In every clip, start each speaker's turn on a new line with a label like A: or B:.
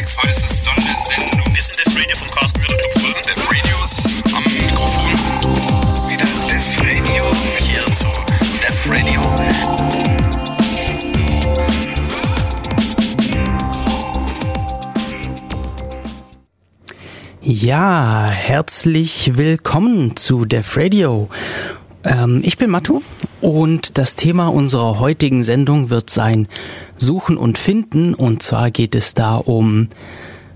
A: Text. Heute ist es Sondersendung.
B: Wir sind Def Radio vom Chaos Computer Club Ulm.
A: Def Radios am Mikrofon. Wieder Def Radio hier zu Def Radio.
C: Ja, herzlich willkommen zu Def Radio. Ähm, ich bin Matu und das Thema unserer heutigen Sendung wird sein Suchen und Finden. Und zwar geht es da um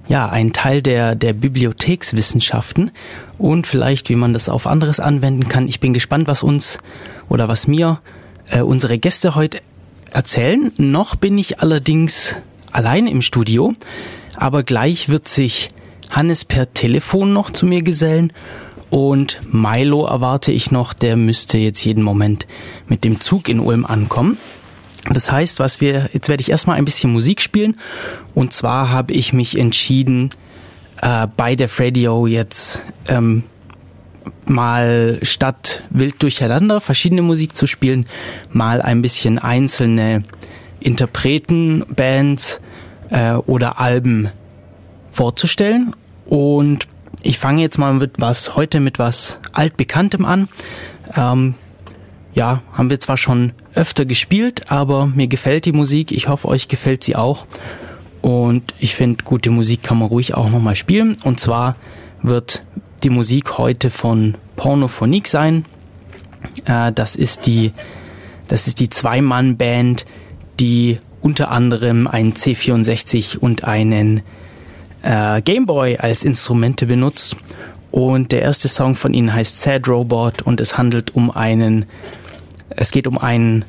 C: ja, einen Teil der, der Bibliothekswissenschaften und vielleicht, wie man das auf anderes anwenden kann. Ich bin gespannt, was uns oder was mir äh, unsere Gäste heute erzählen. Noch bin ich allerdings allein im Studio, aber gleich wird sich Hannes per Telefon noch zu mir gesellen und Milo erwarte ich noch, der müsste jetzt jeden Moment mit dem Zug in Ulm ankommen. Das heißt, was wir, jetzt werde ich erstmal ein bisschen Musik spielen. Und zwar habe ich mich entschieden, äh, bei der Radio jetzt ähm, mal statt wild durcheinander verschiedene Musik zu spielen, mal ein bisschen einzelne Interpreten, Bands äh, oder Alben vorzustellen. Und ich fange jetzt mal mit was, heute mit was altbekanntem an. Ähm, ja, haben wir zwar schon öfter gespielt, aber mir gefällt die Musik. Ich hoffe, euch gefällt sie auch. Und ich finde, gute Musik kann man ruhig auch nochmal spielen. Und zwar wird die Musik heute von Pornophonique sein. Äh, das ist die, das ist die Zwei-Mann-Band, die unter anderem einen C64 und einen äh, Gameboy als Instrumente benutzt. Und der erste Song von ihnen heißt Sad Robot und es handelt um einen, es geht um einen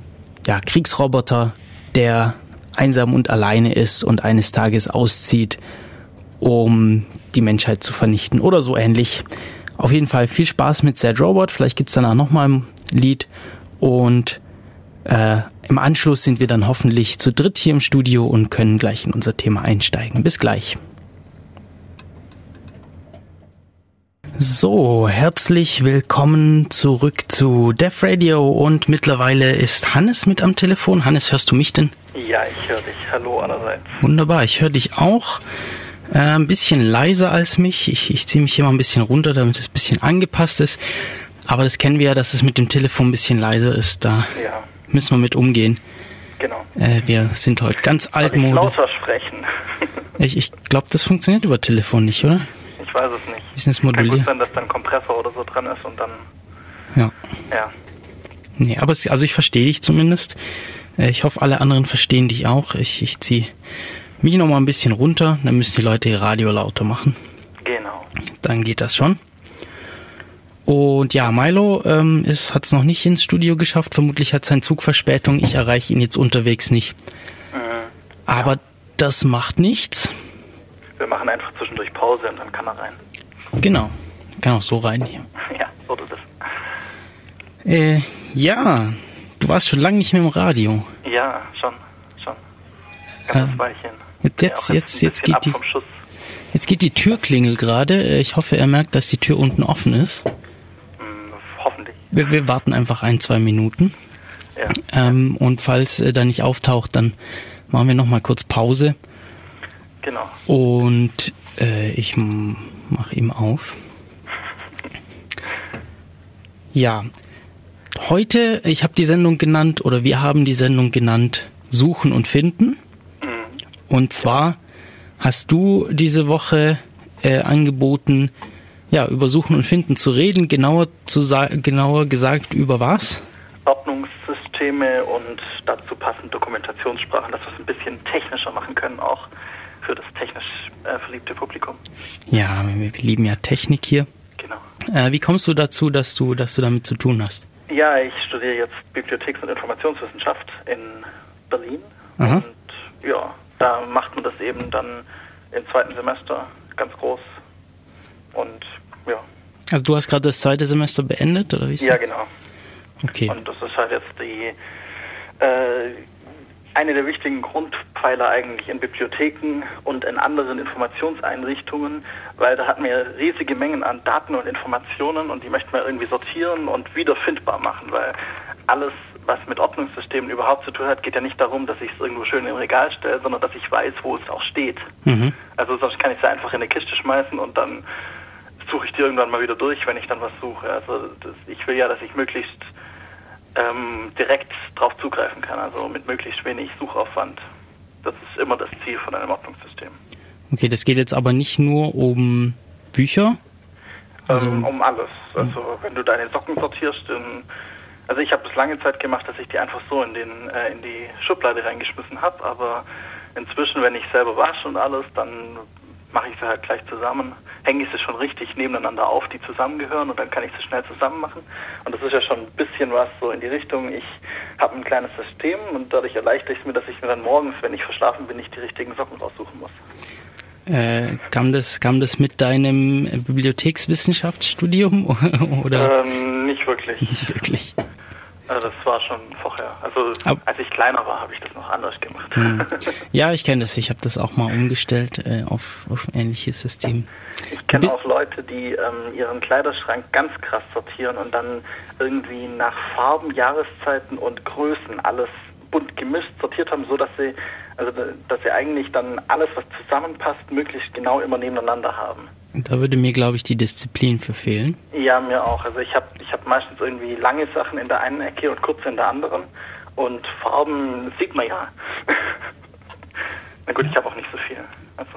C: ja, Kriegsroboter, der einsam und alleine ist und eines Tages auszieht, um die Menschheit zu vernichten oder so ähnlich. Auf jeden Fall viel Spaß mit Sad Robot. Vielleicht gibt's danach nochmal ein Lied. Und äh, im Anschluss sind wir dann hoffentlich zu dritt hier im Studio und können gleich in unser Thema einsteigen. Bis gleich. So, herzlich willkommen zurück zu Def Radio und mittlerweile ist Hannes mit am Telefon. Hannes, hörst du mich denn?
D: Ja, ich höre dich. Hallo allerseits.
C: Wunderbar, ich höre dich auch. Äh, ein bisschen leiser als mich. Ich, ich ziehe mich hier mal ein bisschen runter, damit es ein bisschen angepasst ist. Aber das kennen wir ja, dass es mit dem Telefon ein bisschen leiser ist. Da
D: Ja,
C: müssen wir mit umgehen.
D: genau.
C: Äh, wir sind heute ganz altmodisch.
D: lauter sprechen?
C: Ich, ich glaube, das funktioniert über Telefon nicht, oder?
D: Ich weiß es nicht.
C: Ist das
D: Kann gut
C: moduliert?
D: sein, dass da ein Kompressor oder so dran ist und dann,
C: Ja.
D: ja.
C: Nee, aber es, also ich verstehe dich zumindest. Äh, Ich hoffe, alle anderen verstehen dich auch. Ich, ich ziehe mich noch mal ein bisschen runter, dann müssen die Leute ihr Radio lauter machen.
D: Genau.
C: Dann geht das schon. Und ja, Milo ähm, hat es noch nicht ins Studio geschafft. Vermutlich hat sein Zug Verspätung. Ich erreiche ihn jetzt unterwegs nicht.
D: Mhm.
C: Aber das macht nichts.
D: Wir machen einfach zwischendurch Pause und dann kann er rein.
C: Genau. Kann auch so rein hier.
D: ja, so ist es.
C: Äh, ja, du warst schon lange nicht mehr im Radio.
D: Ja, schon, schon. Ganzes
C: Ähm,
D: Weilchen.
C: jetzt- jetzt- jetzt- jetzt geht die-. Jetzt geht die Türklingel gerade. Äh, Ich hoffe, er merkt, dass die Tür unten offen ist.
D: Hm, hoffentlich.
C: Wir, wir warten einfach ein, zwei Minuten.
D: Ja.
C: Ähm, und falls er da nicht auftaucht, dann machen wir noch mal kurz Pause.
D: Genau.
C: Und äh, ich mache ihm auf. Ja, heute, ich habe die Sendung genannt, oder wir haben die Sendung genannt, Suchen und Finden. Und zwar hast du diese Woche äh, angeboten, ja, über Suchen und Finden zu reden, genauer, zu genauer gesagt über was?
D: Ordnungssysteme und dazu passend Dokumentationssprachen, dass wir es ein bisschen technischer machen können, auch für das technisch äh, verliebte Publikum.
C: Ja, wir, wir lieben ja Technik hier.
D: Genau.
C: Äh, wie kommst du dazu, dass du, dass du damit zu tun hast?
D: Ja, ich studiere jetzt Bibliotheks- und Informationswissenschaft in Berlin.
C: Aha.
D: Und ja, da macht man das eben dann im zweiten Semester ganz groß. Und ja,
C: Also du hast gerade das zweite Semester beendet, oder wie ist
D: ja
C: das?
D: genau.
C: Okay.
D: Und das ist halt jetzt die äh, eine der wichtigen Grundpfeiler eigentlich in Bibliotheken und in anderen Informationseinrichtungen, weil da hat man ja riesige Mengen an Daten und Informationen und die möchte man irgendwie sortieren und wiederfindbar machen, weil alles, was mit Ordnungssystemen überhaupt zu tun hat, geht ja nicht darum, dass ich es irgendwo schön im Regal stelle, sondern dass ich weiß, wo es auch steht.
C: Mhm.
D: Also sonst kann ich es einfach in eine Kiste schmeißen und dann suche ich die irgendwann mal wieder durch, wenn ich dann was suche. Also das, ich will ja, dass ich möglichst ähm, direkt drauf zugreifen kann, also mit möglichst wenig Suchaufwand. Das ist immer das Ziel von einem Ordnungssystem.
C: Okay, das geht jetzt aber nicht nur um Bücher. Also
D: ähm, um alles. Also wenn du deine Socken sortierst, in, also ich habe das lange Zeit gemacht, dass ich die einfach so in den äh, in die Schublade reingeschmissen habe, aber inzwischen, wenn ich selber wasche und alles, dann mache ich sie halt gleich zusammen, hänge ich sie schon richtig nebeneinander auf, die zusammengehören und dann kann ich sie schnell zusammen machen. Und das ist ja schon ein bisschen was so in die Richtung, ich habe ein kleines System und dadurch erleichtert ich es mir, dass ich mir dann morgens, wenn ich verschlafen bin, nicht die richtigen Socken raussuchen muss.
C: äh, kam, das, kam das mit deinem Bibliothekswissenschaftsstudium oder
D: Ähm, nicht wirklich.
C: nicht wirklich?
D: Also das war schon vorher. Also
C: Ab-
D: als ich kleiner war, habe ich das noch anders gemacht.
C: Hm. Ja, ich kenne das. Ich habe das auch mal umgestellt äh, auf, auf ein ähnliches System.
D: Ich kenne auch Leute, die ähm, ihren Kleiderschrank ganz krass sortieren und dann irgendwie nach Farben, Jahreszeiten und Größen alles bunt gemischt sortiert haben, so dass sie also dass sie eigentlich dann alles, was zusammenpasst, möglichst genau immer nebeneinander haben.
C: Da würde mir, glaube ich, die Disziplin für fehlen.
D: Ja, mir auch. Also ich habe ich hab meistens irgendwie lange Sachen in der einen Ecke und kurze in der anderen. Und Farben sieht man ja. Na gut, ich habe auch nicht so viel. Also,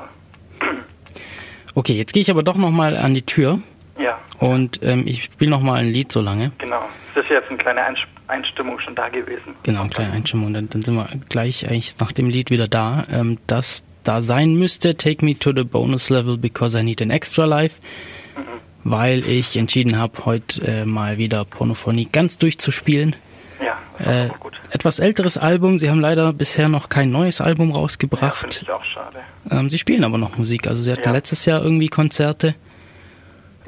C: Okay, jetzt gehe ich aber doch noch mal an die Tür
D: ja,
C: und ähm, ich spiele noch mal ein Lied so lange.
D: genau. Das ist jetzt eine kleine Einstimmung schon da gewesen.
C: Genau, kleine Einstimmung. Dann, dann sind wir gleich eigentlich nach dem Lied wieder da. Ähm, das da sein müsste, Take Me to the Bonus Level because I need an extra life. Weil ich entschieden habe, heute äh, mal wieder Pornophonie ganz durchzuspielen.
D: Ja,
C: Äh,
D: gut.
C: etwas älteres Album. Sie haben leider bisher noch kein neues Album
D: Ja,
C: rausgebracht.
D: ich auch schade.
C: ähm, sie spielen aber noch Musik. Also sie hatten
D: Ja.
C: letztes Jahr irgendwie Konzerte.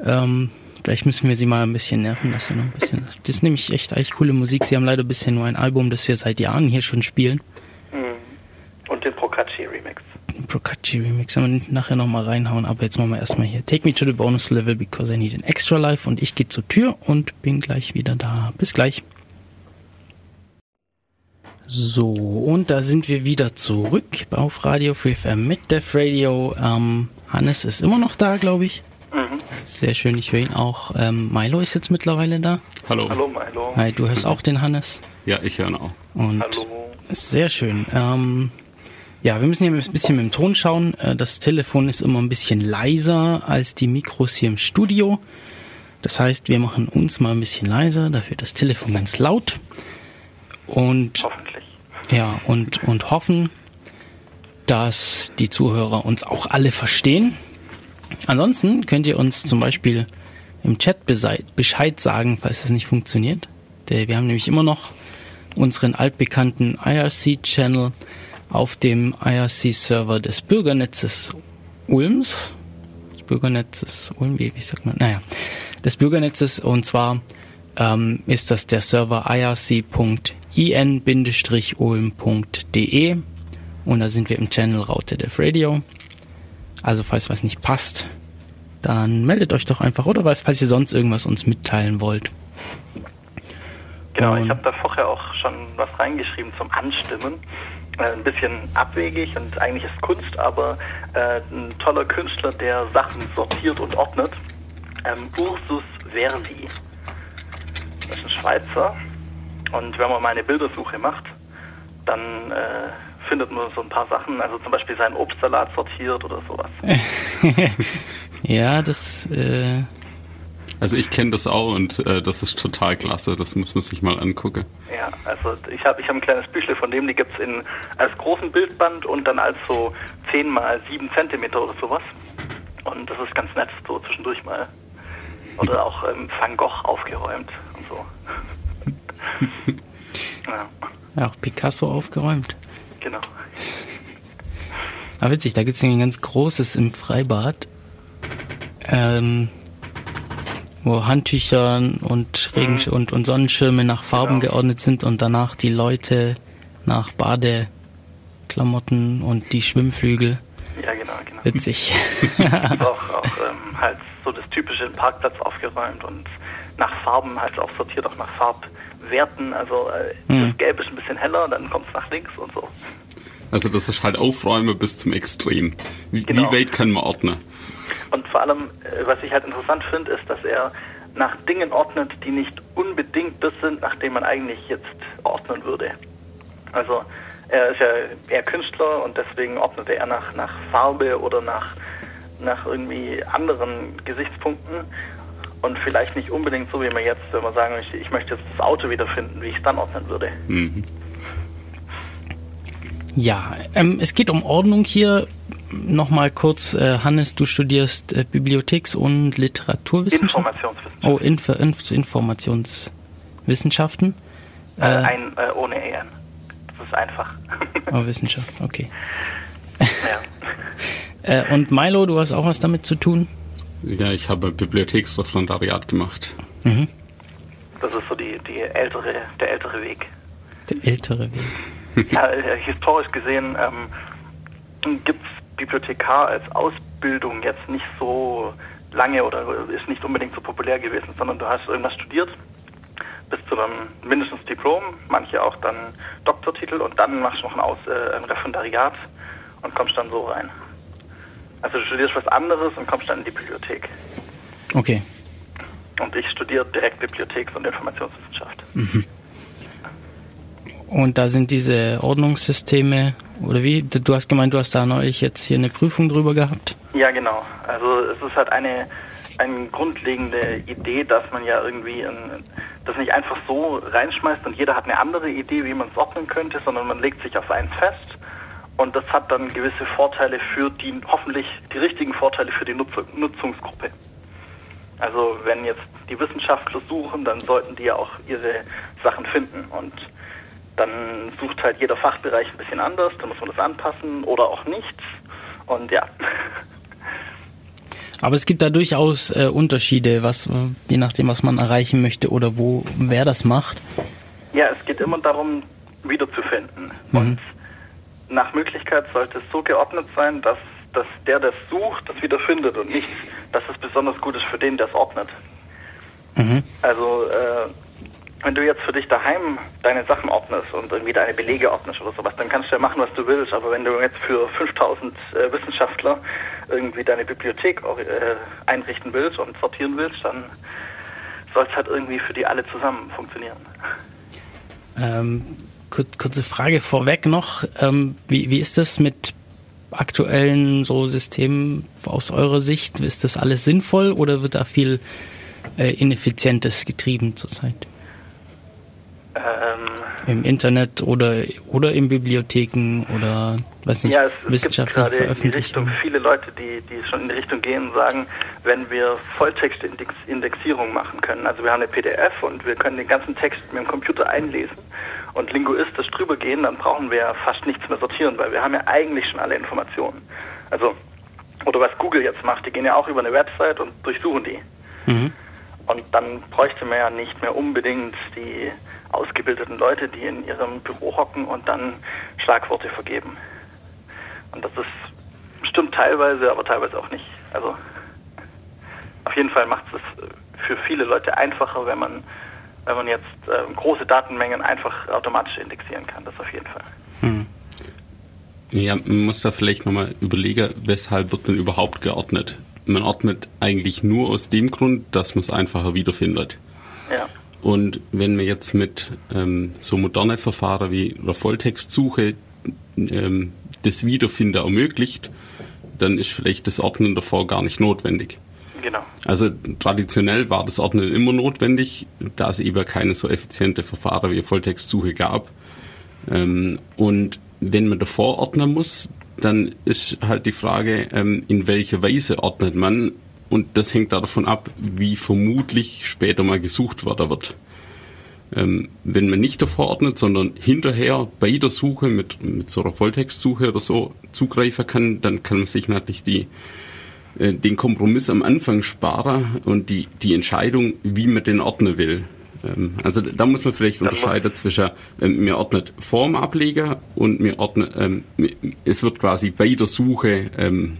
C: Ähm, vielleicht müssen wir sie mal ein bisschen nerven, dass sie noch ein bisschen. Das ist nämlich echt eigentlich coole Musik. Sie haben leider bisher nur ein Album, das wir seit Jahren hier schon spielen.
D: Mhm. Und den Procacci Remix.
C: Procacci Remix. Wenn wir nachher nochmal reinhauen. Aber jetzt machen wir erstmal hier. Take me to the bonus level because I need an extra life. Und ich gehe zur Tür und bin gleich wieder da. Bis gleich. So, und da sind wir wieder zurück auf Radio Free FM mit Def Radio. Ähm, Hannes ist immer noch da, glaube ich.
D: Mhm.
C: Sehr schön, ich höre ihn auch. Ähm, Milo ist jetzt mittlerweile da.
E: Hallo.
D: Hallo Milo.
C: Hi, du hörst auch den Hannes.
E: Ja, ich höre ihn auch.
C: Und
D: Hallo.
C: sehr schön. Ähm, ja, wir müssen hier ein bisschen mit dem Ton schauen. Äh, Das Telefon ist immer ein bisschen leiser als die Mikros hier im Studio. Das heißt, wir machen uns mal ein bisschen leiser, dafür das Telefon ganz laut. Und
D: Hoffentlich.
C: ja, und, und hoffen, dass die Zuhörer uns auch alle verstehen. Ansonsten könnt ihr uns zum Beispiel im Chat Bescheid sagen, falls es nicht funktioniert. Wir haben nämlich immer noch unseren altbekannten IRC-Channel auf dem IRC-Server des Bürgernetzes Ulms. Des Bürgernetzes Ulm, wie, wie sagt man? Naja, des Bürgernetzes und zwar ähm, ist das der Server irc.in-ulm.de und da sind wir im Channel Raute Def Radio. Also falls was nicht passt, dann meldet euch doch einfach oder falls, falls ihr sonst irgendwas uns mitteilen wollt.
D: Genau,
C: Und-
D: ich habe da vorher auch schon was reingeschrieben zum Anstimmen. Äh, ein bisschen abwegig und eigentlich ist Kunst, aber äh, ein toller Künstler, der Sachen sortiert und ordnet. Ähm, Ursus Versi. Das ist ein Schweizer. Und wenn man mal eine Bildersuche macht, dann äh, findet man so ein paar Sachen, also zum Beispiel seinen Obstsalat sortiert oder sowas.
C: Ja, das, äh,
E: Also ich kenne das auch und äh, das ist total klasse. Das muss man sich mal angucken.
D: Ja, also ich habe ich hab ein kleines Büchle von dem, die gibt's in als großen Bildband und dann als so 10 mal 7 Zentimeter oder sowas. Und das ist ganz nett, so zwischendurch mal. Oder auch ähm, Van Gogh aufgeräumt und so. ja,
C: ja, auch Picasso aufgeräumt.
D: genau.
C: Aber witzig, da gibt's nämlich ein ganz großes im Freibad, ähm, wo Handtücher und, Regen
D: Mhm.
C: und, und Sonnenschirme nach Farben
D: Genau.
C: geordnet sind und danach die Leute nach Badeklamotten und die Schwimmflügel.
D: Ja, genau, genau.
C: Witzig.
D: Auch auch ähm, halt so das typische Parkplatz aufgeräumt und nach Farben halt auch sortiert, auch nach werten. Also äh,
C: Hm.
D: das Gelb ist ein bisschen heller, dann kommt es nach links und so.
E: Also das ist halt Aufräumen bis zum Extrem. Wie,
D: Genau.
E: wie weit kann man ordnen?
D: Und vor allem, äh, was ich halt interessant finde, ist, dass er nach Dingen ordnet, die nicht unbedingt das sind, nach denen man eigentlich jetzt ordnen würde. Also er ist ja eher Künstler und deswegen ordnet er nach, nach Farbe oder nach, nach irgendwie anderen Gesichtspunkten und vielleicht nicht unbedingt so, wie man jetzt, wenn man sagen möchte, ich möchte jetzt das Auto wiederfinden, wie ich es dann ordnen würde.
E: Mhm.
C: Ja, ähm, es geht um Ordnung hier. Nochmal kurz, äh, Hannes, du studierst äh, Bibliotheks- und Literaturwissenschaften?
D: Informationswissenschaft.
C: Oh, Inf Inf Informationswissenschaften?
D: Äh, ein äh, ohne EN. Das ist einfach.
C: Oh, Wissenschaft, okay.
D: ja.
C: Äh, und Milo, du hast auch was damit zu tun?
E: Ja, ich habe Bibliotheksreferendariat gemacht.
C: Mhm.
D: Das ist so die, die ältere, der ältere Weg.
C: Der ältere Weg.
D: Ja, äh, historisch gesehen ähm, gibt es Bibliothekar als Ausbildung jetzt nicht so lange oder ist nicht unbedingt so populär gewesen, sondern du hast irgendwas studiert bis zu einem mindestens Diplom, manche auch dann Doktortitel und dann machst du noch ein, Aus, äh, ein Referendariat und kommst dann so rein. Also du studierst was anderes und kommst dann in die Bibliothek.
C: Okay.
D: Und ich studiere direkt Bibliotheks- und Informationswissenschaft.
C: Und da sind diese Ordnungssysteme, oder wie? Du hast gemeint, du hast da neulich jetzt hier eine Prüfung drüber gehabt?
D: Ja, genau. Also es ist halt eine, eine grundlegende Idee, dass man ja irgendwie ein, das nicht einfach so reinschmeißt und jeder hat eine andere Idee, wie man es ordnen könnte, sondern man legt sich auf eins fest und das hat dann gewisse Vorteile für die, hoffentlich die richtigen Vorteile für die Nutzer, Nutzungsgruppe. Also wenn jetzt die Wissenschaftler suchen, dann sollten die ja auch ihre Sachen finden und dann sucht halt jeder Fachbereich ein bisschen anders, dann muss man das anpassen oder auch nichts und ja.
C: Aber es gibt da durchaus äh, Unterschiede, was, je nachdem, was man erreichen möchte oder wo, wer das macht.
D: Ja, es geht immer darum, wiederzufinden. Und nach Möglichkeit sollte es so geordnet sein, dass, dass der, der es sucht, das wiederfindet und nicht, dass es besonders gut ist für den, der es ordnet.
C: Mhm.
D: Also, äh, wenn du jetzt für dich daheim deine Sachen ordnest und irgendwie deine Belege ordnest oder sowas, dann kannst du ja machen, was du willst. Aber wenn du jetzt für 5000 äh, Wissenschaftler irgendwie deine Bibliothek äh, einrichten willst und sortieren willst, dann soll es halt irgendwie für die alle zusammen funktionieren.
C: Ähm, kur kurze Frage vorweg noch. Ähm, wie, wie ist das mit aktuellen so Systemen aus eurer Sicht? Ist das alles sinnvoll oder wird da viel äh, Ineffizientes getrieben zurzeit?
D: Ähm,
C: Im Internet oder, oder in Bibliotheken oder weiß nicht,
D: ja, es, es gibt gerade in die? Richtung viele Leute, die, die schon in die Richtung gehen und sagen, wenn wir Volltextindexierung machen können, also wir haben eine PDF und wir können den ganzen Text mit dem Computer einlesen und linguistisch drüber gehen, dann brauchen wir ja fast nichts mehr sortieren, weil wir haben ja eigentlich schon alle Informationen. Also, oder was Google jetzt macht, die gehen ja auch über eine Website und durchsuchen die.
C: Mhm.
D: Und dann bräuchte man ja nicht mehr unbedingt die ausgebildeten Leute, die in ihrem Büro hocken und dann Schlagworte vergeben. Und das ist stimmt teilweise, aber teilweise auch nicht. Also auf jeden Fall macht es für viele Leute einfacher, wenn man wenn man jetzt äh, große Datenmengen einfach automatisch indexieren kann. Das auf jeden Fall.
C: Mhm.
E: Ja, man muss da vielleicht nochmal überlegen, weshalb wird man überhaupt geordnet? Man ordnet eigentlich nur aus dem Grund, dass man es einfacher wiederfindet.
D: Ja.
E: Und wenn man jetzt mit ähm, so moderne Verfahren wie einer Volltextsuche ähm, das Wiederfinden ermöglicht, dann ist vielleicht das Ordnen davor gar nicht notwendig.
D: Genau.
E: Also traditionell war das Ordnen immer notwendig, da es eben keine so effiziente Verfahren wie Volltextsuche gab. Ähm, und wenn man davor ordnen muss, dann ist halt die Frage, ähm, in welcher Weise ordnet man. Und das hängt da davon ab, wie vermutlich später mal gesucht werden wird. Ähm, wenn man nicht davor ordnet, sondern hinterher bei der Suche mit, mit so einer Volltextsuche oder so zugreifen kann, dann kann man sich natürlich die, äh, den Kompromiss am Anfang sparen und die, die Entscheidung, wie man den ordnen will. Ähm, also da muss man vielleicht unterscheiden zwischen, ähm, mir ordnet vor dem Ableger und mir ordnet, ähm, es wird quasi bei der Suche ähm,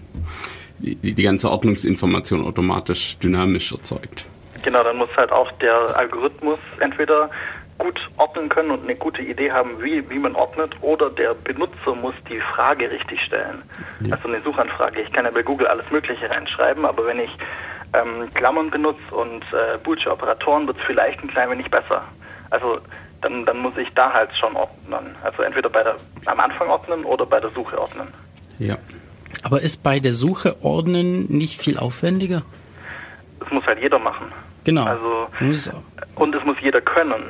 E: die, die ganze Ordnungsinformation automatisch dynamisch erzeugt.
D: Genau, dann muss halt auch der Algorithmus entweder gut ordnen können und eine gute Idee haben, wie, wie man ordnet, oder der Benutzer muss die Frage richtig stellen.
E: Ja.
D: Also eine Suchanfrage. Ich kann ja bei Google alles Mögliche reinschreiben, aber wenn ich ähm, Klammern benutze und äh, Boolsche Operatoren, wird es vielleicht ein klein wenig besser. Also dann, dann muss ich da halt schon ordnen. Also entweder bei der, am Anfang ordnen oder bei der Suche ordnen.
E: Ja.
C: Aber ist bei der Suche ordnen nicht viel aufwendiger?
D: Das muss halt jeder machen.
C: Genau.
D: Also
C: Muss,
D: und es muss jeder können.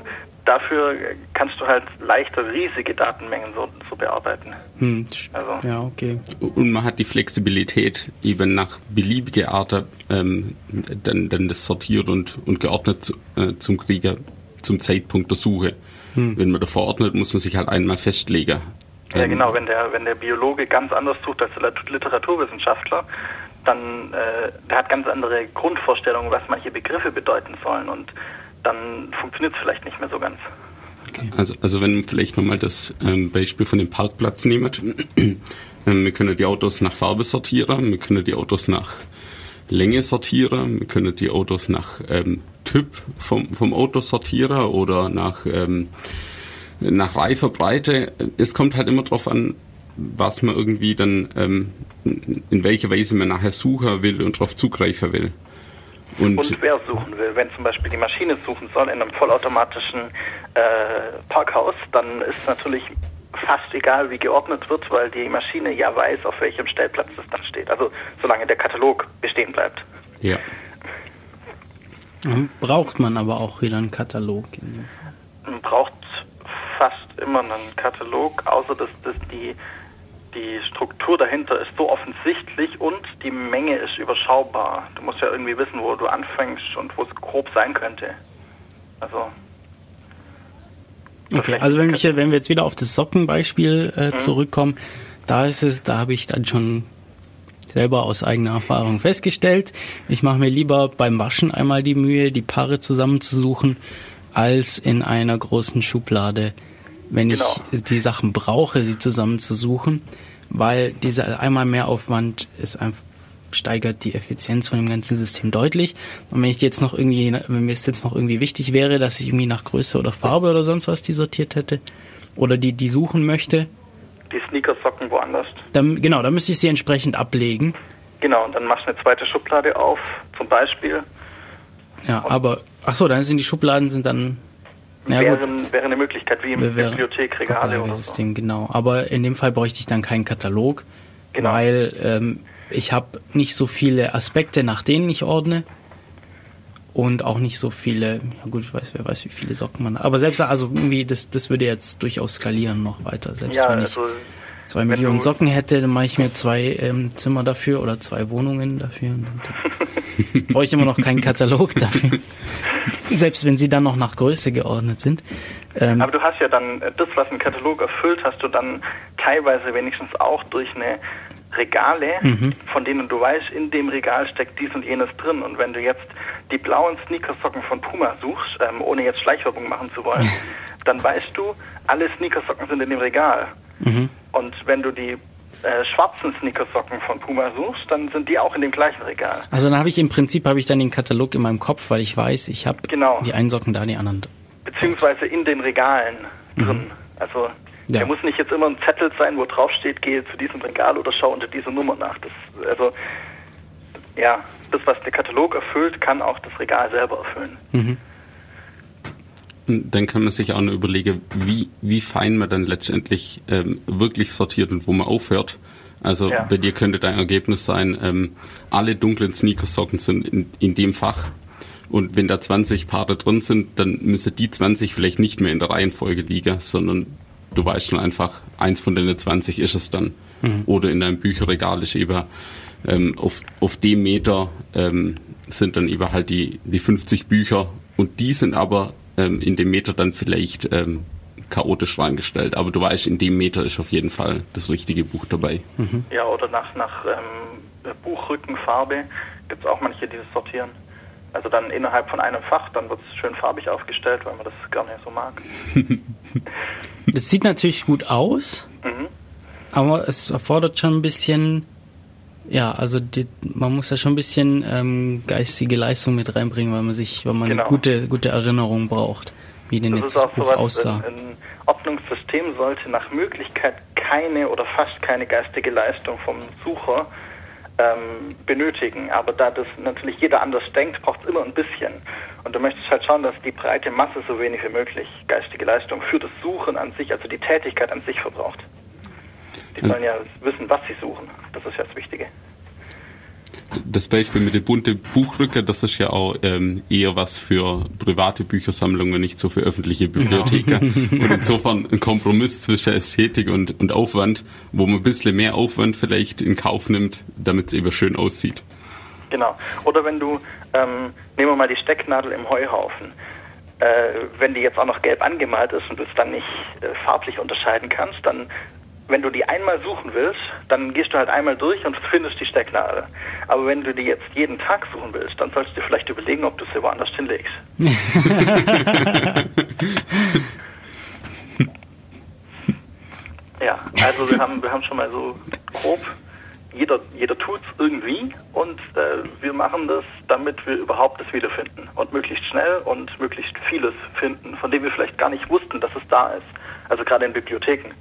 D: Dafür kannst du halt leichter riesige Datenmengen so, so bearbeiten.
C: hm,
D: Also
C: ja, okay.
E: Und man hat die Flexibilität, eben nach beliebiger Art ähm, dann, dann das sortiert und, und geordnet zu, äh, zum Krieger zum Zeitpunkt der Suche. Wenn man da verordnet, muss man sich halt einmal festlegen.
D: Ja,
E: Ähm,
D: genau. Wenn der, wenn der Biologe ganz anders sucht als der Lit- Literaturwissenschaftler, dann äh, der hat ganz andere Grundvorstellungen, was manche Begriffe bedeuten sollen und dann funktioniert es vielleicht nicht mehr so ganz.
E: Also, also wenn man vielleicht nochmal das ähm, Beispiel von dem Parkplatz nehmt, ähm, wir können die Autos nach Farbe sortieren, wir können die Autos nach Länge sortieren, wir können die Autos nach ähm, Typ vom, vom Auto sortieren oder nach, ähm, nach Reifebreite. Es kommt halt immer drauf an, was man irgendwie dann, ähm, in welcher Weise man nachher suchen will und darauf zugreifen will. Und,
D: Und wer suchen will, wenn zum Beispiel die Maschine suchen soll in einem vollautomatischen äh, Parkhaus, dann ist natürlich fast egal, wie geordnet wird, weil die Maschine ja weiß, auf welchem Stellplatz das dann steht. Also solange der Katalog bestehen bleibt.
E: ja.
C: Braucht man aber auch wieder einen Katalog. In dem Fall.
D: Man braucht fast immer einen Katalog, außer dass, dass die, die Struktur dahinter ist so offensichtlich und die Menge ist überschaubar. Du musst ja irgendwie wissen, wo du anfängst und wo es grob sein könnte. Also
C: Okay, also wenn, ich, wenn wir jetzt wieder auf das Sockenbeispiel äh, zurückkommen, da ist es, da habe ich dann schon selber aus eigener Erfahrung festgestellt, ich mache mir lieber beim Waschen einmal die Mühe, die Paare zusammenzusuchen, als in einer großen Schublade, wenn
D: Genau.
C: ich die Sachen brauche, sie zusammenzusuchen, weil dieser einmal mehr Aufwand ist einfach steigert die Effizienz von dem ganzen System deutlich. Und wenn ich jetzt noch irgendwie, wenn mir es jetzt noch irgendwie wichtig wäre, dass ich irgendwie nach Größe oder Farbe oder sonst was die sortiert hätte oder die die suchen möchte,
D: die Sneakersocken woanders.
C: dann genau, dann müsste ich sie entsprechend ablegen.
D: Genau, und dann machst du eine zweite Schublade auf, zum Beispiel.
C: Ja, aber ach so, dann sind die Schubladen sind dann ja gut,
D: wäre, eine Möglichkeit, wie im
C: wäre
D: Bibliothek, Regale oder so.
C: System genau. Aber in dem Fall bräuchte ich dann keinen Katalog,
D: Genau.
C: weil ähm, ich habe nicht so viele Aspekte, nach denen ich ordne. Und auch nicht so viele, ja gut, ich weiß, wer weiß, wie viele Socken man. Aber selbst, also irgendwie, das, das würde jetzt durchaus skalieren noch weiter. Selbst
D: Ja,
C: wenn ich
D: also
C: zwei Millionen
D: du-
C: Socken hätte, dann mache ich mir zwei ähm, Zimmer dafür oder zwei Wohnungen dafür. Brauche ich immer noch keinen Katalog dafür. Selbst wenn sie dann noch nach Größe geordnet sind. Ähm,
D: Aber du hast ja dann äh, das, was ein Katalog erfüllt, hast du dann teilweise wenigstens auch durch eine Regale,
C: Mhm.
D: von denen du weißt, in dem Regal steckt dies und jenes drin. Und wenn du jetzt die blauen Sneakersocken von Puma suchst, ähm, ohne jetzt Schleichwerbung machen zu wollen, dann weißt du, alle Sneakersocken sind in dem Regal.
C: Mhm.
D: Und wenn du die äh, schwarzen Sneakersocken von Puma suchst, dann sind die auch in dem gleichen Regal.
C: Also dann habe ich im Prinzip habe ich dann den Katalog in meinem Kopf, weil ich weiß, ich habe
D: Genau.
C: die einen Socken da, die anderen.
D: beziehungsweise in den Regalen drin. Also
C: Mhm. Ja.
D: der muss nicht jetzt immer ein Zettel sein, wo drauf steht, gehe zu diesem Regal oder schau unter dieser Nummer nach. Das, also ja, das, was der Katalog erfüllt, kann auch das Regal selber erfüllen.
E: Und Dann kann man sich auch noch überlegen, wie, wie fein man dann letztendlich ähm, wirklich sortiert und wo man aufhört. Also
D: Ja.
E: bei dir könnte dein Ergebnis sein, ähm, alle dunklen Sneakersocken sind in, in dem Fach. Und wenn da 20 Paare drin sind, dann müssen die 20 vielleicht nicht mehr in der Reihenfolge liegen, sondern du weißt schon einfach, eins von den 20 ist es dann. Oder in deinem Bücherregal ist eben ähm, auf, auf dem Meter ähm, sind dann eben halt die, die 50 Bücher und die sind aber ähm, in dem Meter dann vielleicht ähm, chaotisch reingestellt. Aber du weißt, in dem Meter ist auf jeden Fall das richtige Buch dabei.
D: Ja, oder nach, nach ähm, Buchrückenfarbe gibt es auch manche, die das sortieren. Also dann innerhalb von einem Fach, dann wird es schön farbig aufgestellt, weil man das gar nicht so mag.
C: Das sieht natürlich gut aus,
D: Mhm.
C: aber es erfordert schon ein bisschen, ja, also die, man muss ja schon ein bisschen ähm, geistige Leistung mit reinbringen, weil man sich, weil man eine
D: Genau.
C: gute, gute Erinnerung braucht. wie denn
D: Das
C: jetzt das Buch aussah.
D: ein, ein Ordnungssystem sollte nach Möglichkeit keine oder fast keine geistige Leistung vom Sucher ähm, benötigen. Aber da das natürlich jeder anders denkt, braucht es immer ein bisschen. Und du möchtest halt schauen, dass die breite Masse so wenig wie möglich geistige Leistung für das Suchen an sich, also die Tätigkeit an sich verbraucht. Die sollen ja wissen, was sie suchen. Das ist ja das Wichtige.
E: Das Beispiel mit dem bunten Buchrücker, das ist ja auch ähm, eher was für private Büchersammlungen, nicht so für öffentliche Bibliotheker. und insofern ein Kompromiss zwischen Ästhetik und, und Aufwand, wo man ein bisschen mehr Aufwand vielleicht in Kauf nimmt, damit es eben schön aussieht.
D: Genau. Oder wenn du, ähm, nehmen wir mal die Stecknadel im Heuhaufen. Äh, wenn die jetzt auch noch gelb angemalt ist und du es dann nicht äh, farblich unterscheiden kannst, dann, wenn du die einmal suchen willst, dann gehst du halt einmal durch und findest die Stecknadel. Aber wenn du die jetzt jeden Tag suchen willst, dann solltest du dir vielleicht überlegen, ob du sie woanders hinlegst. ja, also wir haben, wir haben schon mal so grob jeder, jeder tut es irgendwie und äh, wir machen das, damit wir überhaupt es wiederfinden und möglichst schnell und möglichst vieles finden, von dem wir vielleicht gar nicht wussten, dass es da ist. Also gerade in Bibliotheken.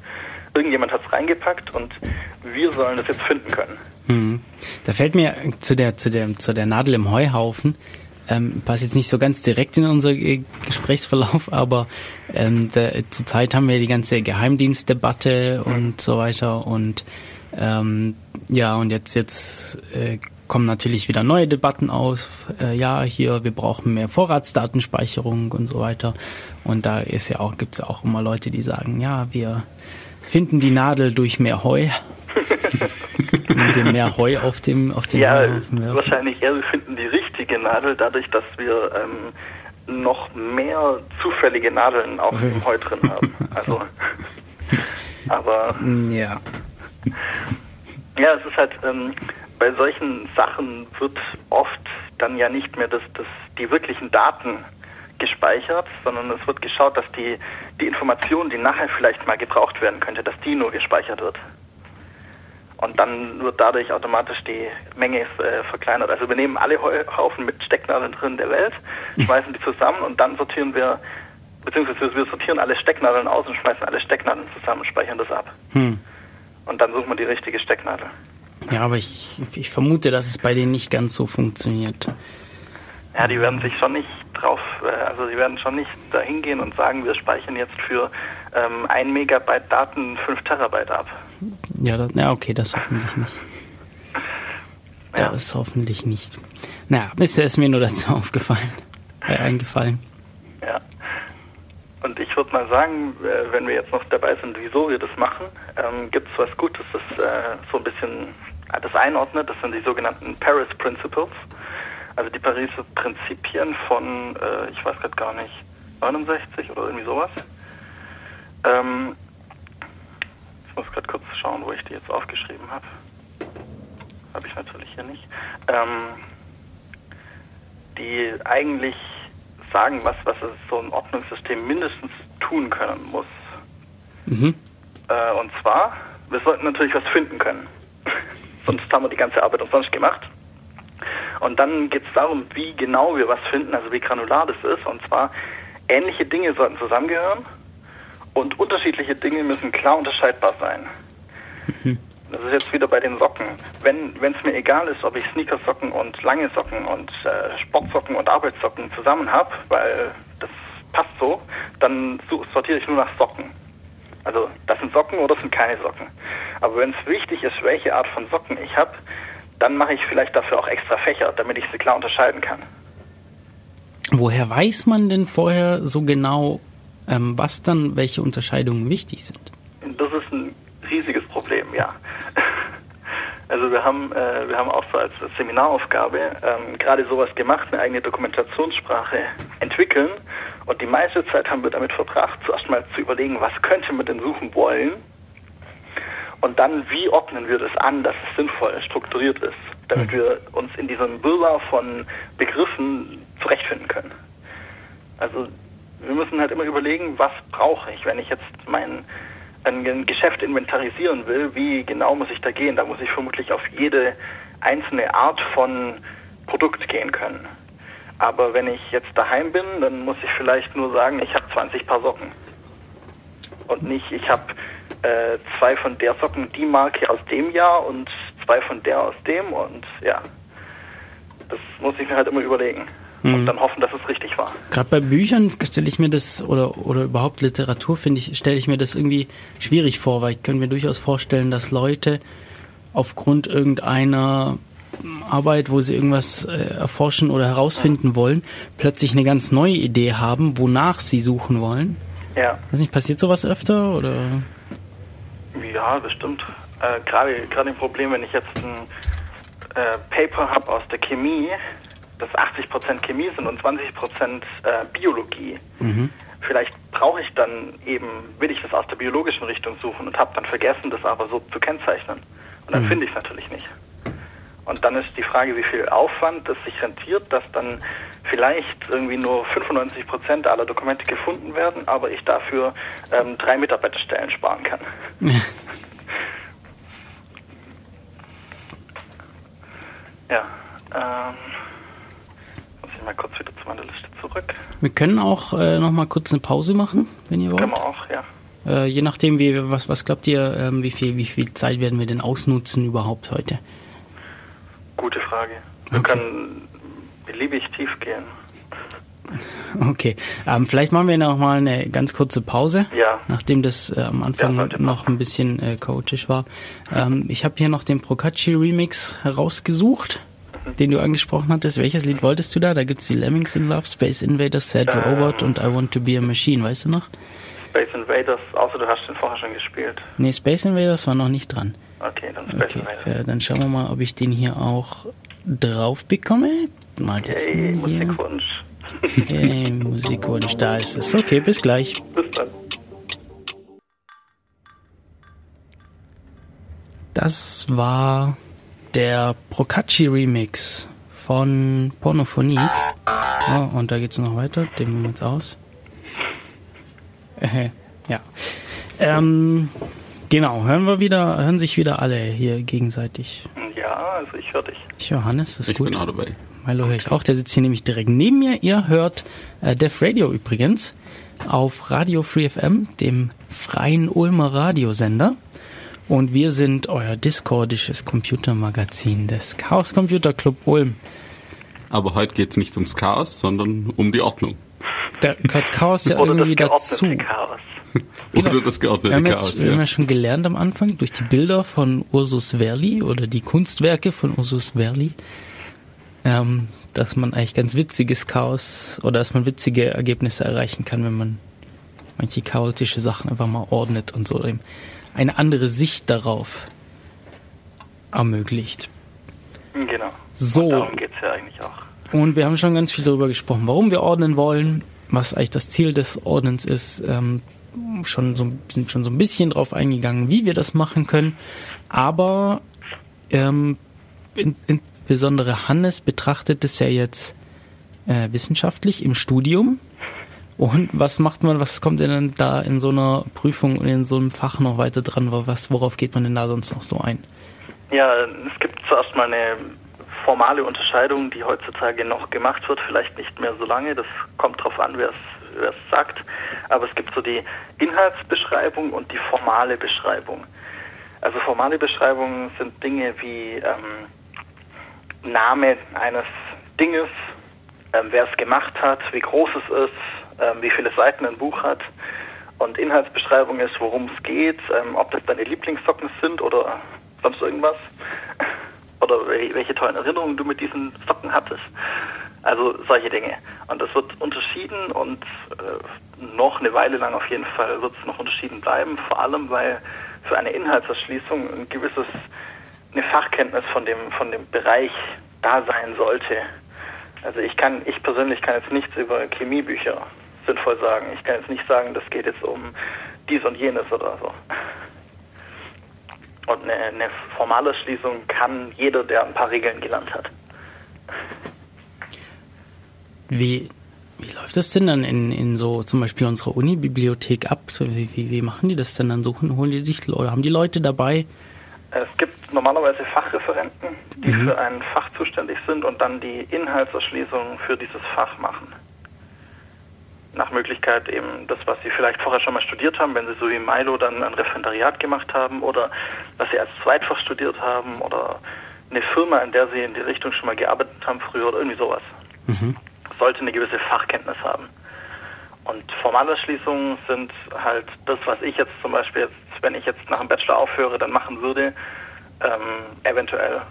D: Irgendjemand hat es reingepackt und wir sollen es jetzt finden können.
C: Mhm. Da fällt mir zu der, zu der, zu der Nadel im Heuhaufen, ähm, passt jetzt nicht so ganz direkt in unser Gesprächsverlauf, aber ähm, da, zurzeit haben wir die ganze Geheimdienstdebatte und so weiter und ähm, ja, und jetzt, jetzt äh, kommen natürlich wieder neue Debatten auf. Äh, ja, hier, wir brauchen mehr Vorratsdatenspeicherung und so weiter. Und da ist ja auch, gibt's ja auch immer Leute, die sagen, ja, wir finden die Nadel durch mehr Heu. Wenn wir mehr Heu auf dem, auf dem
D: Ja, wahrscheinlich eher, wir finden die richtige Nadel dadurch, dass wir ähm, noch mehr zufällige Nadeln auch im Heu drin haben. Also, aber
C: Ja.
D: Ja, es ist halt, ähm, bei solchen Sachen wird oft dann ja nicht mehr das, das, die wirklichen Daten gespeichert, sondern es wird geschaut, dass die, die Information, die nachher vielleicht mal gebraucht werden könnte, dass die nur gespeichert wird. Und dann wird dadurch automatisch die Menge äh, verkleinert. Also wir nehmen alle Heuhaufen mit Stecknadeln drin der Welt, schmeißen die zusammen und dann sortieren wir, beziehungsweise wir sortieren alle Stecknadeln aus und schmeißen alle Stecknadeln zusammen und speichern das ab.
C: Hm.
D: Und dann sucht man die richtige Stecknadel.
C: Ja, aber ich, ich vermute, dass es bei denen nicht ganz so funktioniert.
D: Ja, die werden sich schon nicht drauf, äh, also die werden schon nicht dahin gehen und sagen, wir speichern jetzt für ähm, ein Megabyte Daten 5 Terabyte ab.
C: Ja, das, ja okay, das hoffentlich nicht.
D: Ja.
C: Das hoffentlich nicht. Naja, ist, ist mir nur dazu aufgefallen, äh, eingefallen.
D: Ja. Und ich würde mal sagen, äh, wenn wir jetzt noch dabei sind, wieso wir das machen, ähm, gibt es was Gutes, das äh, so ein bisschen das einordnet. Das sind die sogenannten Paris Principles. Also die Pariser Prinzipien von, äh, ich weiß gerade gar nicht, 69 oder irgendwie sowas. Ähm, ich muss gerade kurz schauen, wo ich die jetzt aufgeschrieben habe. Habe ich natürlich hier nicht. Ähm, die eigentlich sagen, was, was es so ein Ordnungssystem mindestens tun können muss.
C: Mhm.
D: Äh, und zwar, wir sollten natürlich was finden können. Sonst haben wir die ganze Arbeit umsonst gemacht. Und dann geht es darum, wie genau wir was finden, also wie granular das ist. Und zwar, ähnliche Dinge sollten zusammengehören und unterschiedliche Dinge müssen klar unterscheidbar sein. Das ist jetzt wieder bei den Socken. Wenn es mir egal ist, ob ich Sneakersocken und lange Socken und äh, Sportsocken und Arbeitssocken zusammen habe, weil das passt so, dann so, sortiere ich nur nach Socken. Also das sind Socken oder das sind keine Socken. Aber wenn es wichtig ist, welche Art von Socken ich habe, dann mache ich vielleicht dafür auch extra Fächer, damit ich sie klar unterscheiden kann.
C: Woher weiß man denn vorher so genau, ähm, was dann welche Unterscheidungen wichtig sind?
D: Das ist ein riesiges Problem, ja. Also wir haben, äh, wir haben auch so als Seminaraufgabe ähm, gerade sowas gemacht, eine eigene Dokumentationssprache entwickeln. Und die meiste Zeit haben wir damit verbracht, zuerst mal zu überlegen, was könnte man denn suchen wollen. Und dann, wie ordnen wir das an, dass es sinnvoll strukturiert ist, damit wir uns in diesem Wirrwarr von Begriffen zurechtfinden können. Also wir müssen halt immer überlegen, was brauche ich, wenn ich jetzt mein ein Geschäft inventarisieren will, wie genau muss ich da gehen? Da muss ich vermutlich auf jede einzelne Art von Produkt gehen können. Aber wenn ich jetzt daheim bin, dann muss ich vielleicht nur sagen, ich habe 20 Paar Socken. Und nicht, ich habe äh, zwei von der Socken die Marke aus dem Jahr und zwei von der aus dem und ja. Das muss ich mir halt immer überlegen. Und dann hoffen, dass es richtig war.
C: Gerade bei Büchern stelle ich mir das, oder, oder überhaupt Literatur, finde ich, stelle ich mir das irgendwie schwierig vor, weil ich könnte mir durchaus vorstellen, dass Leute aufgrund irgendeiner Arbeit, wo sie irgendwas äh, erforschen oder herausfinden wollen, plötzlich eine ganz neue Idee haben, wonach sie suchen wollen.
D: Ja.
C: Weiß nicht, passiert sowas öfter oder?
D: Ja, bestimmt. Äh, Gerade gerade ein Problem, wenn ich jetzt ein äh, Paper habe aus der Chemie, das 80% Chemie sind und 20% äh, Biologie. Vielleicht brauche ich dann eben, will ich das aus der biologischen Richtung suchen und habe dann vergessen, das aber so zu kennzeichnen. Und dann finde ich es natürlich nicht. Und dann ist die Frage, wie viel Aufwand es sich rentiert, dass dann vielleicht irgendwie nur 95% aller Dokumente gefunden werden, aber ich dafür ähm, drei Mitarbeiterstellen sparen kann. Ja, ähm, muss ich mal kurz wieder zu meiner Liste zurück.
C: Wir können auch äh, noch mal kurz eine Pause machen, wenn ihr wollt.
D: Können wir auch, ja.
C: Äh, je nachdem, wie, was, was glaubt ihr, ähm, wie, viel, wie viel Zeit werden wir denn ausnutzen überhaupt heute?
D: Gute Frage. Wir
C: Okay.
D: können beliebig tief gehen.
C: Okay, ähm, vielleicht machen wir noch mal eine ganz kurze Pause,
D: Ja.
C: nachdem das äh, am Anfang
D: Ja,
C: noch ein bisschen äh, chaotisch war. Ähm, ich habe hier noch den Procacci Remix herausgesucht, den du angesprochen hattest. Welches Lied wolltest du da? Da gibt's die Lemmings in Love, Space Invaders, Sad
D: Äh.
C: Robot und I Want to Be a Machine, weißt du noch?
D: Space Invaders, außer du hast den vorher schon gespielt.
C: Nee, Space Invaders war noch nicht dran.
D: Okay, dann
C: Okay, äh, dann schauen wir mal, ob ich den hier auch drauf bekomme. Mal
D: Hey,
C: testen hier.
D: Musikwunsch.
C: Hey, Musikwunsch, da ist es. Okay, bis gleich.
D: Bis dann.
C: Das war der Procacci Remix von Pornophonie. Oh, und da geht's noch weiter. Den nehmen wir jetzt aus. Ja. Ähm, genau, hören wir wieder, hören sich wieder alle hier gegenseitig.
D: Ja, also ich höre dich.
C: Ich höre Hannes, das ist
E: Ich
C: gut.
E: bin auch dabei.
C: Milo höre ich auch, der sitzt hier nämlich direkt neben mir. Ihr hört äh, Def Radio übrigens auf Radio Free FM, dem freien Ulmer Radiosender. Und wir sind euer discordisches Computermagazin des Chaos Computer Club Ulm.
E: Aber heute geht es nicht ums Chaos, sondern um die Ordnung.
C: Da gehört Chaos ja
D: Oder
C: irgendwie
D: das
C: dazu.
D: Chaos.
C: Genau.
E: Oder das
C: Wir
E: geordnete
C: haben, jetzt,
E: Chaos.
C: wir haben
E: Ja.
C: ja schon gelernt am Anfang durch die Bilder von Ursus Verli oder die Kunstwerke von Ursus Verli, ähm, dass man eigentlich ganz witziges Chaos oder dass man witzige Ergebnisse erreichen kann, wenn man manche chaotische Sachen einfach mal ordnet und so eben eine andere Sicht darauf ermöglicht.
D: Genau.
C: So.
D: Und darum geht's ja eigentlich auch.
C: Und wir haben schon ganz viel darüber gesprochen, warum wir ordnen wollen, was eigentlich das Ziel des Ordnens ist. Ähm, schon so, sind schon so ein bisschen drauf eingegangen, wie wir das machen können. Aber ähm, in, insbesondere Hannes betrachtet es ja jetzt äh, wissenschaftlich im Studium. Und was macht man, was kommt denn da in so einer Prüfung und in so einem Fach noch weiter dran? Was, worauf geht man denn da sonst noch so ein?
D: Ja, es gibt zuerst mal eine formale Unterscheidung, die heutzutage noch gemacht wird, vielleicht nicht mehr so lange, das kommt drauf an, wer es wer es sagt, aber es gibt so die Inhaltsbeschreibung und die formale Beschreibung. Also formale Beschreibungen sind Dinge wie ähm, Name eines Dinges, ähm, wer es gemacht hat, wie groß es ist, ähm, wie viele Seiten ein Buch hat. Und Inhaltsbeschreibung ist, worum es geht, ähm, ob das deine Lieblingssocken sind oder sonst irgendwas. Oder wel- welche tollen Erinnerungen du mit diesen Socken hattest. Also solche Dinge. Und das wird unterschieden und äh, noch eine Weile lang auf jeden Fall wird es noch unterschieden bleiben, vor allem weil für eine Inhaltserschließung ein gewisses, eine Fachkenntnis von dem, von dem Bereich da sein sollte. Also ich kann, ich persönlich kann jetzt nichts über Chemiebücher sinnvoll sagen. Ich kann jetzt nicht sagen, das geht jetzt um dies und jenes oder so. Und eine, eine formale Schließung kann jeder, der ein paar Regeln gelernt hat.
C: Wie, wie läuft das denn dann in, in so zum Beispiel unserer Uni-Bibliothek ab? Wie, wie, wie machen die das denn dann? Suchen, holen die sich oder haben die Leute dabei
D: Es gibt normalerweise Fachreferenten, die
C: Mhm.
D: für ein Fach zuständig sind und dann die Inhaltserschließung für dieses Fach machen. Nach Möglichkeit eben das, was Sie vielleicht vorher schon mal studiert haben, wenn Sie so wie Milo dann ein Referendariat gemacht haben oder was Sie als Zweitfach studiert haben oder eine Firma, in der Sie in die Richtung schon mal gearbeitet haben früher oder irgendwie sowas.
C: Mhm.
D: Sollte eine gewisse Fachkenntnis haben. Und Formalerschließungen sind halt das, was ich jetzt zum Beispiel, jetzt, wenn ich jetzt nach dem Bachelor aufhöre, dann machen würde, ähm, eventuell.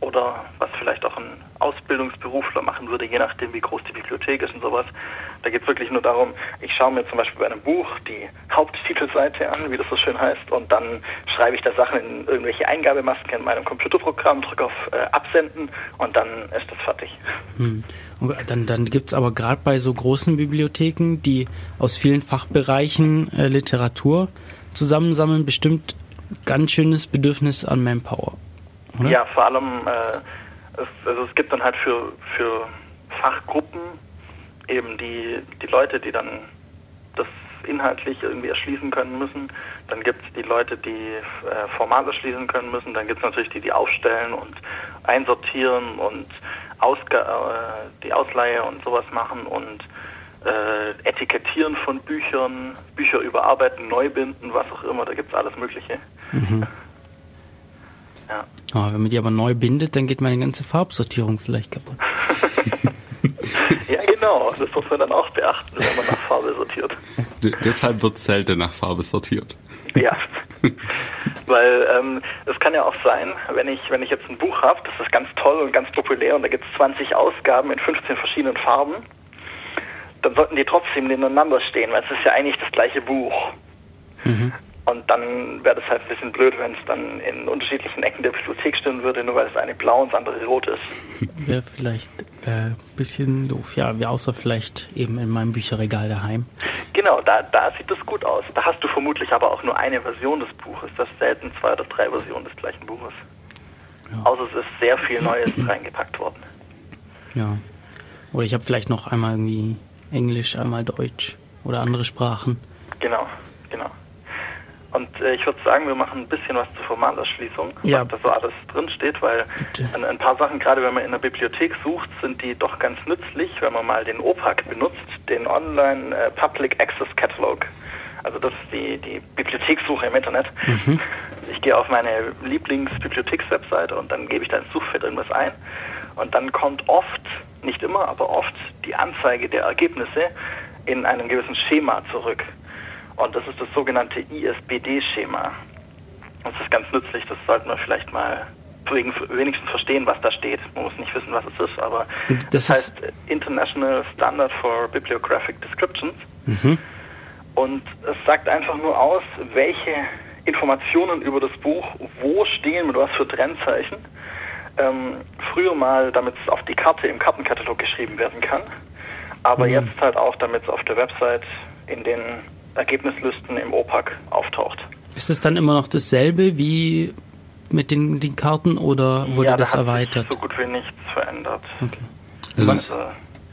D: Oder was vielleicht auch ein Ausbildungsberufler machen würde, je nachdem, wie groß die Bibliothek ist und sowas. Da geht es wirklich nur darum, ich schaue mir zum Beispiel bei einem Buch die Haupttitelseite an, wie das so schön heißt, und dann schreibe ich da Sachen in irgendwelche Eingabemasken in meinem Computerprogramm, drücke auf äh, Absenden und dann ist das fertig.
C: Hm. Dann dann gibt es aber gerade bei so großen Bibliotheken, die aus vielen Fachbereichen äh, Literatur zusammensammeln, bestimmt ganz schönes Bedürfnis an Manpower. Oder?
D: Ja, vor allem, äh, es, also es gibt dann halt für, für Fachgruppen eben die, die Leute, die dann das inhaltlich irgendwie erschließen können müssen. Dann gibt es die Leute, die äh, Format erschließen können müssen. Dann gibt es natürlich die, die aufstellen und einsortieren und Ausga äh, die Ausleihe und sowas machen und äh, Etikettieren von Büchern, Bücher überarbeiten, neu binden, was auch immer. Da gibt es alles Mögliche. Ja.
C: Ah, wenn man die aber neu bindet, dann geht meine ganze Farbsortierung vielleicht kaputt.
D: Ja, genau. Das muss man dann auch beachten, wenn man nach Farbe sortiert.
E: D deshalb wird selten nach Farbe sortiert.
D: Ja. Weil ähm, es kann ja auch sein, wenn ich, wenn ich jetzt ein Buch habe, das ist ganz toll und ganz populär und da gibt es 20 Ausgaben in 15 verschiedenen Farben, dann sollten die trotzdem nebeneinander stehen, weil es ist ja eigentlich das gleiche Buch. Und dann wäre das halt ein bisschen blöd, wenn es dann in unterschiedlichen Ecken der Bibliothek stehen würde, nur weil das eine blau und das andere rot ist.
C: Wäre vielleicht ein äh, bisschen doof. Ja, wie außer vielleicht eben in meinem Bücherregal daheim.
D: Genau, da, da sieht das gut aus. Da hast du vermutlich aber auch nur eine Version des Buches. Das ist selten zwei oder drei Versionen des gleichen Buches. Außer es ist sehr viel Neues reingepackt worden.
C: Ja. Oder ich habe vielleicht noch einmal irgendwie Englisch, einmal Deutsch oder andere Sprachen.
D: Genau, genau. Und äh, ich würde sagen, wir machen ein bisschen was zur Formalerschließung,
C: Ja.
D: was da so alles drin steht, weil ein, ein paar Sachen, gerade wenn man in der Bibliothek sucht, sind die doch ganz nützlich, wenn man mal den OPAC benutzt, den Online äh, Public Access Catalog. Also das ist die, die Bibliothekssuche im Internet. Ich gehe auf meine Lieblingsbibliothekswebseite und dann gebe ich da ins Suchfeld irgendwas ein. Und dann kommt oft, nicht immer, aber oft die Anzeige der Ergebnisse in einem gewissen Schema zurück. Und das ist das sogenannte ISBD-Schema. Das ist ganz nützlich, das sollten wir vielleicht mal wenigstens verstehen, was da steht. Man muss nicht wissen, was es ist, aber
C: das
D: das, heißt International Standard for Bibliographic Descriptions. Und es sagt einfach nur aus, welche Informationen über das Buch wo stehen, mit was für Trennzeichen. Ähm, früher mal, damit es auf die Karte im Kartenkatalog geschrieben werden kann, aber jetzt halt auch, damit es auf der Website in den Ergebnislisten im OPAC auftaucht.
C: Ist es dann immer noch dasselbe wie mit den, den Karten oder wurde
D: ja,
C: das
D: da hat
C: erweitert?
D: sich so gut wie nichts verändert.
C: Okay.
E: Also?
D: Also,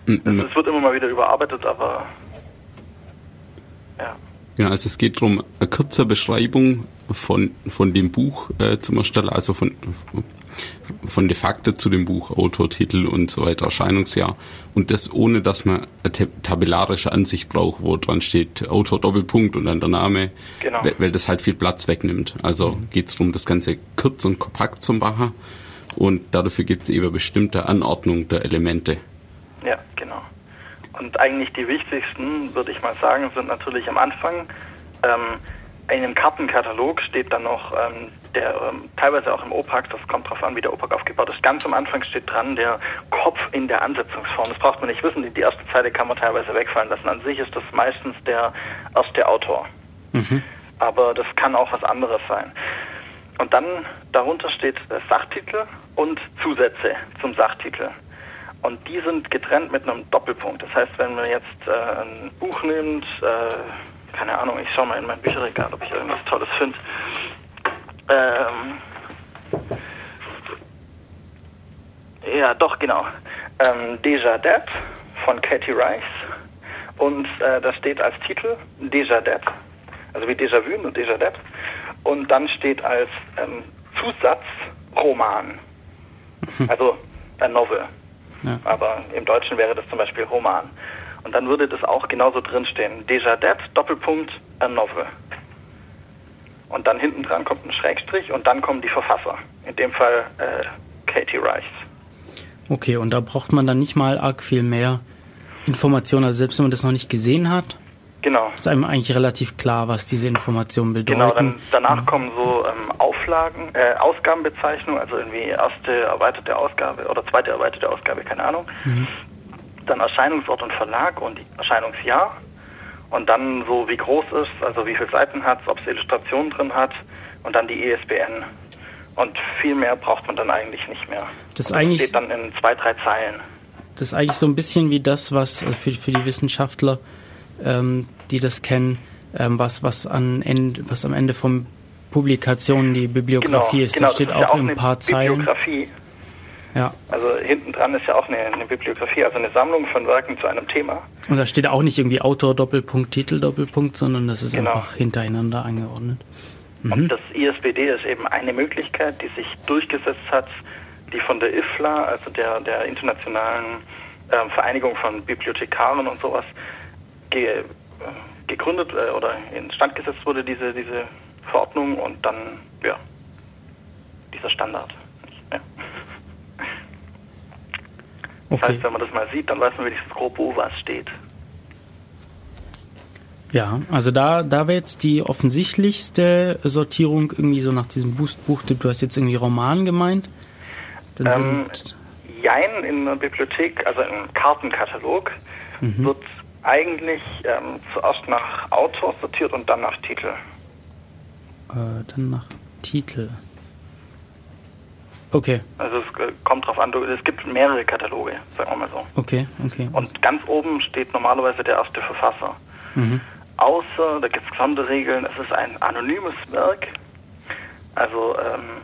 E: m- m-
D: es, wird immer mal wieder überarbeitet, aber ja.
E: Ja, also es geht darum, eine kurze Beschreibung von, von dem Buch äh, zum Ersteller, also von, von de facto zu dem Buch, Autor, Titel und so weiter, Erscheinungsjahr. Und das ohne, dass man eine ta- tabellarische Ansicht braucht, wo dran steht Autor Doppelpunkt und dann der Name,
D: Genau.
E: weil, das halt viel Platz wegnimmt. Also geht es darum, das Ganze kurz und kompakt zu machen und dafür gibt es eben bestimmte Anordnung der Elemente.
D: Ja, genau. Und eigentlich die wichtigsten, würde ich mal sagen, sind natürlich am Anfang. Ähm, in dem Kartenkatalog steht dann noch, ähm, der ähm, teilweise auch im OPAC, das kommt drauf an, wie der OPAC aufgebaut ist, ganz am Anfang steht dran der Kopf in der Ansetzungsform. Das braucht man nicht wissen, die, erste Zeile kann man teilweise wegfallen lassen. An sich ist das meistens der erste Autor. Aber das kann auch was anderes sein. Und dann darunter steht der Sachtitel und Zusätze zum Sachtitel. Und die sind getrennt mit einem Doppelpunkt. Das heißt, wenn man jetzt äh, ein Buch nimmt, äh, keine Ahnung, ich schaue mal in mein Bücherregal, ob ich irgendwas Tolles finde. Ähm, ja, doch, genau. Ähm, Deja Dead von Katie Rice. Und äh, da steht als Titel Deja Dead. Also wie Déjà-vu und Déjà Dead. Und dann steht als ähm, Zusatz Roman. Also ein Novel.
C: Ja.
D: Aber im Deutschen wäre das zum Beispiel Roman. Und dann würde das auch genauso drinstehen. Déjà det, Doppelpunkt, a novel. Und dann hinten dran kommt ein Schrägstrich und dann kommen die Verfasser. In dem Fall äh, Katie Rice.
C: Okay, und da braucht man dann nicht mal arg viel mehr Informationen. Also selbst wenn man das noch nicht gesehen hat,
D: Genau.
C: ist einem eigentlich relativ klar, was diese Informationen bedeuten.
D: Genau, dann, danach kommen so ähm, Auflagen, äh, Ausgabenbezeichnungen, also irgendwie erste erweiterte Ausgabe oder zweite erweiterte Ausgabe, keine Ahnung. Dann Erscheinungsort und Verlag und Erscheinungsjahr. Und dann so, wie groß ist, also wie viele Seiten hat ob es Illustrationen drin hat und dann die ISBN. Und viel mehr braucht man dann eigentlich nicht mehr.
C: Das
D: Und
C: eigentlich-
D: steht dann in zwei, drei Zeilen.
C: Das ist eigentlich so ein bisschen wie das, was also für, für die Wissenschaftler, ähm, die das kennen, ähm, was, was, an Ende, was am Ende von Publikationen die Bibliografie ist.
D: genau,
C: da steht
D: das ist ja
C: auch in ein paar Zeilen.
D: Bibliografie.
C: Ja.
D: Also hinten dran ist ja auch eine, eine Bibliografie, also eine Sammlung von Werken zu einem Thema.
C: Und da steht auch nicht irgendwie Autor Doppelpunkt, Titel Doppelpunkt, sondern das ist
D: Genau.
C: einfach hintereinander angeordnet. Mhm.
D: Und das ISBD ist eben eine Möglichkeit, die sich durchgesetzt hat, die von der IFLA, also der, der internationalen ähm, Vereinigung von Bibliothekaren und sowas, ge, äh, gegründet äh, oder instand gesetzt wurde, diese, diese Verordnung und dann, ja, dieser Standard. Ja. Das
C: Okay.
D: heißt, wenn man das mal sieht, dann weiß man wenigstens grob, wo was steht.
C: Ja, also da, da wäre jetzt die offensichtlichste Sortierung irgendwie so nach diesem Buch, Buchtipp. Du hast jetzt irgendwie Roman gemeint. Dann
D: Ähm, Jein in der Bibliothek, also im Kartenkatalog, wird eigentlich ähm, zuerst nach Autor sortiert und dann nach Titel.
C: äh, dann nach Titel. Okay,
D: Also es äh, kommt drauf an, es gibt mehrere Kataloge, sagen wir mal so.
C: okay, okay.
D: Und ganz oben steht normalerweise der erste Verfasser.
C: Mhm.
D: Außer, da gibt es Sonderregeln, es ist ein anonymes Werk. Also ähm,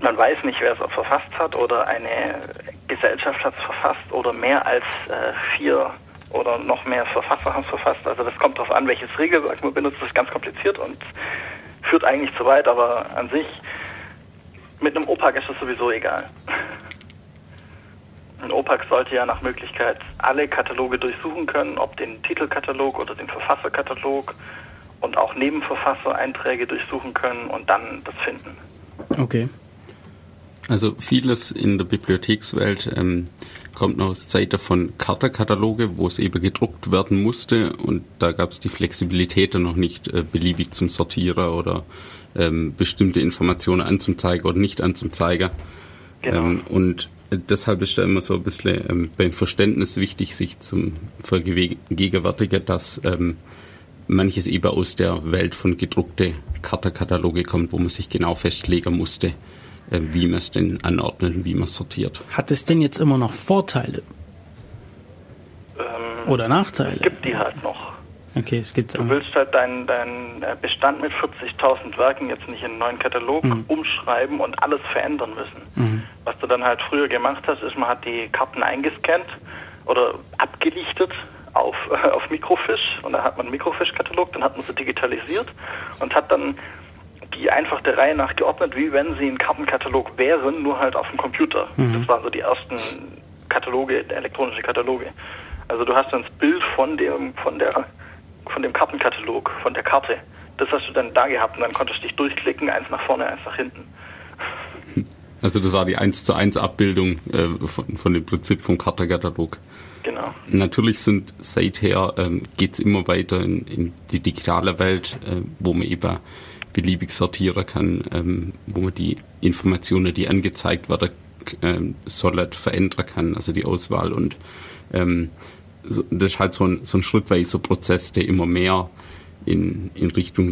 D: man weiß nicht, wer es verfasst hat oder eine Gesellschaft hat es verfasst oder mehr als äh, vier oder noch mehr Verfasser haben es verfasst. Also das kommt darauf an, welches Regelwerk man benutzt. Das ist ganz kompliziert und führt eigentlich zu weit, aber an sich mit einem OPAC ist es sowieso egal. Ein OPAC sollte ja nach Möglichkeit alle Kataloge durchsuchen können, ob den Titelkatalog oder den Verfasserkatalog und auch Nebenverfassereinträge durchsuchen können und dann das finden.
C: Okay.
E: Also vieles in der Bibliothekswelt ähm, kommt noch aus Zeiten von Kartenkataloge, wo es eben gedruckt werden musste und da gab es die Flexibilität dann noch nicht äh, beliebig zum Sortierer oder ähm, bestimmte Informationen anzuzeigen oder nicht anzuzeigen.
D: Genau.
E: Ähm, und deshalb ist da immer so ein bisschen ähm, beim Verständnis wichtig, sich zum vergegenwärtigen, dass ähm, manches eben aus der Welt von gedruckte Kartenkataloge kommt, wo man sich genau festlegen musste, wie man es denn anordnet, wie man es sortiert.
C: Hat es denn jetzt immer noch Vorteile
D: Ähm,
C: oder Nachteile?
D: gibt die halt noch.
C: Okay, es gibt
D: Du willst halt deinen deinen äh, Bestand mit 40.000 Werken jetzt nicht in einen neuen Katalog umschreiben und alles verändern müssen. Was du dann halt früher gemacht hast, ist, man hat die Karten eingescannt oder abgelichtet auf, auf Microfiche und dann hat man einen Microfiche-Katalog, dann hat man sie digitalisiert und hat dann die einfach der Reihe nach geordnet, wie wenn sie ein Kartenkatalog wären, nur halt auf dem Computer. Das waren so die ersten Kataloge, elektronische Kataloge. Also du hast dann das Bild von dem, von der, von dem Kartenkatalog, von der Karte. Das hast du dann da gehabt und dann konntest du dich durchklicken, eins nach vorne, eins nach hinten.
E: Also das war die 1 zu 1 Abbildung äh, von, von dem Prinzip vom Kartenkatalog.
D: Genau.
E: Natürlich sind seither ähm, geht es immer weiter in, in die digitale Welt, äh, wo man eben beliebig sortieren kann, ähm, wo man die Informationen, die angezeigt werden, ähm, solid verändern kann, also die Auswahl und ähm, so, das ist halt so ein, so ein schrittweiser Prozess, der immer mehr in, in Richtung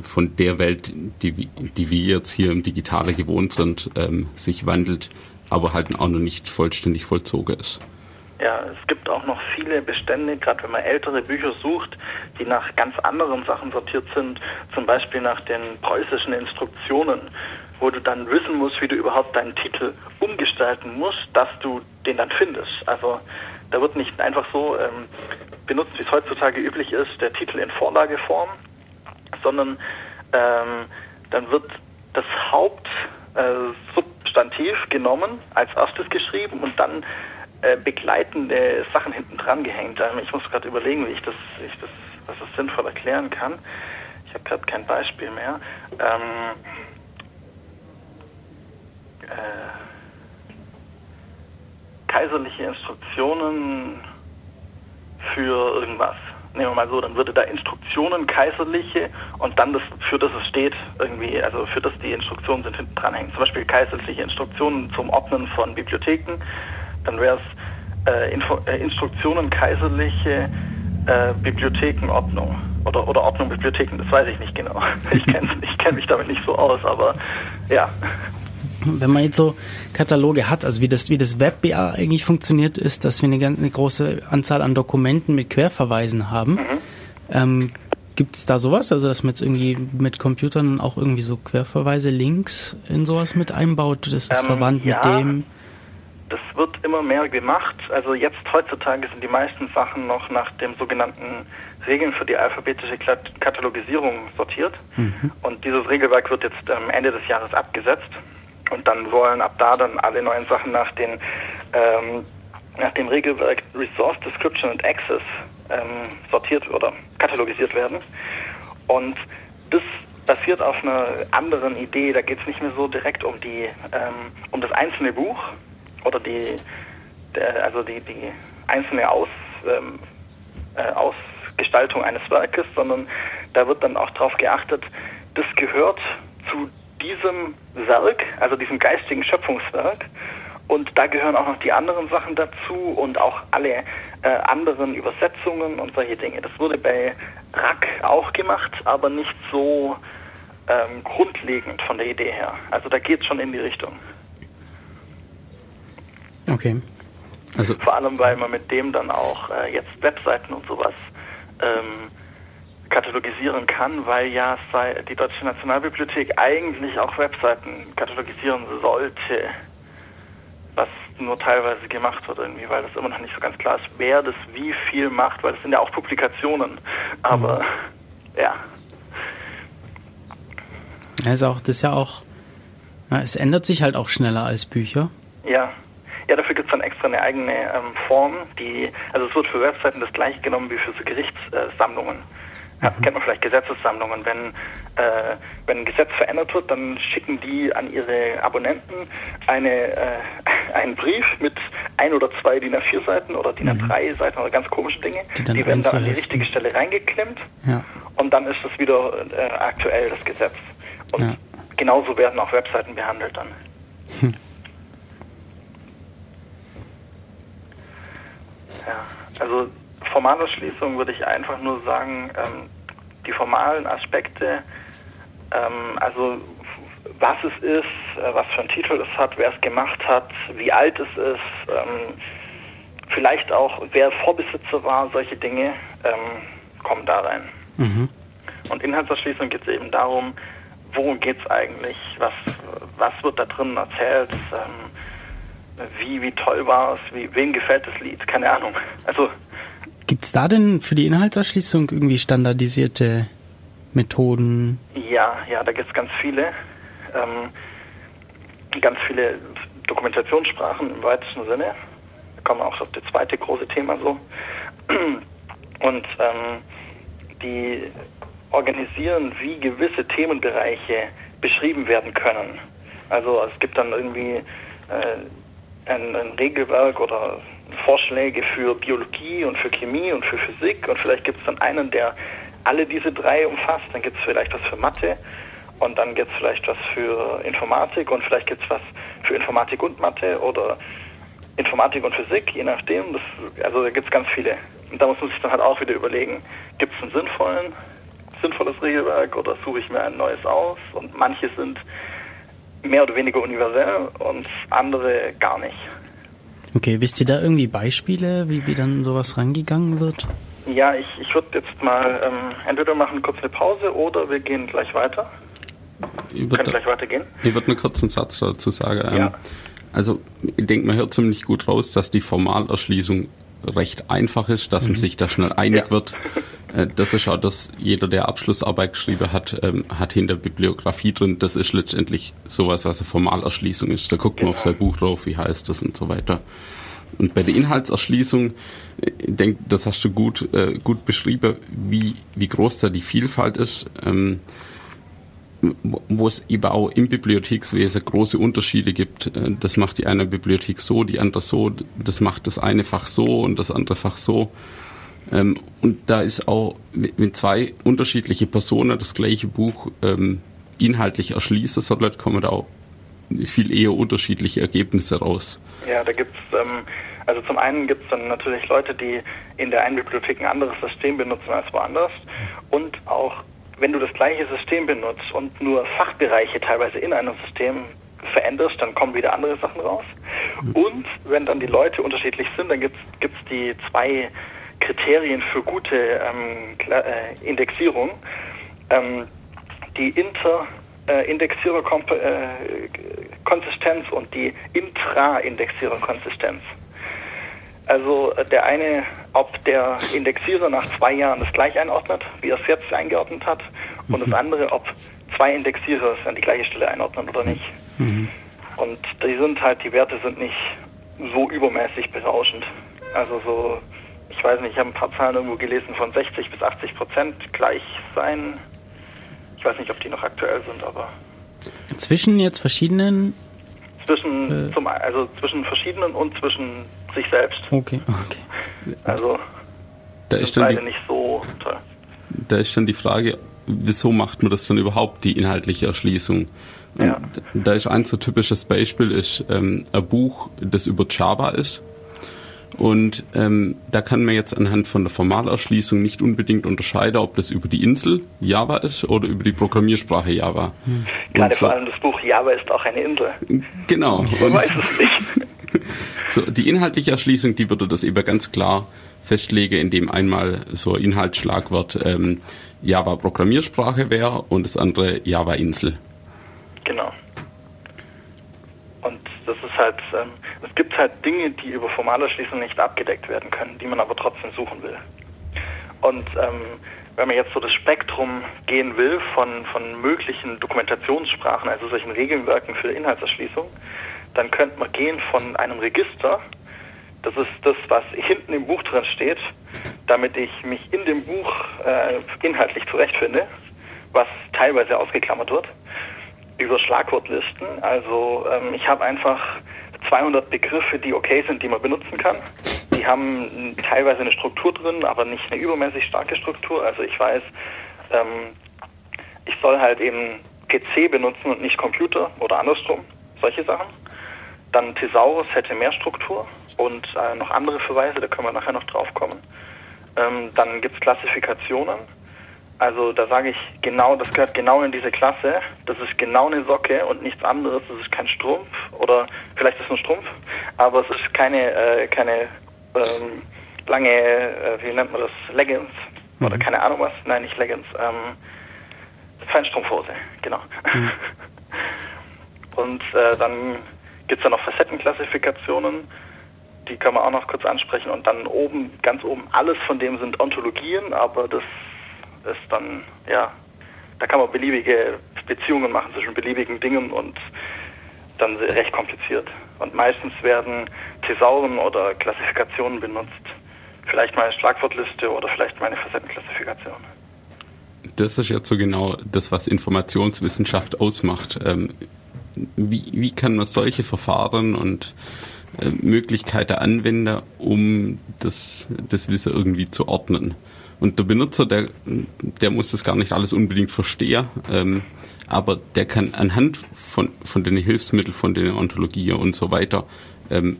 E: von der Welt, die, die wir jetzt hier im Digitale gewohnt sind, ähm, sich wandelt, aber halt auch noch nicht vollständig vollzogen ist.
D: Ja, es gibt auch noch viele Bestände, gerade wenn man ältere Bücher sucht, die nach ganz anderen Sachen sortiert sind, zum Beispiel nach den preußischen Instruktionen, wo du dann wissen musst, wie du überhaupt deinen Titel umgestalten musst, dass du den dann findest. Also da wird nicht einfach so ähm, benutzt, wie es heutzutage üblich ist, der Titel in Vorlageform, sondern ähm, dann wird das Haupt äh, genommen, als erstes geschrieben und dann äh, begleitende Sachen hinten dran gehängt. Ähm, ich muss gerade überlegen, wie ich das, ich das, was das sinnvoll erklären kann. Ich habe gerade kein Beispiel mehr. Ähm, äh, kaiserliche Instruktionen für irgendwas. Nehmen wir mal so, dann würde da Instruktionen kaiserliche und dann das, für das es steht, irgendwie, also für das die Instruktionen sind hinten dran hängen. Zum Beispiel kaiserliche Instruktionen zum Ordnen von Bibliotheken. Dann wäre es äh, Info, äh, Instruktionen kaiserliche äh, Bibliothekenordnung oder, oder Ordnung Bibliotheken, das weiß ich nicht genau. Ich kenne ich kenn mich damit nicht so aus, aber ja.
C: Wenn man jetzt so Kataloge hat, also wie das, wie das WebBA eigentlich funktioniert, ist, dass wir eine, ganz, eine große Anzahl an Dokumenten mit Querverweisen haben. Mhm. Ähm, Gibt es da sowas? Also, dass man jetzt irgendwie mit Computern auch irgendwie so Querverweise, Links in sowas mit einbaut? Das ist ähm, verwandt ja, mit dem.
D: Das wird immer mehr gemacht. Also jetzt heutzutage sind die meisten Sachen noch nach dem sogenannten Regeln für die alphabetische Katalogisierung sortiert. Mhm. Und dieses Regelwerk wird jetzt am Ende des Jahres abgesetzt. Und dann sollen ab da dann alle neuen Sachen nach den ähm, nach dem Regelwerk Resource Description and Access ähm, sortiert oder katalogisiert werden. Und das basiert auf einer anderen Idee. Da geht es nicht mehr so direkt um die ähm, um das einzelne Buch oder die der, also die die einzelne Aus, ähm, äh, Ausgestaltung eines Werkes, sondern da wird dann auch darauf geachtet, das gehört zu diesem Werk, also diesem geistigen Schöpfungswerk. Und da gehören auch noch die anderen Sachen dazu und auch alle äh, anderen Übersetzungen und solche Dinge. Das wurde bei Rack auch gemacht, aber nicht so ähm, grundlegend von der Idee her. Also da geht es schon in die Richtung.
C: Okay.
D: Also Vor allem, weil man mit dem dann auch äh, jetzt Webseiten und sowas ähm, katalogisieren kann, weil ja die Deutsche Nationalbibliothek eigentlich auch Webseiten katalogisieren sollte, was nur teilweise gemacht wird irgendwie, weil das immer noch nicht so ganz klar ist, wer das wie viel macht, weil das sind ja auch Publikationen, aber mhm. ja.
C: Ist auch, das ist ja auch, ja, es ändert sich halt auch schneller als Bücher.
D: Ja. Ja, dafür gibt es dann extra eine eigene ähm, Form, die, also es wird für Webseiten das gleiche genommen wie für so Gerichtssammlungen. Ja, kennt man vielleicht Gesetzessammlungen. Wenn, äh, wenn ein Gesetz verändert wird, dann schicken die an ihre Abonnenten eine, äh, einen Brief mit ein oder zwei DIN A4 Seiten oder DIN A3 mhm. Seiten oder ganz komische Dinge. Die, die werden dann an die richtige Stelle reingeklemmt ja. und dann ist das wieder äh, aktuell, das Gesetz. Und ja. genauso werden auch Webseiten behandelt dann. Hm. Ja, also Formalerschließung würde ich einfach nur sagen, ähm, die formalen Aspekte, ähm, also was es ist, äh, was für einen Titel es hat, wer es gemacht hat, wie alt es ist, ähm, vielleicht auch wer Vorbesitzer war, solche Dinge ähm, kommen da rein. Mhm. Und Inhaltserschließung geht es eben darum, worum geht es eigentlich, was, was wird da drin erzählt, ähm, wie, wie toll war es, wie, wem gefällt das Lied, keine Ahnung. Also
C: Gibt es da denn für die Inhaltserschließung irgendwie standardisierte Methoden?
D: Ja, ja, da gibt es ganz viele. Ähm, ganz viele Dokumentationssprachen im weitesten Sinne. Da kommen wir auch auf das zweite große Thema so. Und ähm, die organisieren, wie gewisse Themenbereiche beschrieben werden können. Also es gibt dann irgendwie äh, ein, ein Regelwerk oder Vorschläge für Biologie und für Chemie und für Physik und vielleicht gibt es dann einen, der alle diese drei umfasst. Dann gibt es vielleicht was für Mathe und dann gibt es vielleicht was für Informatik und vielleicht gibt es was für Informatik und Mathe oder Informatik und Physik, je nachdem. Das, also da gibt es ganz viele. Und da muss man sich dann halt auch wieder überlegen, gibt es sinnvollen, sinnvolles Regelwerk oder suche ich mir ein neues aus? Und manche sind mehr oder weniger universell und andere gar nicht.
C: Okay, wisst ihr da irgendwie Beispiele, wie, wie dann sowas rangegangen wird?
D: Ja, ich, ich würde jetzt mal ähm, entweder machen kurz eine Pause oder wir gehen gleich weiter.
E: Ich würde gleich weitergehen. Ich würde einen kurzen Satz dazu sagen.
D: Ja.
E: also ich denke, man hört ziemlich gut raus, dass die Formalerschließung recht einfach ist, dass man sich da schnell einig
D: Ja.
E: wird. Äh, Das ist auch das, jeder, der Abschlussarbeit geschrieben hat, ähm, hat hinter Bibliografie drin. Das ist letztendlich sowas, was eine Formalerschließung ist. Da guckt man auf sein Buch drauf, wie heißt das und so weiter. Und bei der Inhaltserschließung, äh, ich denke, das hast du gut, äh, gut beschrieben, wie, wie groß da die Vielfalt ist. Ähm, wo- es eben auch im Bibliothekswesen große Unterschiede gibt. Äh, Das macht die eine Bibliothek so, die andere so, das macht das eine Fach so und das andere Fach so. Ähm, Und da ist auch, wenn zwei unterschiedliche Personen das gleiche Buch ähm, inhaltlich erschließen sollen, kommen da auch viel eher unterschiedliche Ergebnisse raus.
D: Ja, da gibt's ähm, also zum einen gibt's dann natürlich Leute, die in der einen Bibliothek ein anderes System benutzen als woanders. Und auch wenn du das gleiche System benutzt und nur Fachbereiche teilweise in einem System veränderst, dann kommen wieder andere Sachen raus. Und wenn dann die Leute unterschiedlich sind, dann gibt's gibt's die zwei Kriterien für gute ähm, äh, Indexierung. Ähm, die Inter äh, Indexierer äh, Konsistenz und die Intra-Indexierer Konsistenz. Also äh, der eine, ob der Indexierer nach zwei Jahren das gleich einordnet, wie er es jetzt eingeordnet hat, und das andere, ob zwei Indexierer es an die gleiche Stelle einordnen oder nicht. Und die sind halt, die Werte sind nicht so übermäßig berauschend. Also so, ich weiß nicht, ich habe ein paar Zahlen irgendwo gelesen von 60 bis 80 Prozent gleich sein. Ich weiß nicht, ob die noch aktuell sind, aber
C: Zwischen jetzt verschiedenen.
D: zwischen,
C: Äh.
D: zum, also zwischen verschiedenen und zwischen sich selbst.
C: Okay, okay.
D: Also
E: Da
D: das
E: ist dann die,
D: nicht so toll.
E: da ist dann die Frage, wieso macht man das dann überhaupt, die inhaltliche Erschließung? Und
D: Ja.
E: Da ist ein so typisches Beispiel, ist ähm, ein Buch, das über Java ist. Und ähm, da kann man jetzt anhand von der Formalerschließung nicht unbedingt unterscheiden, ob das über die Insel Java ist oder über die Programmiersprache Java.
D: Gerade
E: Und so,
D: vor allem das Buch Java ist auch eine Insel.
E: genau.
D: Man
E: Und
D: weiß es nicht.
E: So, die inhaltliche Erschließung, die würde das eben ganz klar festlegen, indem einmal so ein Inhaltsschlagwort ähm, Java Programmiersprache wäre und das andere Java Insel.
D: Genau. Und das ist halt, ähm, es gibt halt Dinge, die über Formalerschließung nicht abgedeckt werden können, die man aber trotzdem suchen will. Und ähm, wenn man jetzt so das Spektrum gehen will von, von möglichen Dokumentationssprachen, also solchen Regelwerken für Inhaltserschließung, dann könnte man gehen von einem Register, das ist das, was hinten im Buch drin steht, damit ich mich in dem Buch äh, inhaltlich zurechtfinde, was teilweise ausgeklammert wird, über Schlagwortlisten. Also ähm, ich habe einfach 200 Begriffe, die okay sind, die man benutzen kann. Die haben teilweise eine Struktur drin, aber nicht eine übermäßig starke Struktur. Also ich weiß, ähm, ich soll halt eben PC benutzen und nicht Computer oder andersrum, solche Sachen. Dann Thesaurus hätte mehr Struktur und äh, noch andere Verweise, da können wir nachher noch drauf kommen. Ähm, dann gibt es Klassifikationen. Also da sage ich genau, das gehört genau in diese Klasse. Das ist genau eine Socke und nichts anderes. Das ist kein Strumpf oder vielleicht ist es ein Strumpf, aber es ist keine äh, keine ähm, lange, äh, wie nennt man das, Leggings oder keine Ahnung was. Nein, nicht Leggings. Ähm, Feinstrumpfhose, genau. Und äh, dann gibt es da noch Facettenklassifikationen, die kann man auch noch kurz ansprechen. Und dann oben, ganz oben, alles von dem sind Ontologien, aber das ist dann, ja, da kann man beliebige Beziehungen machen zwischen beliebigen Dingen und dann recht kompliziert. Und meistens werden Thesauren oder Klassifikationen benutzt. Vielleicht mal eine Schlagwortliste oder vielleicht mal eine Facettenklassifikation.
E: Das ist jetzt so genau das, was Informationswissenschaft ausmacht. Ähm, wie, wie kann man solche Verfahren und äh, Möglichkeiten anwenden, um das, das Wissen irgendwie zu ordnen? Und der Benutzer, der, der muss das gar nicht alles unbedingt verstehen, ähm, aber der kann anhand von, von den Hilfsmitteln, von den Ontologien und so weiter, ähm,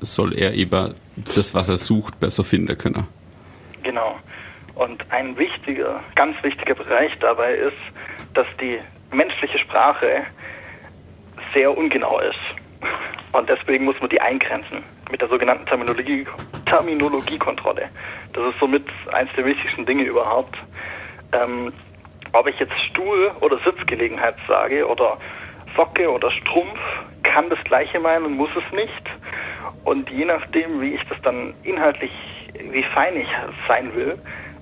E: soll er eben das, was er sucht, besser finden können.
D: Genau. Und ein wichtiger, ganz wichtiger Bereich dabei ist, dass die menschliche Sprache sehr ungenau ist. Und deswegen muss man die eingrenzen mit der sogenannten Terminologie, Terminologiekontrolle. Das ist somit eines der wichtigsten Dinge überhaupt. Ähm, ob ich jetzt Stuhl oder Sitzgelegenheit sage oder Socke oder Strumpf, kann das gleiche meinen und muss es nicht. Und je nachdem, wie ich das dann inhaltlich, wie fein ich sein will,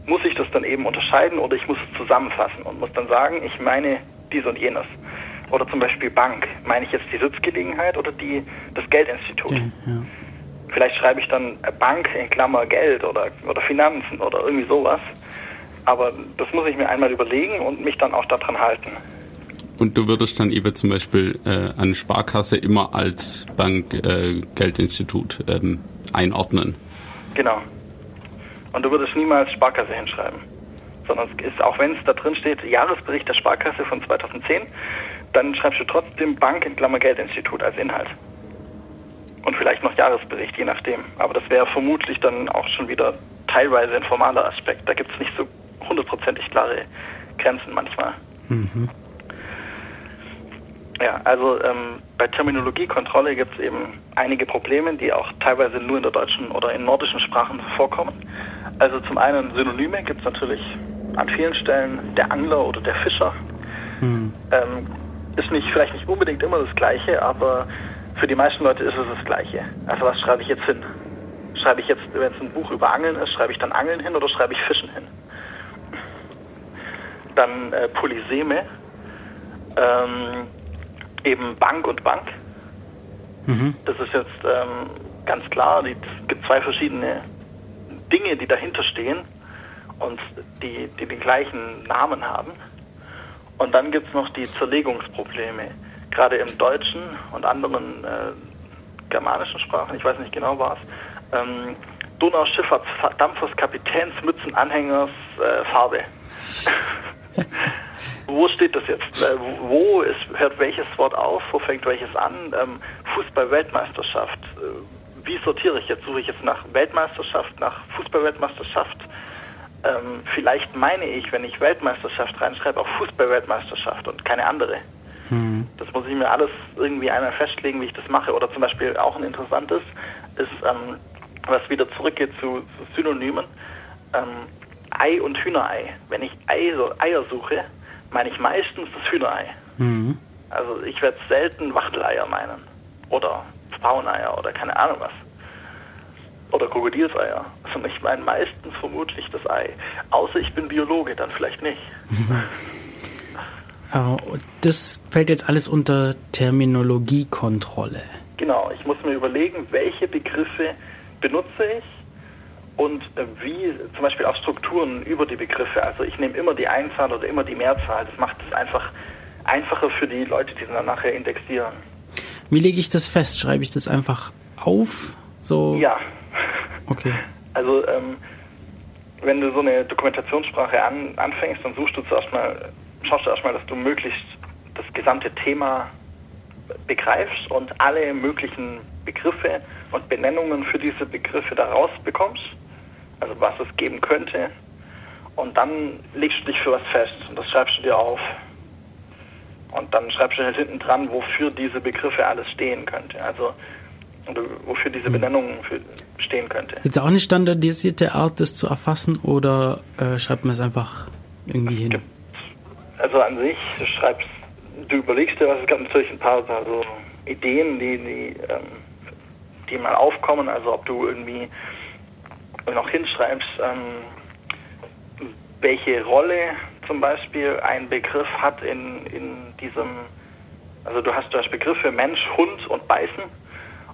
D: muss ich das dann eben unterscheiden oder ich muss es zusammenfassen und muss dann sagen, ich meine dies und jenes. Oder zum Beispiel Bank. Meine ich jetzt die Sitzgelegenheit oder die, das Geldinstitut?
C: Ja, ja.
D: Vielleicht schreibe ich dann Bank in Klammer Geld oder, oder Finanzen oder irgendwie sowas. Aber das muss ich mir einmal überlegen und mich dann auch daran halten.
E: Und du würdest dann eben zum Beispiel äh, eine Sparkasse immer als Bank, äh, Geldinstitut ähm, einordnen.
D: Genau. Und du würdest niemals Sparkasse hinschreiben. Sondern es ist, auch wenn es da drin steht, Jahresbericht der Sparkasse von 2010, dann schreibst du trotzdem Bank in Klammer Geldinstitut als Inhalt. Und vielleicht noch Jahresbericht, je nachdem. Aber das wäre vermutlich dann auch schon wieder teilweise ein formaler Aspekt. Da gibt es nicht so hundertprozentig klare Grenzen manchmal. Ja, also ähm, bei Terminologiekontrolle gibt es eben einige Probleme, die auch teilweise nur in der deutschen oder in nordischen Sprachen vorkommen. Also zum einen Synonyme gibt es natürlich an vielen Stellen der Angler oder der Fischer. Ähm, ist nicht vielleicht nicht unbedingt immer das Gleiche, aber für die meisten Leute ist es das Gleiche. Also was schreibe ich jetzt hin? Schreibe ich jetzt, wenn es ein Buch über Angeln ist, schreibe ich dann Angeln hin oder schreibe ich Fischen hin? Dann äh, Polyseme, ähm, eben Bank und Bank. Das ist jetzt ähm, ganz klar, die- es gibt zwei verschiedene Dinge, die dahinter stehen und die, die den gleichen Namen haben. Und dann gibt es noch die Zerlegungsprobleme, gerade im Deutschen und anderen äh, germanischen Sprachen, ich weiß nicht genau was. Ähm, Donauschifffahrtsdampfers, Kapitäns, Mützen, Anhängers, äh, Farbe. Wo steht das jetzt? Äh, Wo ist, hört welches Wort auf? Wo fängt welches an? Ähm, Fußball-Weltmeisterschaft. Äh, Wie sortiere ich jetzt? Suche ich jetzt nach Weltmeisterschaft, nach Fußball-Weltmeisterschaft? Ähm, vielleicht meine ich, wenn ich Weltmeisterschaft reinschreibe, auch Fußball-Weltmeisterschaft und keine andere. Das muss ich mir alles irgendwie einmal festlegen, wie ich das mache. Oder zum Beispiel auch ein interessantes ist, ähm, was wieder zurückgeht zu, zu Synonymen, ähm, Ei und Hühnerei. Wenn ich Ei, so Eier suche, meine ich meistens das Hühnerei. Also ich werde selten Wachteleier meinen. Oder Pfaueneier oder keine Ahnung was. Oder Krokodilseier. Sondern ich meine meistens vermutlich das Ei. Außer ich bin Biologe, dann vielleicht nicht.
C: Und das fällt jetzt alles unter Terminologiekontrolle.
D: Genau, ich muss mir überlegen, welche Begriffe benutze ich und äh, wie zum Beispiel auch Strukturen über die Begriffe. Also ich nehme immer die Einzahl oder immer die Mehrzahl. Das macht es einfach einfacher für die Leute, die dann nachher indexieren.
C: Wie lege ich das fest? Schreibe ich das einfach auf? So?
D: Ja,
C: Okay.
D: also ähm, wenn du so eine Dokumentationssprache an, anfängst, dann suchst du zuerst mal, schaust du erstmal, dass du möglichst das gesamte Thema begreifst und alle möglichen Begriffe und Benennungen für diese Begriffe da rausbekommst, also was es geben könnte. Und dann legst du dich für was fest und das schreibst du dir auf. Und dann schreibst du halt hinten dran, wofür diese Begriffe alles stehen könnte. Also oder wofür diese Benennung für, stehen könnte.
C: Gibt es auch eine standardisierte Art, das zu erfassen oder äh, schreibt man es einfach irgendwie hin?
D: Also an sich, du schreibst, du überlegst dir was, es gab natürlich ein paar, paar so Ideen, die, die, ähm, die mal aufkommen, also ob du irgendwie noch hinschreibst, ähm, welche Rolle zum Beispiel ein Begriff hat in, in diesem, also du hast, du hast Begriffe Mensch, Hund und Beißen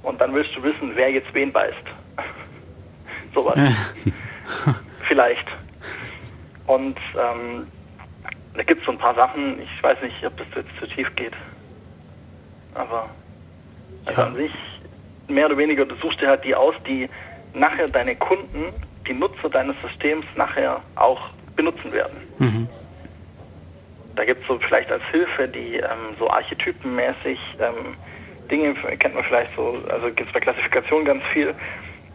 D: und dann willst du wissen, wer jetzt wen beißt. Sowas. Vielleicht. Und ähm, da gibt es so ein paar Sachen, ich weiß nicht, ob das jetzt zu tief geht. Aber also
C: Ja.
D: an sich, mehr oder weniger, du suchst dir halt die aus, die nachher deine Kunden, die Nutzer deines Systems nachher auch benutzen werden. Da gibt es so vielleicht als Hilfe die ähm, so archetypenmäßig ähm, Dinge, kennt man vielleicht so, also gibt es bei Klassifikation ganz viel.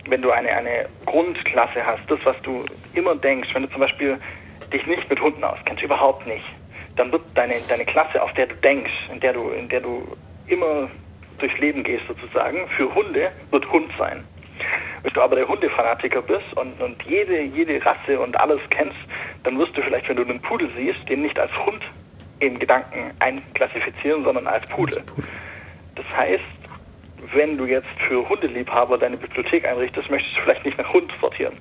D: Wenn du eine, eine Grundklasse hast, das, was du immer denkst, wenn du zum Beispiel dich nicht mit Hunden auskennst, überhaupt nicht, dann wird deine, deine Klasse, auf der du denkst, in der du, in der du immer durchs Leben gehst sozusagen, für Hunde wird Hund sein. Wenn du aber der Hundefanatiker bist und, und jede, jede Rasse und alles kennst, dann wirst du vielleicht, wenn du einen Pudel siehst, den nicht als Hund in Gedanken einklassifizieren, sondern als Pudel. Das heißt, wenn du jetzt für Hundeliebhaber deine Bibliothek einrichtest, möchtest du vielleicht nicht nach Hund sortieren,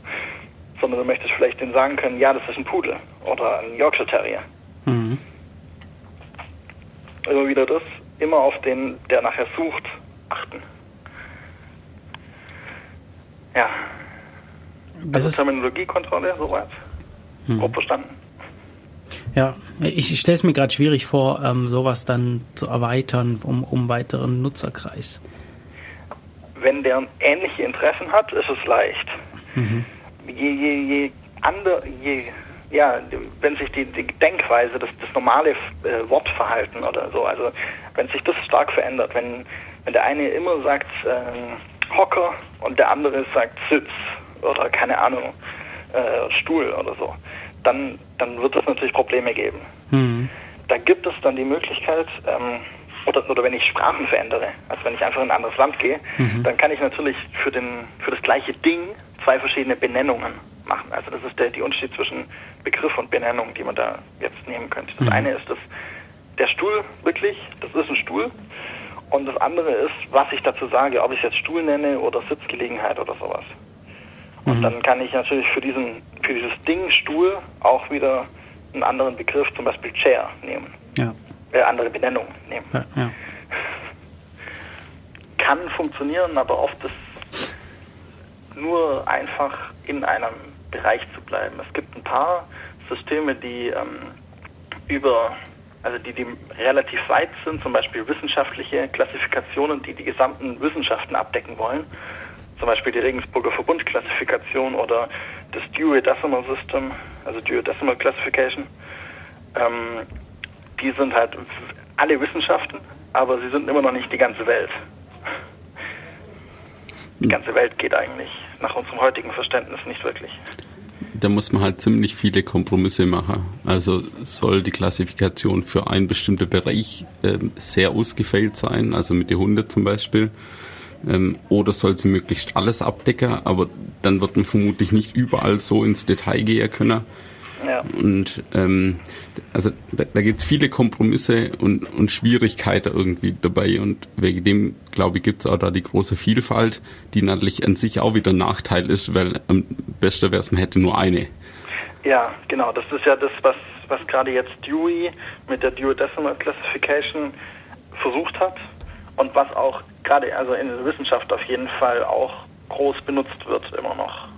D: sondern du möchtest vielleicht denen sagen können, ja, das ist ein Pudel oder ein Yorkshire Terrier.
C: Mhm.
D: Immer wieder das, immer auf den, der nachher sucht, achten. Ja,
C: Das
D: also
C: ist,
D: Terminologiekontrolle, soweit. Grob verstanden.
C: Ja, ich, ich stelle es mir gerade schwierig vor, ähm, sowas dann zu erweitern um, um weiteren Nutzerkreis.
D: Wenn der ähnliche Interessen hat, ist es leicht. Je, je, je ander, je, ja, wenn sich die, die Denkweise, das, das normale äh, Wortverhalten oder so, also wenn sich das stark verändert, wenn, wenn der eine immer sagt äh, Hocker und der andere sagt Sitz oder keine Ahnung, äh, Stuhl oder so, dann, dann wird es natürlich Probleme geben.
C: Mhm.
D: Da gibt es dann die Möglichkeit, ähm, oder, oder wenn ich Sprachen verändere, also wenn ich einfach in ein anderes Land gehe, dann kann ich natürlich für, den, für das gleiche Ding zwei verschiedene Benennungen machen. Also das ist der, die Unterschied zwischen Begriff und Benennung, die man da jetzt nehmen könnte. Das eine ist das, der Stuhl wirklich, das ist ein Stuhl. Und das andere ist, was ich dazu sage, ob ich es jetzt Stuhl nenne oder Sitzgelegenheit oder sowas. Und dann kann ich natürlich für diesen, für dieses Ding Stuhl auch wieder einen anderen Begriff, zum Beispiel Chair, nehmen.
C: Ja,
D: Äh, andere Benennung nehmen.
C: ja, ja.
D: Kann funktionieren, aber oft ist nur einfach in einem Bereich zu bleiben. Es gibt ein paar Systeme, die ähm, über, also die, die relativ weit sind, zum Beispiel wissenschaftliche Klassifikationen, die die gesamten Wissenschaften abdecken wollen. Zum Beispiel die Regensburger Verbundklassifikation oder das Dewey Decimal System, also Dewey Decimal Classification. Ähm, die sind halt alle Wissenschaften, aber sie sind immer noch nicht die ganze Welt. Die ganze Welt geht eigentlich nach unserem heutigen Verständnis nicht wirklich.
E: Da muss man halt ziemlich viele Kompromisse machen. Also soll die Klassifikation für einen bestimmten Bereich ähm, sehr ausgefeilt sein, also mit den Hunde zum Beispiel. Ähm, oder soll sie möglichst alles abdecken, aber dann wird man vermutlich nicht überall so ins Detail gehen können.
D: Ja.
E: Und ähm, also da, da gibt es viele Kompromisse und, und Schwierigkeiten irgendwie dabei und wegen dem, glaube ich, gibt es auch da die große Vielfalt, die natürlich an sich auch wieder ein Nachteil ist, weil am besten wäre es, man hätte nur eine.
D: Ja, genau. Das ist ja das, was, was gerade jetzt Dewey mit der Dewey Decimal Classification versucht hat und was auch gerade also in der Wissenschaft auf jeden Fall auch groß benutzt wird immer noch.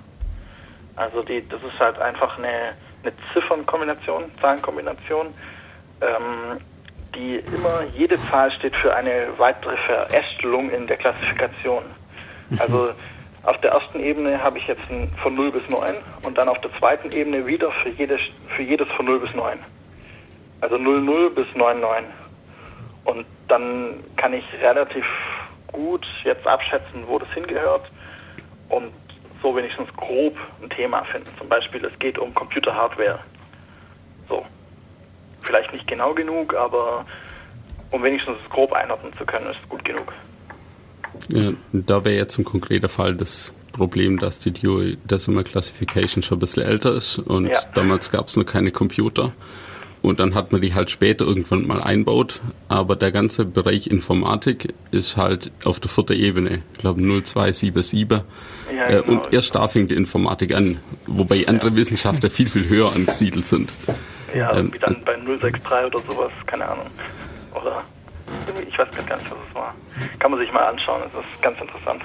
D: Also die, das ist halt einfach eine, eine Ziffernkombination, Zahlenkombination, ähm, die immer, jede Zahl steht für eine weitere Verästelung in der Klassifikation. Also auf der ersten Ebene habe ich jetzt von 0 bis 9 und dann auf der zweiten Ebene wieder für, jede, für jedes von 0 bis 9. Also 00 bis 99. Und dann kann ich relativ gut jetzt abschätzen, wo das hingehört und so wenigstens grob ein Thema finden. Zum Beispiel, es geht um Computerhardware. So. Vielleicht nicht genau genug, aber um wenigstens es grob einordnen zu können, ist gut genug.
E: Ja, da wäre jetzt ein konkreter Fall das Problem, dass die Dewey Decimal Classification schon ein bisschen älter ist und
D: Ja.
E: damals gab es noch keine Computer. Und dann hat man die halt später irgendwann mal einbaut. Aber der ganze Bereich Informatik ist halt auf der vierten Ebene. Ich glaube 0277.
D: Ja,
E: äh,
D: genau.
E: und erst da fängt die Informatik an. Wobei andere Wissenschaftler viel, viel höher angesiedelt sind.
D: Ja,
E: Ähm,
D: wie dann bei 063 oder sowas, keine Ahnung. Oder ich weiß gar nicht, was es war. Kann man sich mal anschauen, das ist ganz interessant.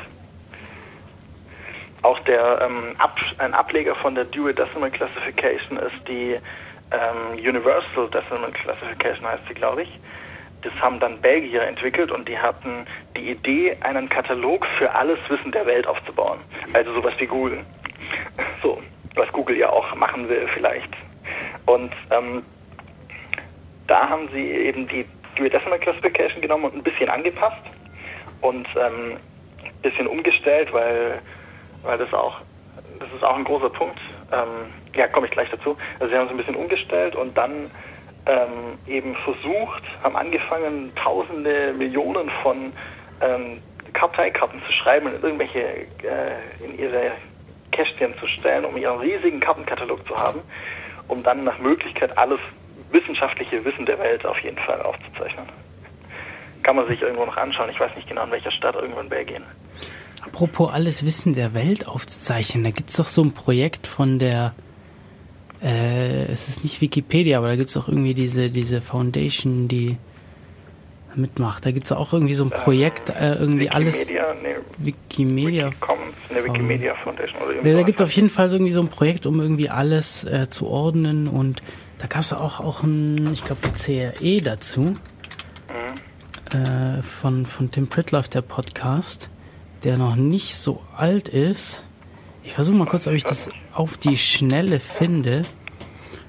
D: Auch der ähm, Ab ein Ableger von der Dewey Decimal Classification ist die ähm, Universal Decimal Classification heißt sie, glaube ich. Das haben dann Belgier entwickelt und die hatten die Idee, einen Katalog für alles Wissen der Welt aufzubauen. Also sowas wie Google. So, was Google ja auch machen will vielleicht. Und ähm, da haben sie eben die Decimal Classification genommen und ein bisschen angepasst und ähm, ein bisschen umgestellt, weil, weil das auch, das ist auch ein großer Punkt. Ähm, ja, komme ich gleich dazu. Also sie haben es ein bisschen umgestellt und dann ähm, eben versucht, haben angefangen, tausende, Millionen von ähm, Karteikarten zu schreiben und irgendwelche, äh, in ihre Kästchen zu stellen, um ihren riesigen Kartenkatalog zu haben, um dann nach Möglichkeit alles wissenschaftliche Wissen der Welt auf jeden Fall aufzuzeichnen. kann man sich irgendwo noch anschauen. Ich weiß nicht genau, in welcher Stadt, irgendwo in Belgien.
C: Apropos alles Wissen der Welt aufzuzeichnen, da gibt's doch so ein Projekt von der, äh, es ist nicht Wikipedia, aber da gibt's doch irgendwie diese, diese Foundation, die mitmacht. Da gibt's auch irgendwie so ein Projekt, äh, irgendwie alles.
D: Wikimedia, nee,
C: Wikimedia.
D: Commons, ne, Wikimedia Foundation oder
C: Da,
D: irgendwas.
C: da gibt's auf jeden Fall so irgendwie so ein Projekt, um irgendwie alles äh, zu ordnen und da gab's auch, auch ein, ich glaube, CRE dazu. Äh, von, von Tim Pritloff, der Podcast, der noch nicht so alt ist. Ich versuche mal kurz, ob ich das auf die Schnelle finde.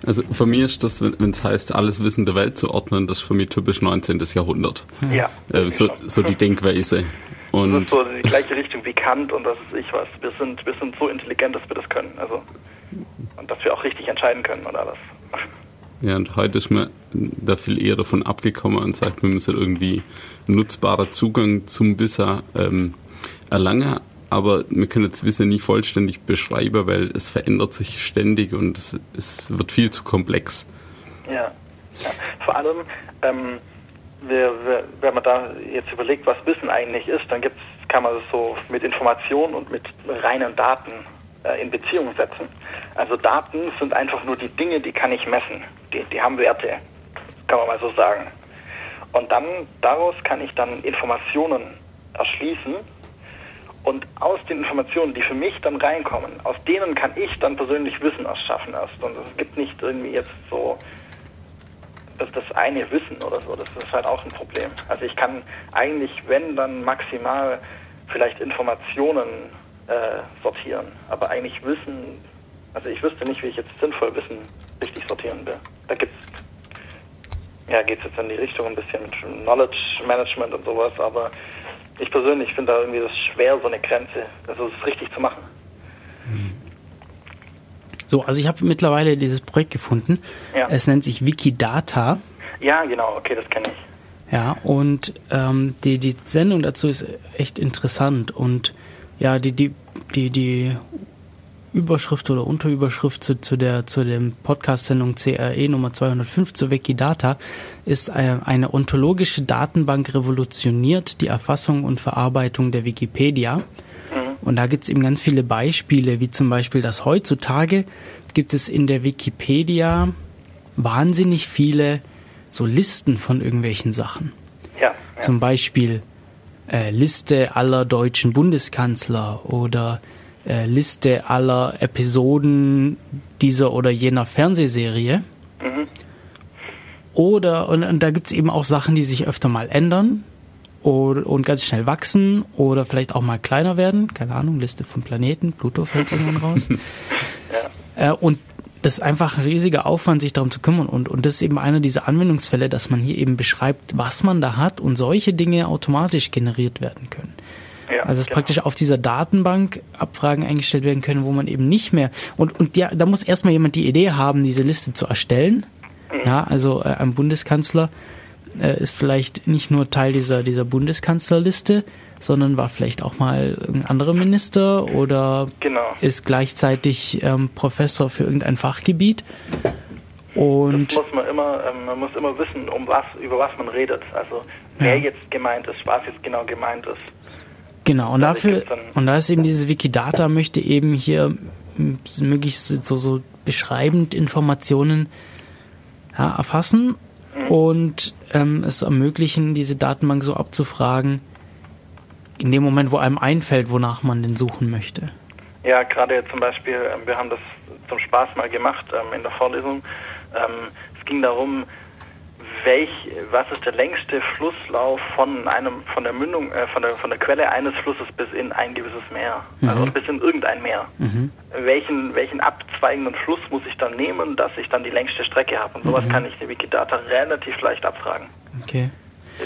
E: Also für mich ist das, wenn es heißt, alles Wissen der Welt zu ordnen, das ist für mich typisch 19. Jahrhundert.
D: Ja.
E: Äh, so, so die Denkweise.
D: Das
E: Und
D: ist so die gleiche Richtung wie Kant und das ist ich was. Wir sind, wir sind so intelligent, dass wir das können. Also und dass wir auch richtig entscheiden können und alles.
E: Ja, und heute ist man da viel eher davon abgekommen und sagt, man müsse irgendwie nutzbarer Zugang zum Wissen ähm, erlangen. Aber wir können das Wissen nie vollständig beschreiben, weil es verändert sich ständig und es, es wird viel zu komplex.
D: Ja. ja. Vor allem, ähm, wir, wir, wenn man da jetzt überlegt, was Wissen eigentlich ist, dann gibt's, kann man das so mit Informationen und mit reinen Daten äh, in Beziehung setzen. Also Daten sind einfach nur die Dinge, die kann ich messen. Die, die haben Werte, kann man mal so sagen. Und dann daraus kann ich dann Informationen erschließen und aus den Informationen, die für mich dann reinkommen, aus denen kann ich dann persönlich Wissen erschaffen erst. Und es gibt nicht irgendwie jetzt so das, das eine Wissen oder so. Das ist halt auch ein Problem. Also ich kann eigentlich, wenn dann maximal vielleicht Informationen äh, sortieren, aber eigentlich Wissen, also ich wüsste nicht, wie ich jetzt sinnvoll Wissen richtig sortieren will. Da gibt's ja, geht es jetzt in die Richtung ein bisschen mit Knowledge Management und sowas, aber ich persönlich finde da irgendwie das schwer, so eine Grenze, also es richtig zu machen.
C: So, also ich habe mittlerweile dieses Projekt gefunden.
D: Ja.
C: Es nennt sich Wikidata.
D: Ja, genau, okay, das kenne ich.
C: Ja, und ähm, die, die Sendung dazu ist echt interessant. Und ja, die, die, die, die Überschrift oder Unterüberschrift zu, zu der zu dem Podcast-Sendung CRE Nummer 205 zu Wikidata ist äh, eine ontologische Datenbank revolutioniert die Erfassung und Verarbeitung der Wikipedia. Und da gibt's eben ganz viele Beispiele, wie zum Beispiel, dass heutzutage gibt es in der Wikipedia wahnsinnig viele so Listen von irgendwelchen Sachen.
D: Ja, ja.
C: Zum Beispiel äh, Liste aller deutschen Bundeskanzler oder äh, Liste aller Episoden dieser oder jener Fernsehserie. Oder, und, und da gibt's eben auch Sachen, die sich öfter mal ändern und, und ganz schnell wachsen oder vielleicht auch mal kleiner werden. Keine Ahnung, Liste von Planeten, Pluto fällt irgendwann raus. äh, und das ist einfach ein riesiger Aufwand, sich darum zu kümmern. Und, und das ist eben einer dieser Anwendungsfälle, dass man hier eben beschreibt, was man da hat und solche Dinge automatisch generiert werden können.
D: Ja
C: Also es
D: genau.
C: praktisch auf dieser Datenbank Abfragen eingestellt werden können, wo man eben nicht mehr und und ja, da muss erstmal jemand die Idee haben, diese Liste zu erstellen. Ja, also äh, ein Bundeskanzler äh, ist vielleicht nicht nur Teil dieser dieser Bundeskanzlerliste, sondern war vielleicht auch mal irgendein anderer Minister oder
D: Genau.
C: ist gleichzeitig ähm, Professor für irgendein Fachgebiet. Und
D: Das muss man immer, ähm, man muss immer wissen, um was, über was man redet. Also wer
C: Ja.
D: jetzt gemeint ist, was jetzt genau gemeint ist.
C: Genau, und dafür, und da ist eben diese Wikidata möchte eben hier möglichst so, so beschreibend Informationen ja, erfassen und ähm, es ermöglichen, diese Datenbank so abzufragen, in dem Moment, wo einem einfällt, wonach man denn suchen möchte.
D: Ja, gerade jetzt zum Beispiel, ähm, wir haben das zum Spaß mal gemacht ähm, in der Vorlesung. Ähm, es ging darum, welch, was ist der längste Flusslauf von einem, von der Mündung, äh, von der, von der Quelle eines Flusses bis in ein gewisses Meer, also bis in irgendein Meer. Welchen, welchen abzweigenden Fluss muss ich dann nehmen, dass ich dann die längste Strecke habe? Und sowas kann ich in Wikidata relativ leicht abfragen.
C: Okay.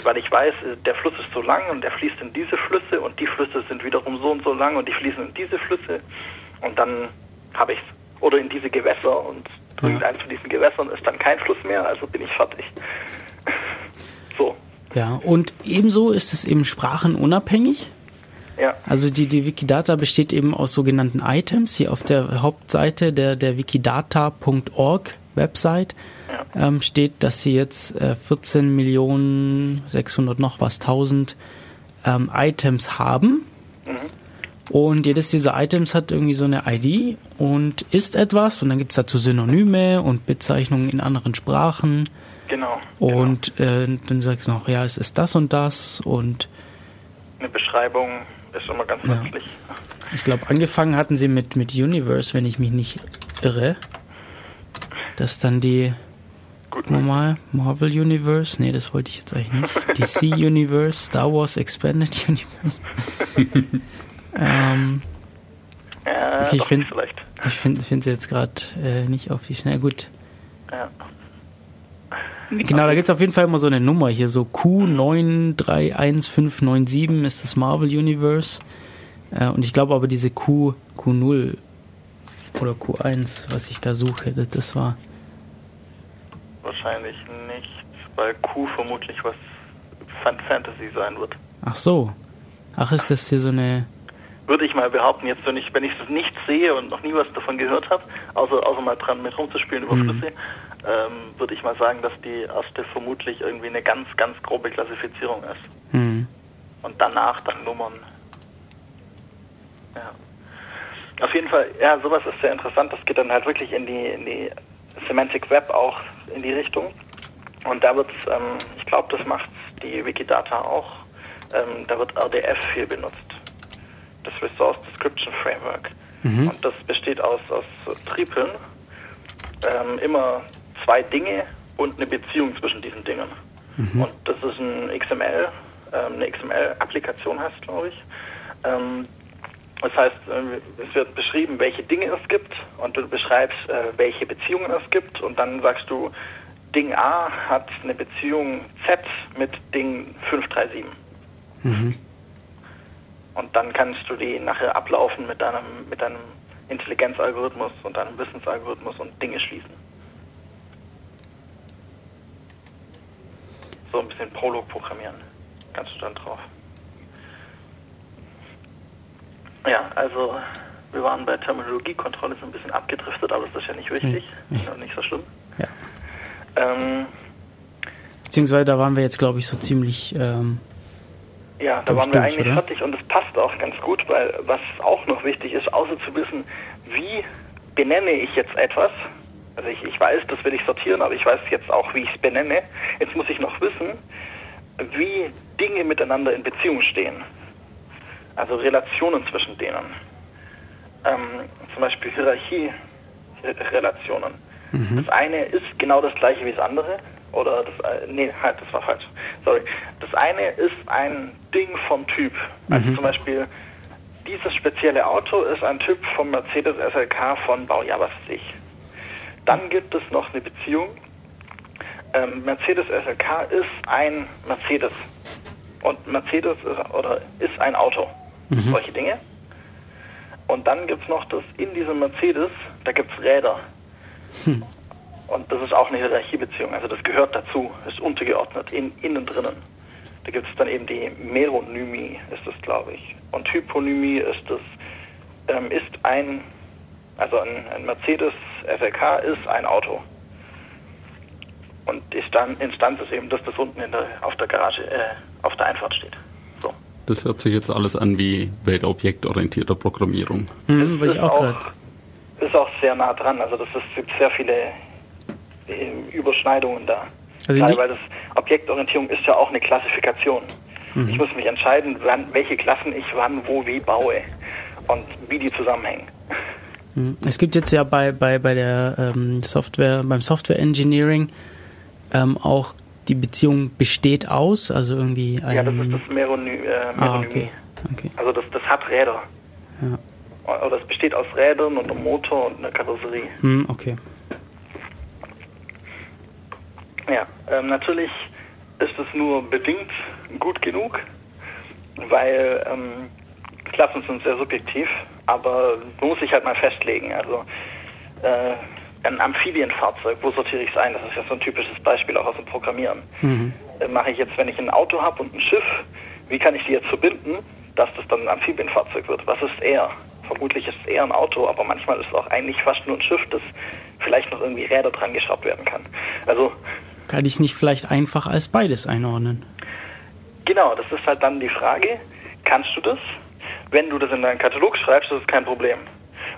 D: Weil ich weiß, äh, der Fluss ist so lang und der fließt in diese Flüsse und die Flüsse sind wiederum so und so lang und die fließen in diese Flüsse und dann habe ich's. Oder in diese Gewässer und irgendeins von diesen Gewässern ist dann kein Fluss mehr, also bin ich fertig. so,
C: Ja, und ebenso ist es eben sprachenunabhängig.
D: ja.
C: Also die, die Wikidata besteht eben aus sogenannten Items. Hier auf der Hauptseite der, der wikidata.org Website ähm, steht, dass sie jetzt äh, 14 Millionen 600 noch was 1000 ähm, Items haben. Und jedes dieser Items hat irgendwie so eine ID und ist etwas und dann gibt es dazu Synonyme und Bezeichnungen in anderen Sprachen.
D: Genau.
C: Und äh, dann sagst du noch, ja, es ist das und das und
D: genau. eine Beschreibung ist immer ganz
C: Ja.
D: nützlich.
C: ich glaube, angefangen hatten sie mit, mit Universe, wenn ich mich nicht irre. Das ist dann die
D: Gut,
C: normal Marvel Universe. Nee, das wollte ich jetzt eigentlich nicht. DC Universe, Star Wars Expanded Universe. ähm,
D: ja,
C: okay, ich
D: doch,
C: find-
D: vielleicht.
C: ich finde es jetzt gerade äh, nicht auf die Schnelle. Gut.
D: Ja.
C: Genau, da gibt es auf jeden Fall immer so eine Nummer hier, so Q931597 ist das Marvel Universe. Äh, und ich glaube aber diese Q, Q0 oder Q1, was ich da suche, das, das war.
D: Wahrscheinlich nicht, weil Q vermutlich was Fan Fantasy sein wird.
C: Ach so. Ach, ist das hier so eine.
D: Würde ich mal behaupten, jetzt wenn ich wenn ich es nicht sehe und noch nie was davon gehört habe, außer, außer mal dran mit rumzuspielen über
C: Mhm.
D: Flüsse, ähm, würde ich mal sagen, dass die erste vermutlich irgendwie eine ganz, ganz grobe Klassifizierung ist.
C: Hm.
D: Und danach dann Nummern. Ja. Auf jeden Fall, ja, sowas ist sehr interessant. Das geht dann halt wirklich in die, in die Semantic Web auch in die Richtung. Und da wird ähm, ich glaube, das macht die Wikidata auch, ähm, da wird RDF viel benutzt. Das Resource Description Framework. Und das besteht aus, aus Tripeln, ähm, immer zwei Dinge und eine Beziehung zwischen diesen Dingen. Und das ist ein XML, ähm, eine XML-Applikation heißt, glaube ich. Ähm, das heißt, äh, es wird beschrieben, welche Dinge es gibt und du beschreibst, äh, welche Beziehungen es gibt und dann sagst du, Ding A hat eine Beziehung Z mit Ding 537. Und dann kannst du die nachher ablaufen mit deinem, mit deinem Intelligenzalgorithmus und deinem Wissensalgorithmus und Dinge schließen. So ein bisschen Prolog programmieren. Kannst du dann drauf. Ja, also wir waren bei Terminologiekontrolle so ein bisschen abgedriftet, aber das ist ja nicht wichtig. Ja, nicht so schlimm.
C: Ja.
D: Ähm,
C: Beziehungsweise da waren wir jetzt, glaube ich, so ziemlich. Ähm,
D: Ja, da waren wir
C: durch,
D: eigentlich
C: oder?
D: fertig und es passt auch ganz gut, weil was auch noch wichtig ist, außer zu wissen, wie benenne ich jetzt etwas, also ich, ich weiß, das will ich sortieren, aber ich weiß jetzt auch, wie ich es benenne, jetzt muss ich noch wissen, wie Dinge miteinander in Beziehung stehen. Also Relationen zwischen denen. Ähm, zum Beispiel Hierarchie-Relationen. Das eine ist genau das gleiche wie das andere. Oder das, äh, nee, halt, das war falsch. Sorry. Das eine ist ein Ding vom Typ. Also zum Beispiel, dieses spezielle Auto ist ein Typ vom Mercedes SLK von Baujahr, was weiß ich. Dann gibt es noch eine Beziehung. Ähm, Mercedes SLK ist ein Mercedes. Und Mercedes ist, oder ist ein Auto. Solche Dinge. Und dann gibt es noch das, in diesem Mercedes, da gibt es Räder. Und das ist auch eine Hierarchiebeziehung, also das gehört dazu, ist untergeordnet, in, innen drinnen. Da gibt es dann eben die Meronymie, ist das, glaube ich. Und Hyponymie ist das, ähm, ist ein, also ein, ein Mercedes FLK ist ein Auto. Und die Stand, Instanz ist eben, dass das unten in der, auf der Garage, äh, auf der Einfahrt steht. So.
E: Das hört sich jetzt alles an wie weltobjektorientierte Programmierung.
C: hm,
D: Das
C: ich
D: ist
C: auch gerade.
D: ist auch sehr nah dran. Also das ist, es gibt sehr viele Überschneidungen da.
C: Also
D: Gerade weil das Objektorientierung ist ja auch eine Klassifikation.
C: Mhm.
D: Ich muss mich entscheiden, wann, welche Klassen ich wann, wo, wie baue und wie die zusammenhängen.
C: Es gibt jetzt ja bei, bei, bei der ähm, Software, beim Software Engineering ähm, auch die Beziehung besteht aus, also irgendwie ein.
D: Ja, das ist das Merony, äh,
C: ah,
D: Meronymie.
C: okay. okay.
D: Also das, das hat Räder.
C: Ja.
D: Oder es besteht aus Rädern und einem Motor und einer Karosserie.
C: Hm, okay.
D: Ja, ähm, natürlich ist es nur bedingt gut genug, weil ähm, Klassen sind sehr subjektiv, aber man muss sich halt mal festlegen. Also äh, ein Amphibienfahrzeug, wo sortiere ich es ein? Das ist ja so ein typisches Beispiel auch aus dem Programmieren. Äh, Mache ich jetzt, wenn ich ein Auto habe und ein Schiff, wie kann ich die jetzt verbinden, dass das dann ein Amphibienfahrzeug wird? Was ist er? vermutlich ist es eher ein Auto, aber manchmal ist es auch eigentlich fast nur ein Schiff, das vielleicht noch irgendwie Räder dran geschraubt werden kann. Also
C: kann ich es nicht vielleicht einfach als beides einordnen?
D: Genau, das ist halt dann die Frage, kannst du das? Wenn du das in deinen Katalog schreibst, ist das kein Problem.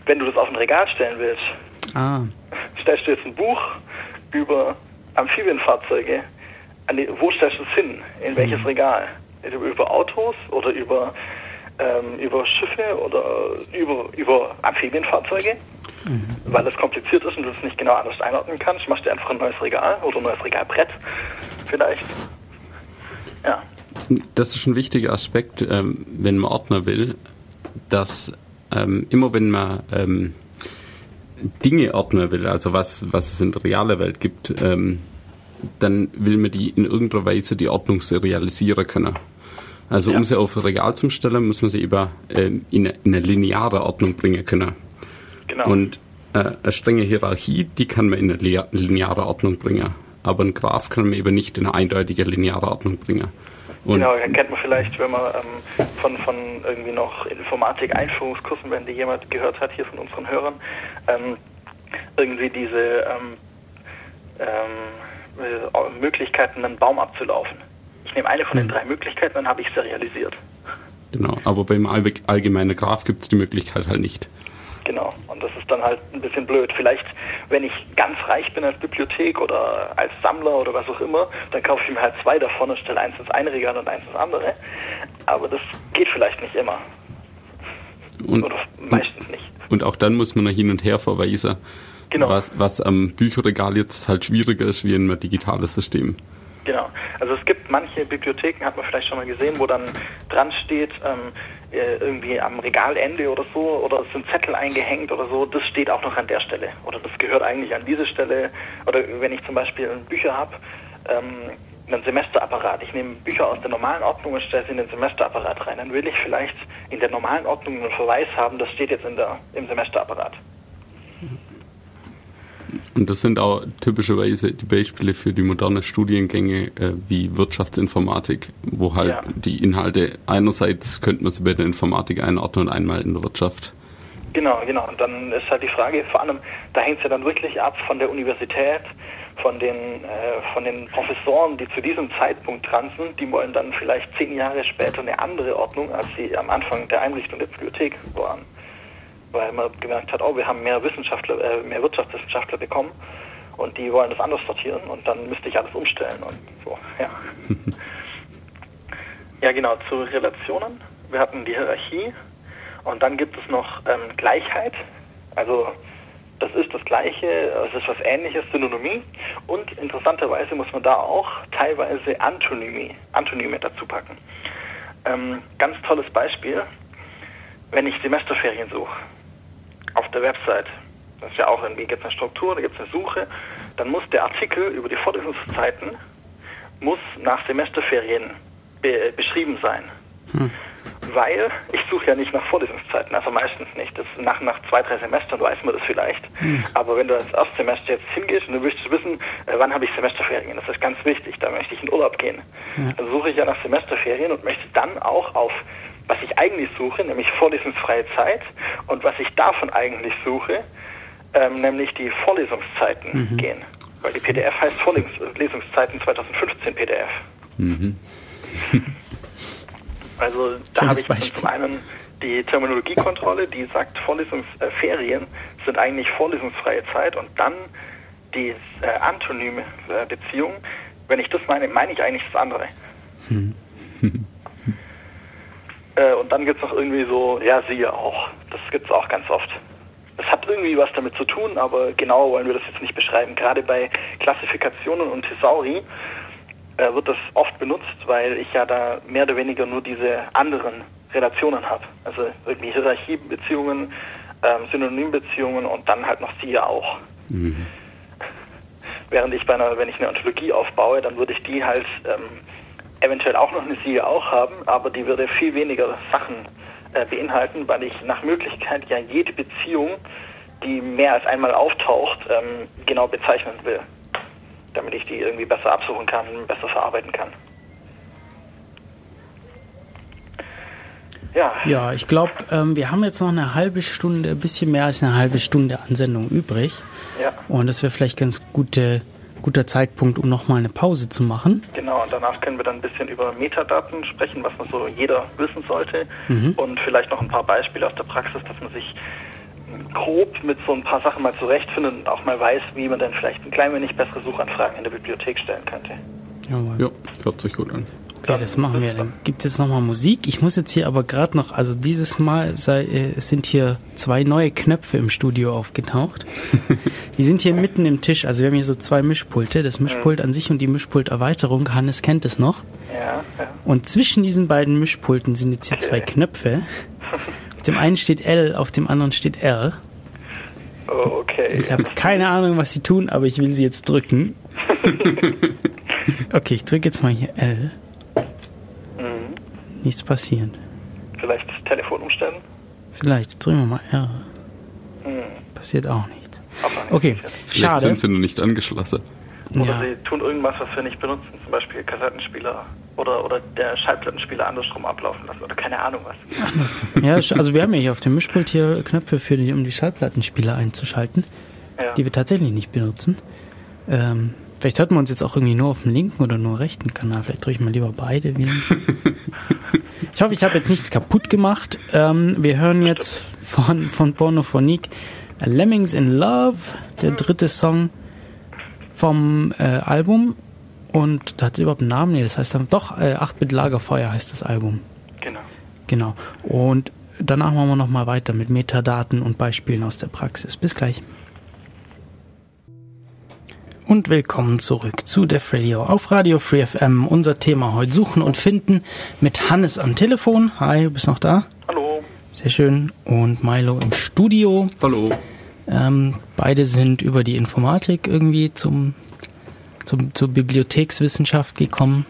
D: Wenn du das auf ein Regal stellen willst,
C: ah.
D: stellst du jetzt ein Buch über Amphibienfahrzeuge, wo stellst du es hin? In welches mhm. Regal? Über Autos oder über, ähm, über Schiffe oder über, über Amphibienfahrzeuge? Mhm. Weil das kompliziert ist und du es nicht genau anders einordnen kannst, machst du einfach ein neues Regal oder ein neues Regalbrett vielleicht. Ja.
E: Das ist ein wichtiger Aspekt, ähm, wenn man Ordner will, dass ähm, immer wenn man ähm, Dinge ordnen will, also was, was es in der realen Welt gibt, ähm, dann will man die in irgendeiner Weise die Ordnung serialisieren können. Also ja. um sie auf ein Regal zu stellen, muss man sie eben ähm, in, eine, in, eine, lineare Ordnung bringen können. Genau. Und äh, eine strenge Hierarchie, die kann man in eine lineare Ordnung bringen. Aber ein Graph kann man eben nicht in eine eindeutige lineare Ordnung bringen.
D: Und genau, kennt man vielleicht, wenn man ähm, von, von irgendwie noch Informatik-Einführungskursen, wenn die jemand gehört hat hier von unseren Hörern, ähm, irgendwie diese ähm, ähm äh, Möglichkeiten, einen Baum abzulaufen. Ich nehme eine von den hm. drei Möglichkeiten, dann habe ich serialisiert.
E: Genau, aber beim allgemeinen Graph gibt es die Möglichkeit halt nicht.
D: Genau, und das ist dann halt ein bisschen blöd. Vielleicht, wenn ich ganz reich bin als Bibliothek oder als Sammler oder was auch immer, dann kaufe ich mir halt zwei davon und stelle eins ins eine Regal und eins ins andere. Aber das geht vielleicht nicht immer.
E: Und, oder meistens nicht. Und auch dann muss man noch hin und her verweisen. Genau. Was, was am Bücherregal jetzt halt schwieriger ist wie in einem digitalen System.
D: Genau. Also es gibt manche Bibliotheken, hat man vielleicht schon mal gesehen, wo dann dran steht, ähm, äh, irgendwie am Regalende oder so, oder es sind Zettel eingehängt oder so, das steht auch noch an der Stelle. Oder das gehört eigentlich an diese Stelle. Oder wenn ich zum Beispiel Bücher habe, ähm, einen Semesterapparat. Ich nehme Bücher aus der normalen Ordnung und stelle sie in den Semesterapparat rein. Dann will ich vielleicht in der normalen Ordnung einen Verweis haben, das steht jetzt in der, im Semesterapparat.
E: Und das sind auch typischerweise die Beispiele für die modernen Studiengänge äh, wie Wirtschaftsinformatik, wo halt ja. die Inhalte einerseits könnte man sie bei der Informatik einordnen und einmal in der Wirtschaft.
D: Genau, genau. Und dann ist halt die Frage, vor allem, da hängt es ja dann wirklich ab von der Universität, von den, äh, von den Professoren, die zu diesem Zeitpunkt dran sind, die wollen dann vielleicht zehn Jahre später eine andere Ordnung, als sie am Anfang der Einrichtung der Bibliothek waren weil man gemerkt hat, oh, wir haben mehr Wissenschaftler, äh, mehr Wirtschaftswissenschaftler bekommen und die wollen das anders sortieren und dann müsste ich alles umstellen und so, ja. ja, genau, zu Relationen. Wir hatten die Hierarchie und dann gibt es noch ähm, Gleichheit, also das ist das Gleiche, es ist was Ähnliches, Synonymie und interessanterweise muss man da auch teilweise Antonymie, Antonyme dazu packen. Ähm, ganz tolles Beispiel, wenn ich Semesterferien suche auf der Website. Das ist ja auch irgendwie, gibt es eine Struktur, da gibt es eine Suche. Dann muss der Artikel über die Vorlesungszeiten muss nach Semesterferien be beschrieben sein. Hm. Weil ich suche ja nicht nach Vorlesungszeiten, also meistens nicht. Das nach, nach zwei, drei Semestern weiß man das vielleicht. Hm. Aber wenn du als Erstsemester jetzt hingehst und du möchtest wissen, äh, wann habe ich Semesterferien, das ist ganz wichtig, da möchte ich in Urlaub gehen. Hm. Dann suche ich ja nach Semesterferien und möchte dann auch auf was ich eigentlich suche, nämlich vorlesungsfreie Zeit und was ich davon eigentlich suche, ähm, nämlich die Vorlesungszeiten mhm. gehen. Weil die PDF heißt Vorlesungszeiten 2015 PDF. Mhm. also da habe ich zum einen die Terminologiekontrolle, die sagt, Vorlesungsferien äh, sind eigentlich vorlesungsfreie Zeit und dann die äh, antonyme äh, Beziehung. Wenn ich das meine, meine ich eigentlich das andere. Mhm. Äh, und dann gibt es noch irgendwie so, ja, siehe auch. Das gibt es auch ganz oft. Das hat irgendwie was damit zu tun, aber genau wollen wir das jetzt nicht beschreiben. Gerade bei Klassifikationen und Thesauri äh, wird das oft benutzt, weil ich ja da mehr oder weniger nur diese anderen Relationen habe. Also irgendwie Hierarchiebeziehungen, ähm, Synonymbeziehungen und dann halt noch siehe auch. Mhm. Während ich bei einer, wenn ich eine Ontologie aufbaue, dann würde ich die halt ähm, eventuell auch noch eine Siehe auch haben, aber die würde viel weniger Sachen äh, beinhalten, weil ich nach Möglichkeit ja jede Beziehung, die mehr als einmal auftaucht, ähm, genau bezeichnen will, damit ich die irgendwie besser absuchen kann, besser verarbeiten kann. Ja,
C: Ja, ich glaube, ähm, wir haben jetzt noch eine halbe Stunde, ein bisschen mehr als eine halbe Stunde an Sendung übrig.
D: ja,
C: Und das wäre vielleicht ganz gute, guter Zeitpunkt, um nochmal eine Pause zu machen.
D: genau. Und danach können wir dann ein bisschen über Metadaten sprechen, was man so jeder wissen sollte. Und vielleicht noch ein paar Beispiele aus der Praxis, dass man sich grob mit so ein paar Sachen mal zurechtfindet und auch mal weiß, wie man dann vielleicht ein klein wenig bessere Suchanfragen in der Bibliothek stellen könnte.
C: Jawohl.
E: Ja, hört sich gut an.
C: Okay, das machen wir. Dann gibt es jetzt nochmal Musik. Ich muss jetzt hier aber gerade noch, also dieses Mal sei, äh, sind hier zwei neue Knöpfe im Studio aufgetaucht. die sind hier mitten im Tisch. Also wir haben hier so zwei Mischpulte. Das Mischpult an sich und die Mischpulterweiterung. Hannes kennt es noch.
D: Ja, ja.
C: Und zwischen diesen beiden Mischpulten sind jetzt hier zwei Knöpfe. Auf dem einen steht L, auf dem anderen steht R.
D: Oh, okay.
C: Ich habe keine Ahnung, was sie tun, aber ich will sie jetzt drücken. Okay, ich drücke jetzt mal hier L. Nichts passiert.
D: Vielleicht das Telefon umstellen?
C: Vielleicht drücken wir mal R. Passiert auch nichts. Okay,
E: Vielleicht
C: schade.
E: sind sie noch nicht angeschlossen.
D: Oder
C: Ja.
D: sie tun irgendwas, was wir nicht benutzen, zum Beispiel Kassettenspieler oder, oder der Schallplattenspieler andersrum ablaufen lassen oder keine Ahnung was.
C: ja, sch- also wir haben ja hier auf dem Mischpult hier Knöpfe für die, um die Schallplattenspieler einzuschalten,
D: Ja.
C: die wir tatsächlich nicht benutzen. Ähm, vielleicht hört man uns jetzt auch irgendwie nur auf dem linken oder nur rechten Kanal. Vielleicht drücke ich mal lieber beide wieder. ich hoffe, ich habe jetzt nichts kaputt gemacht. Ähm, wir hören jetzt von, von Pornophonique Lemmings in Love, der dritte Song vom äh, Album. Und da hat es überhaupt einen Namen? Nee, das heißt dann doch äh, 8-Bit Lagerfeuer heißt das Album.
D: Genau.
C: Genau. Und danach machen wir nochmal weiter mit Metadaten und Beispielen aus der Praxis. Bis gleich. Und willkommen zurück zu Def Radio auf Radio Free FM. Unser Thema heute Suchen und Finden mit Hannes am Telefon. Hi, du bist noch da?
D: Hallo.
C: Sehr schön. Und Milo im Studio.
E: Hallo.
C: Ähm, beide sind über die Informatik irgendwie zum, zum, zur Bibliothekswissenschaft gekommen,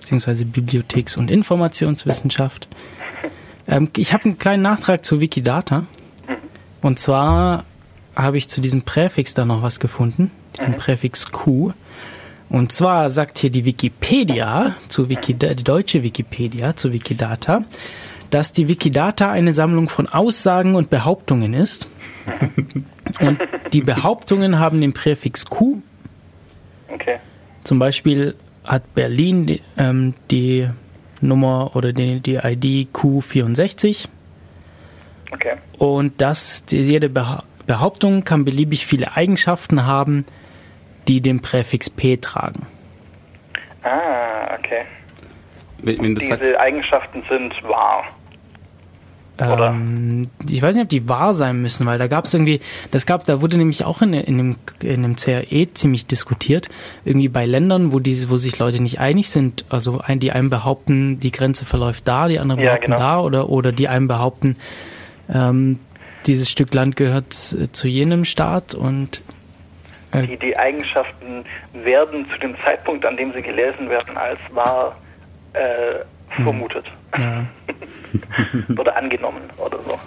C: beziehungsweise Bibliotheks- und Informationswissenschaft. Ähm, ich habe einen kleinen Nachtrag zu Wikidata. Und zwar habe ich zu diesem Präfix da noch was gefunden, den Präfix Q. Und zwar sagt hier die Wikipedia, zu Wikida die deutsche Wikipedia zu Wikidata, dass die Wikidata eine Sammlung von Aussagen und Behauptungen ist. Und die Behauptungen haben den Präfix Q.
D: Okay.
C: Zum Beispiel hat Berlin die, ähm, die Nummer oder die, die ID Q64.
D: Okay.
C: Und dass jede Beha Behauptung kann beliebig viele Eigenschaften haben, die den Präfix P tragen.
D: Ah, okay.
E: Wenn, wenn das
D: Diese
E: sagt,
D: Eigenschaften sind wahr. Oder?
C: Ähm, ich weiß nicht, ob die wahr sein müssen, weil da gab es irgendwie, das gab, da wurde nämlich auch in, in, dem, in dem CRE ziemlich diskutiert, irgendwie bei Ländern, wo diese, wo sich Leute nicht einig sind, also ein, die einen behaupten, die Grenze verläuft da, die anderen
D: Ja,
C: behaupten
D: genau.
C: da, oder oder die einen behaupten, ähm, dieses Stück Land gehört äh, zu jenem Staat und
D: Die, die Eigenschaften werden zu dem Zeitpunkt, an dem sie gelesen werden, als wahr äh, vermutet.
C: ja.
D: Oder angenommen oder so.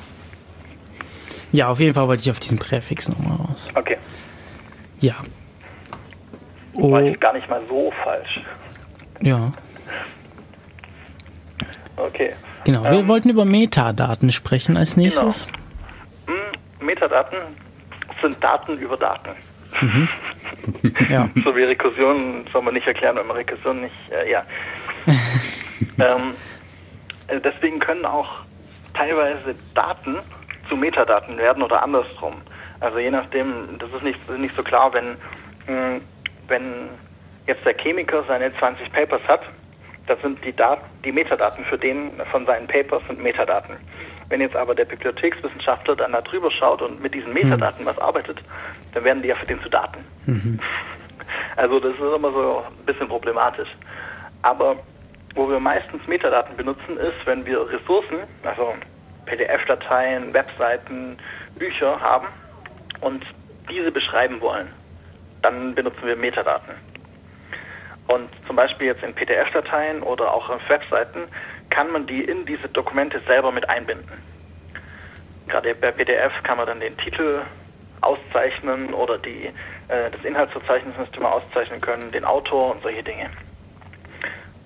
C: ja, auf jeden Fall wollte ich auf diesen Präfix nochmal raus.
D: Okay.
C: Ja.
D: War
C: Oh,
D: jetzt gar nicht mal so falsch.
C: ja.
D: Okay.
C: Genau, wir
D: Ähm,
C: wollten über Metadaten sprechen als nächstes.
D: Hm, Metadaten sind Daten über Daten.
C: Ja.
D: So wie Rekursion soll man nicht erklären, wenn man Rekursion nicht, äh, ja. ähm, äh, deswegen können auch teilweise Daten zu Metadaten werden oder andersrum. Also je nachdem, das ist nicht, nicht so klar, wenn, mh, wenn jetzt der Chemiker seine 20 Papers hat, das sind die, Dat die Metadaten für den von seinen Papers sind Metadaten. Wenn jetzt aber der Bibliothekswissenschaftler dann da drüber schaut und mit diesen Metadaten was arbeitet, dann werden die ja für den zu Daten. Also das ist immer so ein bisschen problematisch. Aber wo wir meistens Metadaten benutzen, ist, wenn wir Ressourcen, also PDF-Dateien, Webseiten, Bücher haben und diese beschreiben wollen. Dann benutzen wir Metadaten. Und zum Beispiel jetzt in PDF-Dateien oder auch auf Webseiten kann man die in diese Dokumente selber mit einbinden. Gerade bei PDF kann man dann den Titel auszeichnen oder die, äh, das Inhaltsverzeichnis müsste man auszeichnen können, den Autor und solche Dinge.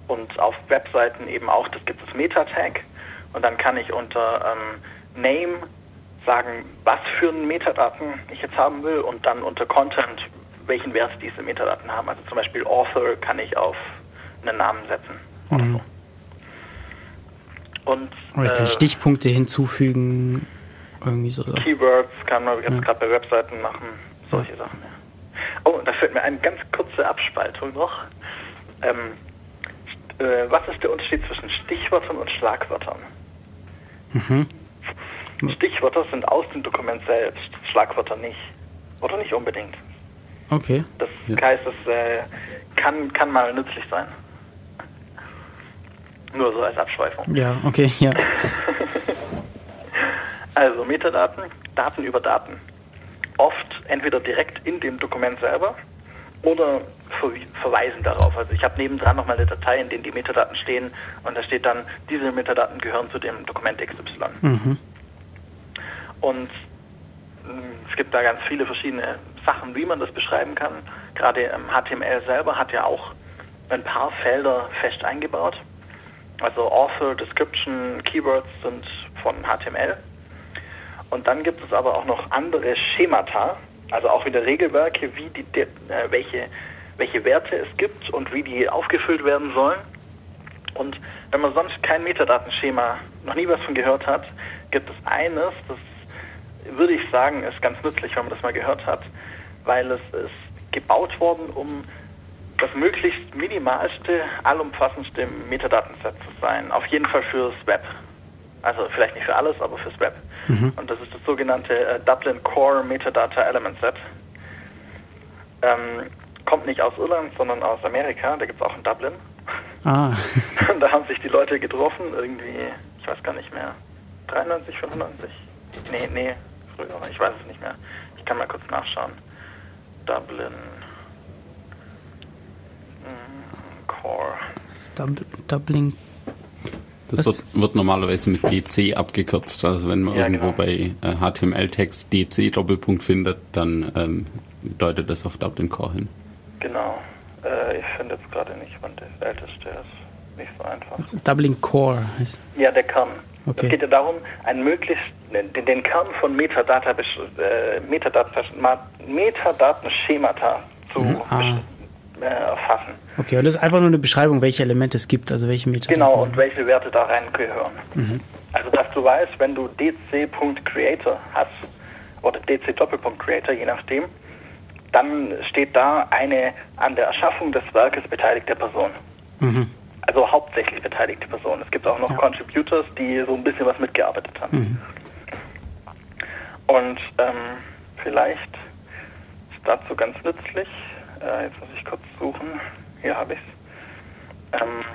D: Und auf Webseiten eben auch, das gibt es Meta-Tag Und dann kann ich unter ähm, Name sagen, was für einen Metadaten ich jetzt haben will und dann unter Content, welchen Wert diese Metadaten haben. Also zum Beispiel Author kann ich auf einen Namen setzen oder
C: Mhm.
D: so. Und
C: Oder ich kann
D: äh,
C: Stichpunkte hinzufügen. Irgendwie so.
D: Keywords kann man jetzt
C: Ja.
D: gerade bei Webseiten machen, solche Sachen. Ja. Oh, da fällt mir eine ganz kurze Abspaltung noch. Ähm, äh, was ist der Unterschied zwischen Stichwörtern und Schlagwörtern?
C: Mhm.
D: Stichwörter sind aus dem Dokument selbst, Schlagwörter nicht. Oder nicht unbedingt.
C: Okay.
D: Das
E: Ja.
D: heißt, es äh, kann, kann mal nützlich sein. Nur so als Abschweifung.
C: Ja, okay, ja.
D: Also Metadaten, Daten über Daten. Oft entweder direkt in dem Dokument selber oder verweisen darauf. Also ich habe nebendran nochmal eine Datei, in der die Metadaten stehen und da steht dann, diese Metadaten gehören zu dem Dokument XY.
C: Mhm.
D: Und mh, es gibt da ganz viele verschiedene Sachen, wie man das beschreiben kann. Gerade HTML selber hat ja auch ein paar Felder fest eingebaut. Also Author, Description, Keywords sind von HTML. Und dann gibt es aber auch noch andere Schemata, also auch wieder Regelwerke, wie die, äh, welche, welche Werte es gibt und wie die aufgefüllt werden sollen. Und wenn man sonst kein Metadatenschema, noch nie was von gehört hat, gibt es eines, das würde ich sagen, ist ganz nützlich, wenn man das mal gehört hat, weil es ist gebaut worden, um das möglichst minimalste, allumfassendste Metadatenset zu sein. Auf jeden Fall fürs Web. Also vielleicht nicht für alles, aber fürs Web. Und das ist das sogenannte äh, Dublin Core Metadata Element Set. Ähm, kommt nicht aus Irland, sondern aus Amerika. Da gibt es auch in Dublin.
C: Ah,
D: Und da haben sich die Leute getroffen, irgendwie, ich weiß gar nicht mehr, 93, 95? Nee, nee, früher, ich weiß es nicht mehr. Ich kann mal kurz nachschauen. Dublin Core.
C: Dub Dublin.
E: Das
C: Was?
E: wird, wird normalerweise mit DC abgekürzt. Also wenn man
D: Ja,
E: irgendwo
D: genau.
E: bei äh, HTML-Text DC Doppelpunkt findet, dann ähm, deutet das auf Dublin Core hin.
D: Genau. Äh, ich finde jetzt gerade nicht, wann das älteste ist. Nicht so einfach.
C: Dublin Core heißt.
D: Ja, der Kern.
C: Okay.
D: Es geht ja darum, einen möglichst den, den Kern von Metadata, äh, Metadaten, Ma- Metadatenschemata zu
C: Mhm, ah.
D: Äh, erfassen.
C: Okay, und das ist einfach nur eine Beschreibung, welche Elemente es gibt, also welche Metadaten.
D: Genau, und welche Werte da reingehören. Also, dass du weißt, wenn du dc.creator hast, oder dc-creator, je nachdem, dann steht da eine an der Erschaffung des Werkes beteiligte Person.
C: Mhm.
D: Also hauptsächlich beteiligte Person. Es gibt auch noch
C: Ja.
D: Contributors, die so ein bisschen was mitgearbeitet haben.
C: Mhm.
D: Und ähm, vielleicht ist dazu ganz nützlich, äh, jetzt muss ich kurz suchen, hier habe ich es, ähm,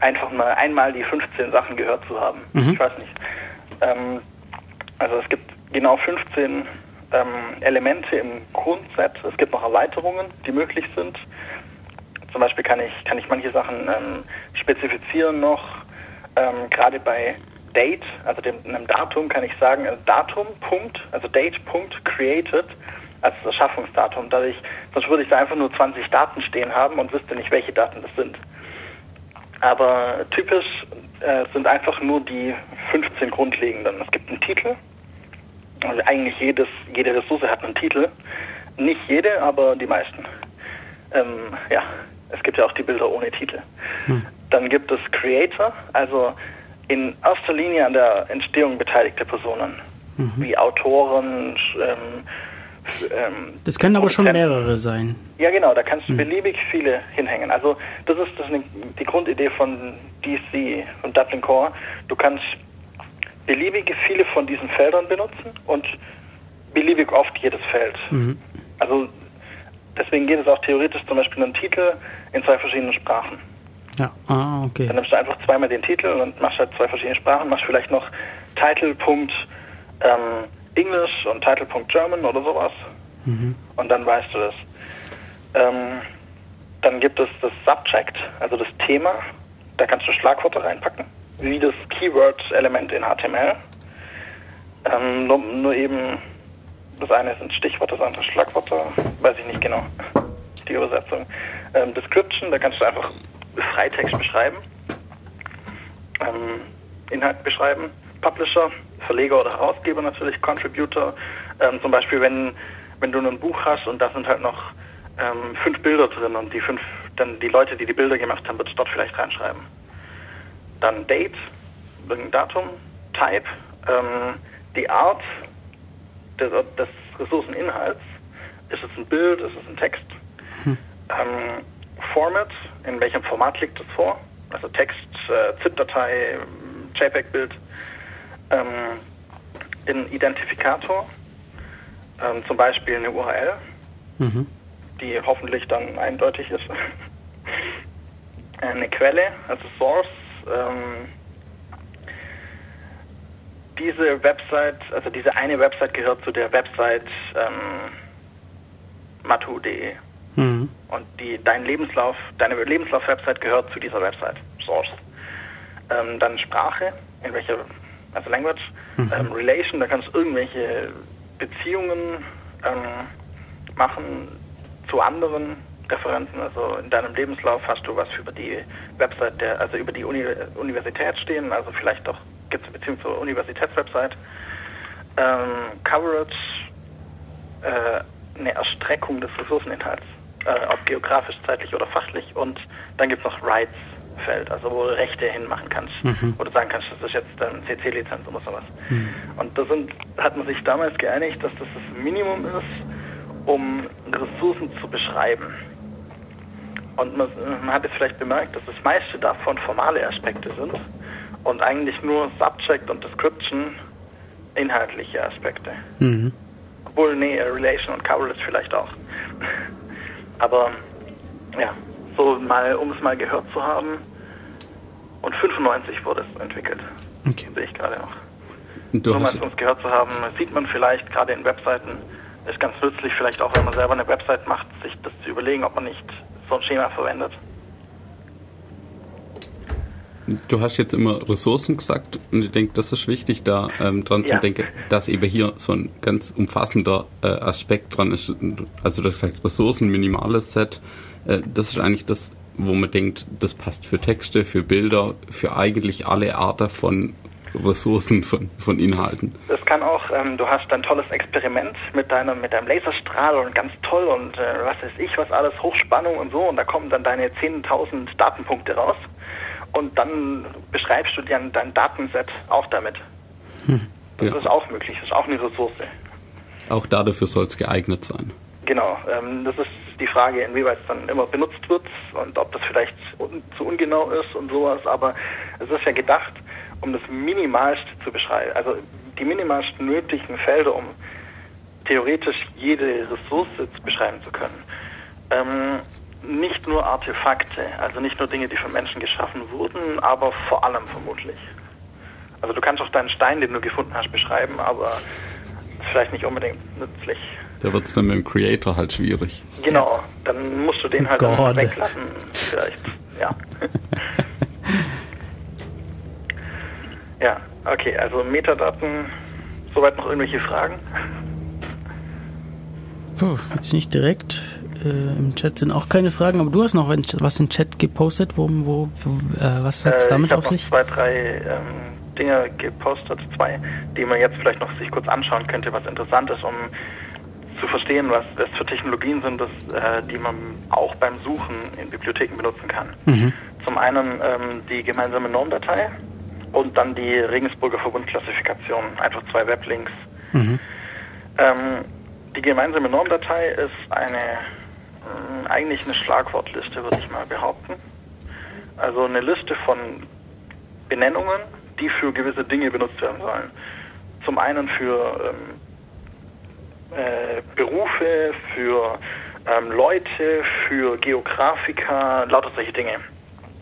D: einfach mal einmal die 15 Sachen gehört zu haben.
C: Mhm.
D: Ich weiß nicht. Ähm, also es gibt genau 15 ähm, Elemente im Grundset. Es gibt noch Erweiterungen, die möglich sind. Zum Beispiel kann ich, kann ich manche Sachen ähm, spezifizieren noch. Ähm, Gerade bei Date, also dem, einem Datum, kann ich sagen, äh, Datum, Punkt, also Date, Punkt, created als Erschaffungsdatum. Dadurch, sonst würde ich da einfach nur 20 Daten stehen haben und wüsste nicht, welche Daten das sind. Aber typisch äh, sind einfach nur die 15 grundlegenden. Es gibt einen Titel. Also eigentlich jedes, jede Ressource hat einen Titel. Nicht jede, aber die meisten. Ähm, ja, es gibt ja auch die Bilder ohne Titel. Dann gibt es Creator, also in erster Linie an der Entstehung beteiligte Personen, wie Autoren, ähm, ähm,
C: Das können aber schon mehrere sein.
D: Ja, genau, da kannst du beliebig viele hinhängen. Also das ist, das ist die Grundidee von DC, von Dublin Core. Du kannst beliebige viele von diesen Feldern benutzen und beliebig oft jedes Feld. Also deswegen geht es auch theoretisch zum Beispiel einen Titel in zwei verschiedenen Sprachen.
C: Ja, ah, okay.
D: Dann nimmst du einfach zweimal den Titel und machst halt zwei verschiedene Sprachen, machst vielleicht noch Title. Ähm, English und Title. German oder sowas. Und dann weißt du das. Ähm, dann gibt es das Subject, also das Thema. Da kannst du Schlagworte reinpacken, wie das Keyword-Element in HTML. Ähm, nur, nur eben, das eine sind Stichworte, das andere Schlagworte, weiß ich nicht genau, die Übersetzung. Ähm, Description, da kannst du einfach Freitext beschreiben. ähm, Inhalt beschreiben. Publisher, Verleger oder Herausgeber natürlich, Contributor. Ähm, zum Beispiel, wenn, wenn du ein Buch hast und da sind halt noch ähm, fünf Bilder drin und die fünf, dann die Leute, die die Bilder gemacht haben, wird es dort vielleicht reinschreiben. Dann Date, irgendein Datum, Type, ähm, die Art des, des Ressourceninhalts. Ist es ein Bild, ist es ein Text? Ähm, Format, in welchem Format liegt es vor? Also Text, äh, ZIP-Datei, JPEG-Bild. Ähm, ein Identifikator, ähm, zum Beispiel eine URL,
C: Mhm.
D: die hoffentlich dann eindeutig ist. eine Quelle, also Source. Ähm, diese Website, also diese eine Website gehört zu der Website ähm, matu.de.
C: Mhm.
D: Und die, dein Lebenslauf, deine Lebenslauf-Website gehört zu dieser Website, Source. Ähm, dann Sprache, in welcher, also Language, ähm, Relation, da kannst du irgendwelche Beziehungen ähm, machen zu anderen Referenten. Also in deinem Lebenslauf hast du was über die Website der, also über die Uni Universität stehen, also vielleicht auch gibt es eine Beziehung zur Universitätswebsite. Ähm, Coverage, äh, eine Erstreckung des Ressourceninhalts, äh, ob geografisch, zeitlich oder fachlich. Und dann gibt es noch Rights-Feld, also wo du Rechte hinmachen kannst, wo du sagen kannst, das ist jetzt dann CC-Lizenz oder sowas. Und da hat man sich damals geeinigt, dass das das Minimum ist, um Ressourcen zu beschreiben. Und man, man hat jetzt vielleicht bemerkt, dass das meiste davon formale Aspekte sind und eigentlich nur Subject und Description inhaltliche Aspekte.
C: Mhm.
D: Obwohl, nee, Relation und Coverage vielleicht auch. Aber ja, so mal, um es mal gehört zu haben. Und 95 wurde es entwickelt,
C: Okay.
D: sehe ich gerade noch.
E: Du
D: Nur mal um es gehört zu haben, sieht man vielleicht gerade in Webseiten, ist ganz nützlich, vielleicht auch wenn man selber eine Website macht, sich das zu überlegen, ob man nicht so ein Schema verwendet.
E: du hast jetzt immer Ressourcen gesagt und ich denke, das ist wichtig, da ähm, dran
D: Ja.
E: zu denken, dass eben hier so ein ganz umfassender äh, Aspekt dran ist. Also du hast gesagt, Ressourcen, minimales Set, äh, das ist eigentlich das, wo man denkt, das passt für Texte, für Bilder, für eigentlich alle Arten von Ressourcen, von, von Inhalten.
D: Das kann auch, ähm, du hast ein tolles Experiment mit deinem, mit deinem Laserstrahl und ganz toll und äh, was weiß ich, was alles, Hochspannung und so und da kommen dann deine 10.000 Datenpunkte raus und dann beschreibst du dann dein Datenset auch damit. Das
E: Ja.
D: ist auch möglich, das ist auch eine Ressource.
E: Auch da dafür soll es geeignet sein.
D: Genau, ähm, das ist die Frage, inwieweit es dann immer benutzt wird und ob das vielleicht un zu ungenau ist und sowas, aber es ist ja gedacht, um das Minimalste zu beschreiben, also die minimalsten nötigen Felder, um theoretisch jede Ressource beschreiben zu können. Ähm, nicht nur Artefakte, also nicht nur Dinge, die von Menschen geschaffen wurden, aber vor allem vermutlich. Also du kannst auch deinen Stein, den du gefunden hast, beschreiben, aber vielleicht nicht unbedingt nützlich.
E: Da wird es dann mit dem Creator halt schwierig.
D: Genau, dann musst du den halt dann
C: Gott.
D: weglassen, vielleicht. Ja. ja, okay, also Metadaten, soweit noch irgendwelche Fragen?
C: Puh, jetzt nicht direkt. Äh, Im Chat sind auch keine Fragen, aber du hast noch was in den Chat gepostet. Wo, wo, äh, was hat es
D: Äh,
C: damit
D: ich
C: auf sich?
D: zwei, drei ähm, Dinge gepostet, zwei, die man jetzt vielleicht noch sich kurz anschauen könnte, was interessant ist, um zu verstehen, was das für Technologien sind, das, äh, die man auch beim Suchen in Bibliotheken benutzen kann.
C: Mhm.
D: Zum einen ähm, die gemeinsame Normdatei und dann die Regensburger Verbundklassifikation, einfach zwei Weblinks.
C: Mhm.
D: Ähm, die gemeinsame Normdatei ist eine äh, eigentlich eine Schlagwortliste, würde ich mal behaupten. Also eine Liste von Benennungen, die für gewisse Dinge benutzt werden sollen. Zum einen für ähm, äh, Berufe, für ähm, Leute, für Geografiker, lauter solche Dinge.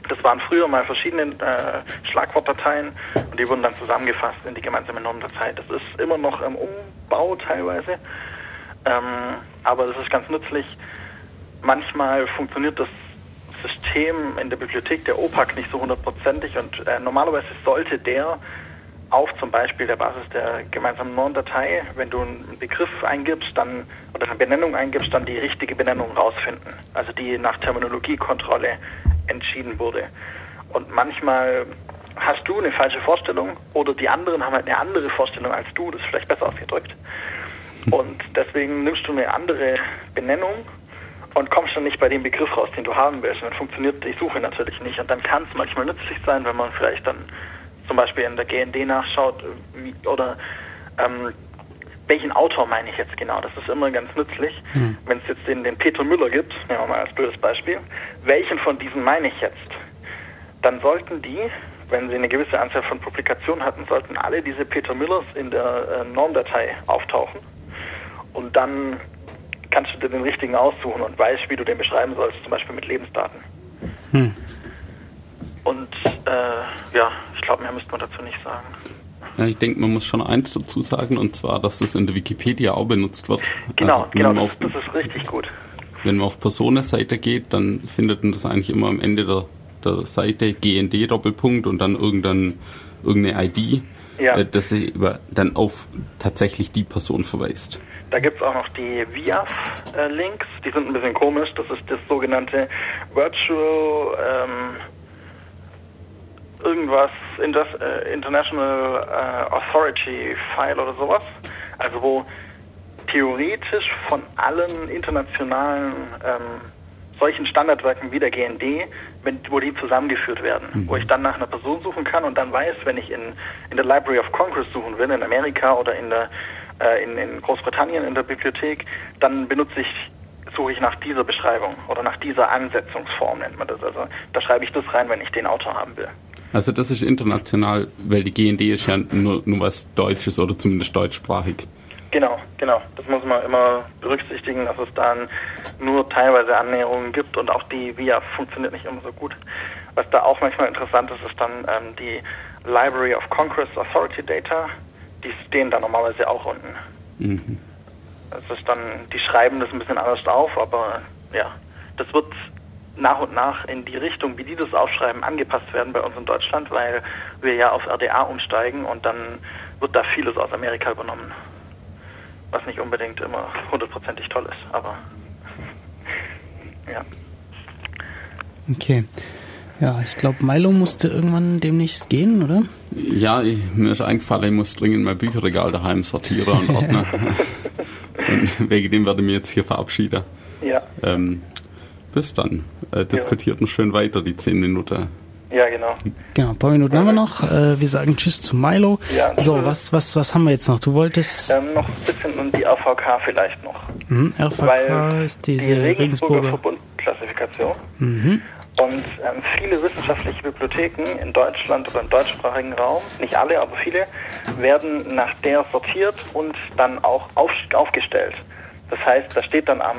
D: Das waren früher mal verschiedene äh, Schlagwortdateien und die wurden dann zusammengefasst in die gemeinsame Normdatei. Das ist immer noch im Umbau teilweise, ähm, aber das ist ganz nützlich. Manchmal funktioniert das System in der Bibliothek der OPAC nicht so hundertprozentig und äh, normalerweise sollte der auf zum Beispiel der Basis der gemeinsamen Normdatei, wenn du einen Begriff eingibst, dann oder eine Benennung eingibst, dann die richtige Benennung rausfinden. Also die nach Terminologiekontrolle entschieden wurde. Und manchmal hast du eine falsche Vorstellung oder die anderen haben halt eine andere Vorstellung als du, das ist vielleicht besser ausgedrückt. Und deswegen nimmst du eine andere Benennung und kommst dann nicht bei dem Begriff raus, den du haben willst. Und dann funktioniert die Suche natürlich nicht. Und dann kann es manchmal nützlich sein, wenn man vielleicht dann zum Beispiel in der GND nachschaut wie, oder ähm, welchen Autor meine ich jetzt genau? Das ist immer ganz nützlich.
C: Hm.
D: Wenn es jetzt den, den Peter Müller gibt, nehmen wir mal als blödes Beispiel, welchen von diesen meine ich jetzt? Dann sollten die, wenn sie eine gewisse Anzahl von Publikationen hatten, sollten alle diese Peter Müllers in der äh, Normdatei auftauchen. Und dann kannst du dir den richtigen aussuchen und weißt, wie du den beschreiben sollst, zum Beispiel mit Lebensdaten.
C: Hm.
D: Und äh, ja, ich glaube, mehr müsste man dazu nicht sagen.
E: Ja, ich denke, man muss schon eins dazu sagen, und zwar, dass das in der Wikipedia auch benutzt wird.
D: Genau,
E: Also,
D: genau, das,
E: auf,
D: das ist richtig gut.
E: wenn man auf Personenseite geht, dann findet man das eigentlich immer am Ende der, der Seite GND Doppelpunkt und dann irgendein, irgendeine ID,
D: Ja.
E: äh, dass sie über, dann auf tatsächlich die Person verweist.
D: Da gibt es auch noch die VIAF-Links, die sind ein bisschen komisch. Das ist das sogenannte Virtual ähm, irgendwas Indus äh, International äh, Authority File oder sowas. Also wo theoretisch von allen internationalen ähm, solchen Standardwerken wie der GND, wenn, wo die zusammengeführt werden, wo ich dann nach einer Person suchen kann und dann weiß, wenn ich in, in der Library of Congress suchen will, in Amerika oder in der äh, in, in Großbritannien in der Bibliothek, dann benutze ich suche ich nach dieser Beschreibung oder nach dieser Ansetzungsform nennt man das. Also da schreibe ich das rein, wenn ich den Autor haben will.
E: Also das ist international, weil die GND ist ja nur, nur was Deutsches oder zumindest deutschsprachig.
D: Genau, genau. Das muss man immer berücksichtigen, dass es dann nur teilweise Annäherungen gibt und auch die VIA funktioniert nicht immer so gut. Was da auch manchmal interessant ist, ist dann ähm, die Library of Congress Authority Data. Die stehen da normalerweise auch unten.
E: Mhm.
D: Das ist dann, die schreiben das ein bisschen anders auf, aber ja, das wird nach und nach in die Richtung, wie die das aufschreiben, angepasst werden bei uns in Deutschland, weil wir ja auf RDA umsteigen und dann wird da vieles aus Amerika übernommen. Was nicht unbedingt immer hundertprozentig toll ist, aber ja.
C: Okay. Ja, ich glaube, Milo musste irgendwann demnächst gehen, oder?
E: Ja, ich, mir ist eingefallen, ich muss dringend mein Bücherregal daheim sortieren und ordnen. und wegen dem werde ich mich jetzt hier verabschieden.
D: Ja,
E: Ähm, bis dann. Äh, diskutiert noch schön weiter, die zehn Minuten.
D: ja genau.
C: Genau, ein paar Minuten haben wir noch. Äh, wir sagen Tschüss zu Milo.
D: Ja.
C: So, was, was, was haben wir jetzt noch? Du wolltest.
D: Ähm, noch ein bisschen um die AVK vielleicht noch.
C: Hm, RVK
D: weil
C: ist diese
D: die Regensburger
C: Regensburger.
D: Verbundklassifikation
C: Mhm.
D: und ähm, viele wissenschaftliche Bibliotheken in Deutschland oder im deutschsprachigen Raum, nicht alle, aber viele, werden nach der sortiert und dann auch auf, aufgestellt. Das heißt, da steht dann am,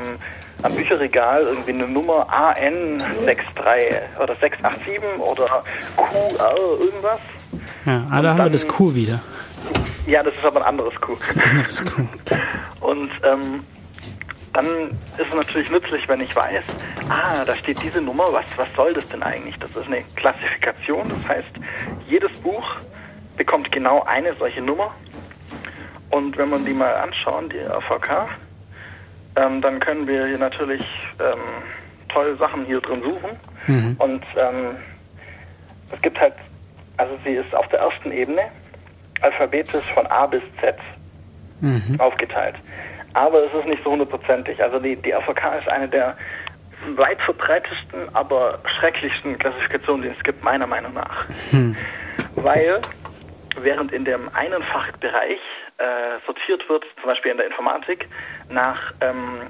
D: am Bücherregal irgendwie eine Nummer AN63 oder 687 oder QR irgendwas.
C: Ja, ah, da haben wir das Q wieder.
D: Ja, das ist aber ein anderes Q.
C: Das Q.
D: Und ähm, dann ist es natürlich nützlich, wenn ich weiß, ah, da steht diese Nummer, was, was soll das denn eigentlich? Das ist eine Klassifikation, das heißt, jedes Buch bekommt genau eine solche Nummer. Und wenn man die mal anschauen, die AVK, ähm, dann können wir hier natürlich ähm, tolle Sachen hier drin suchen.
C: Mhm.
D: Und ähm, es gibt halt, also sie ist auf der ersten Ebene alphabetisch von A bis Z
C: Mhm.
D: aufgeteilt. Aber es ist nicht so hundertprozentig. Also die, die AVK ist eine der weit verbreitetsten, aber schrecklichsten Klassifikationen, die es gibt, meiner Meinung nach. Weil während in dem einen Fachbereich äh, sortiert wird, zum Beispiel in der Informatik, nach ähm,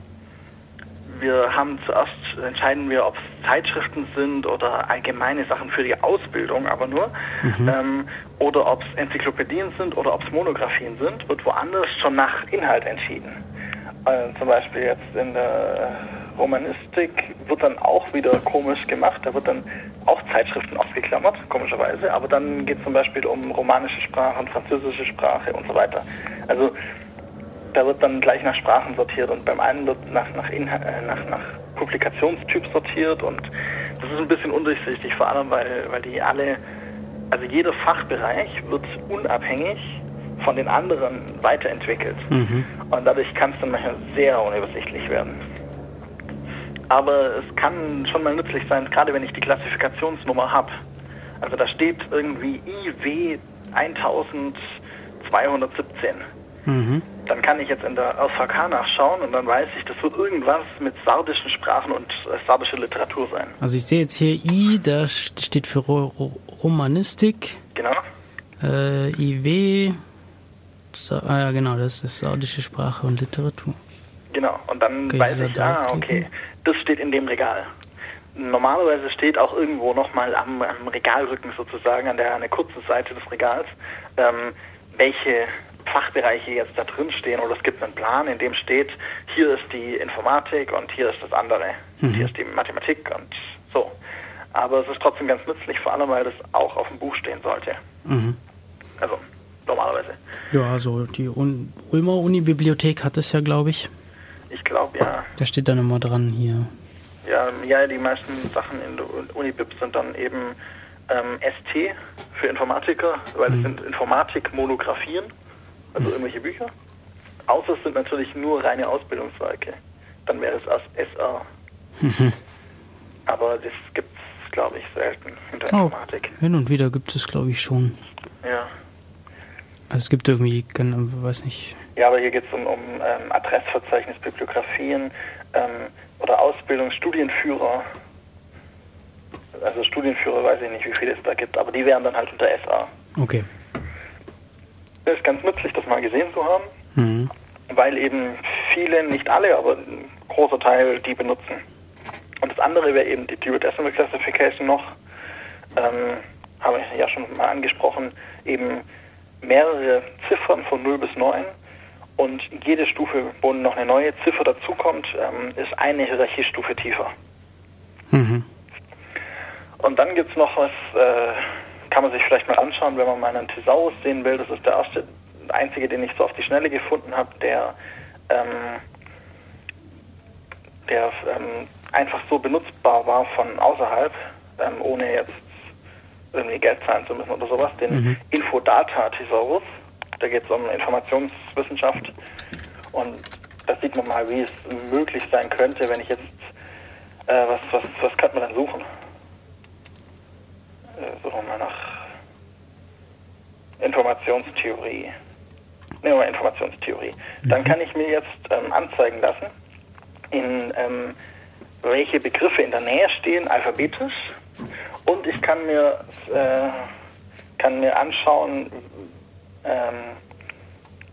D: wir haben zuerst entscheiden wir, ob es Zeitschriften sind oder allgemeine Sachen für die Ausbildung, aber nur, ähm, oder ob es Enzyklopädien sind oder ob es Monographien sind, wird woanders schon nach Inhalt entschieden. Äh, zum Beispiel jetzt in der Romanistik wird dann auch wieder komisch gemacht. Da wird dann auch Zeitschriften ausgeklammert, komischerweise. Aber dann geht es zum Beispiel um romanische Sprache und französische Sprache und so weiter. Also da wird dann gleich nach Sprachen sortiert und beim einen wird nach, nach, Inhalt, äh, nach, nach Publikationstyp sortiert und das ist ein bisschen undurchsichtig, vor allem weil, weil die alle, also jeder Fachbereich wird unabhängig von den anderen weiterentwickelt. Und dadurch kann es dann manchmal sehr unübersichtlich werden. Aber es kann schon mal nützlich sein, gerade wenn ich die Klassifikationsnummer habe Also da steht irgendwie IW 1217.
C: Mhm.
D: Dann kann ich jetzt in der LVK nachschauen und dann weiß ich, das wird irgendwas mit sardischen Sprachen und äh, sardische Literatur sein.
C: Also ich sehe jetzt hier I, das steht für Ro Ro Romanistik.
D: Genau.
C: Äh, IW, Sa ah, ja genau, das ist sardische Sprache und Literatur.
D: Genau. Und dann
C: Okay,
D: weiß ich,
C: da
D: ah, okay, das steht in dem Regal. Normalerweise steht auch irgendwo nochmal am, am Regalrücken sozusagen, an der, an der kurzen Seite des Regals, ähm, welche Fachbereiche jetzt da drin stehen. Oder es gibt einen Plan, in dem steht, hier ist die Informatik und hier ist das andere. Und hier ist die Mathematik und so. Aber es ist trotzdem ganz nützlich, vor allem weil das auch auf dem Buch stehen sollte.
C: Mhm.
D: Also normalerweise.
C: Ja, also die Un Ulmer Uni-Bibliothek hat es ja, glaube ich.
D: Ich glaube ja.
C: Da steht dann immer dran hier.
D: Ja, ja, die meisten Sachen in der Unibib sind dann eben ähm, ST für Informatiker, weil es sind Informatik-Monographien, also irgendwelche Bücher. Außer es sind natürlich nur reine Ausbildungswerke. Dann wäre es als SR. Aber das gibt es, glaube ich, selten in der
C: Oh,
D: Informatik.
C: hin und wieder gibt es, glaube ich, schon.
D: Ja.
C: Also es gibt irgendwie, keine- weiß nicht.
D: Ja, aber hier geht es um, um ähm, Adressverzeichnis, Bibliografien ähm, oder Ausbildung, Studienführer. Also Studienführer weiß ich nicht, wie viele es da gibt, aber die wären dann halt unter SA.
C: Okay.
D: Das ist ganz nützlich, das mal gesehen zu haben,
C: Mhm.
D: weil eben viele, nicht alle, aber ein großer Teil die benutzen. Und das andere wäre eben die Duodecimal Classification noch, ähm, habe ich ja schon mal angesprochen, eben mehrere Ziffern von 0 bis 9 und jede Stufe, wo noch eine neue Ziffer dazukommt, ähm, ist eine Hierarchiestufe tiefer.
C: Mhm.
D: Und dann gibt es noch was, äh, kann man sich vielleicht mal anschauen, wenn man mal einen Thesaurus sehen will. Das ist der erste, einzige, den ich so auf die Schnelle gefunden habe, der, ähm, der ähm, einfach so benutzbar war von außerhalb, ähm, ohne jetzt irgendwie Geld zahlen zu müssen oder sowas. Den Infodata Thesaurus. Da geht es um Informationswissenschaft. Und da sieht man mal, wie es möglich sein könnte, wenn ich jetzt, äh, was, was, was könnte man dann suchen? Äh, suchen wir mal nach Informationstheorie. Nehmen wir mal Informationstheorie. Dann kann ich mir jetzt ähm, anzeigen lassen, in ähm, welche Begriffe in der Nähe stehen, alphabetisch. Und ich kann mir, äh, kann mir anschauen, ähm,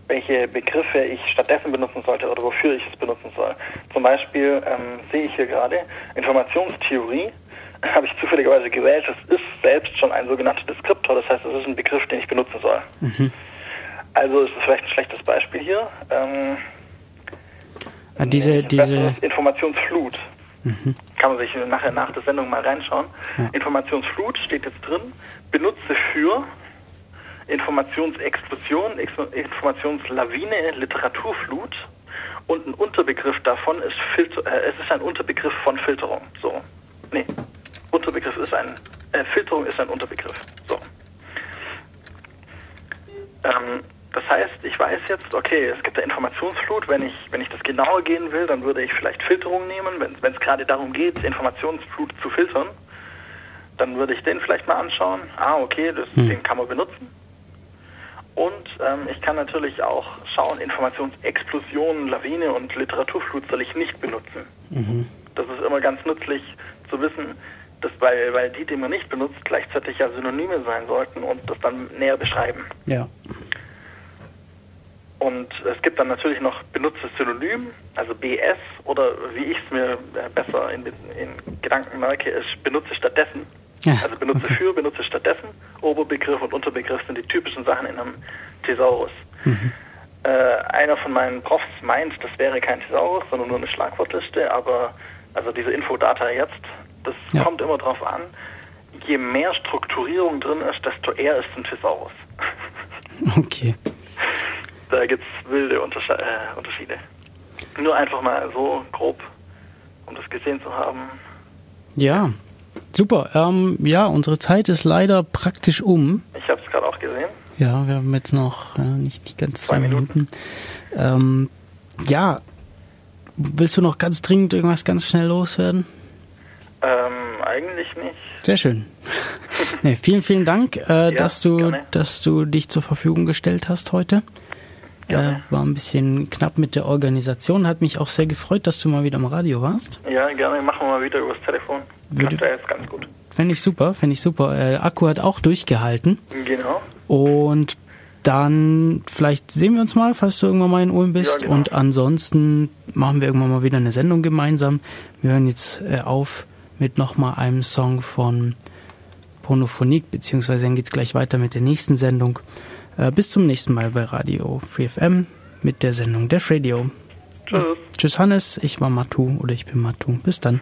D: welche Begriffe ich stattdessen benutzen sollte oder wofür ich es benutzen soll. Zum Beispiel ähm, sehe ich hier gerade Informationstheorie, habe ich zufälligerweise gewählt. Das ist selbst schon ein sogenannter Deskriptor, das heißt, es ist ein Begriff, den ich benutzen soll. Also ist es vielleicht ein schlechtes Beispiel hier. Ähm,
C: Ah, diese, diese,
D: Informationsflut. Kann man sich nachher nach der Sendung mal reinschauen. Informationsflut steht jetzt drin. Benutze für Informationsexplosion, Ex Informationslawine, Literaturflut. Und ein Unterbegriff davon ist Filter äh, es ist ein Unterbegriff von Filterung. So. Nee. Unterbegriff ist ein äh, Filterung ist ein Unterbegriff. So. Ähm, das heißt, ich weiß jetzt, okay, es gibt eine Informationsflut. Wenn ich, wenn ich das genauer gehen will, dann würde ich vielleicht Filterung nehmen. Wenn es gerade darum geht, Informationsflut zu filtern, dann würde ich den vielleicht mal anschauen. Ah, okay, das, den kann man benutzen. Und ähm, ich kann natürlich auch schauen, Informationsexplosion, Lawine und Literaturflut soll ich nicht benutzen. Das ist immer ganz nützlich zu wissen, dass weil, weil die, die man nicht benutzt, gleichzeitig ja Synonyme sein sollten und das dann näher beschreiben.
C: ja.
D: Und es gibt dann natürlich noch benutztes Synonym, also BS oder wie ich es mir äh, besser in, in Gedanken merke, ist benutze stattdessen.
C: Ja,
D: Also benutze
C: okay.
D: für, benutze stattdessen. Oberbegriff und Unterbegriff sind die typischen Sachen in einem Thesaurus. Äh, einer von meinen Profs meint, das wäre kein Thesaurus, sondern nur eine Schlagwortliste, aber also diese Infodata jetzt, das
C: Ja.
D: kommt immer drauf an. Je mehr Strukturierung drin ist, desto eher ist ein Thesaurus.
C: Okay.
D: Da gibt es wilde Untersche äh, Unterschiede. Nur einfach mal so grob, um das gesehen zu haben.
C: Ja. Super. Ähm, ja, unsere Zeit ist leider praktisch um.
D: Ich habe es gerade auch gesehen.
C: Ja, wir haben jetzt noch äh, nicht, nicht ganz zwei,
D: Zwei
C: Minuten. Ähm, ja, willst du noch ganz dringend irgendwas ganz schnell loswerden?
D: Ähm, eigentlich nicht.
C: Sehr schön. nee, vielen, vielen Dank, äh, dass, du, dass du dich zur Verfügung gestellt hast heute. Äh, war ein bisschen knapp mit der Organisation. Hat mich auch sehr gefreut, dass du mal wieder im Radio warst.
D: Ja, gerne. Machen wir mal wieder übers Telefon.
C: Würde-
D: ja jetzt ganz gut.
C: Fände ich super, fände ich super. Äh, Akku hat auch durchgehalten.
D: Genau.
C: Und dann vielleicht sehen wir uns mal, falls du irgendwann mal in Ulm bist.
D: Ja, genau.
C: Und ansonsten machen wir irgendwann mal wieder eine Sendung gemeinsam. Wir hören jetzt äh, auf mit nochmal einem Song von Pornophonik, beziehungsweise dann geht's gleich weiter mit der nächsten Sendung. Äh, bis zum nächsten Mal bei Radio Free FM mit der Sendung Def Radio.
D: Tschüss.
C: Tschüss Hannes, ich war Matu oder ich bin Matu. Bis dann.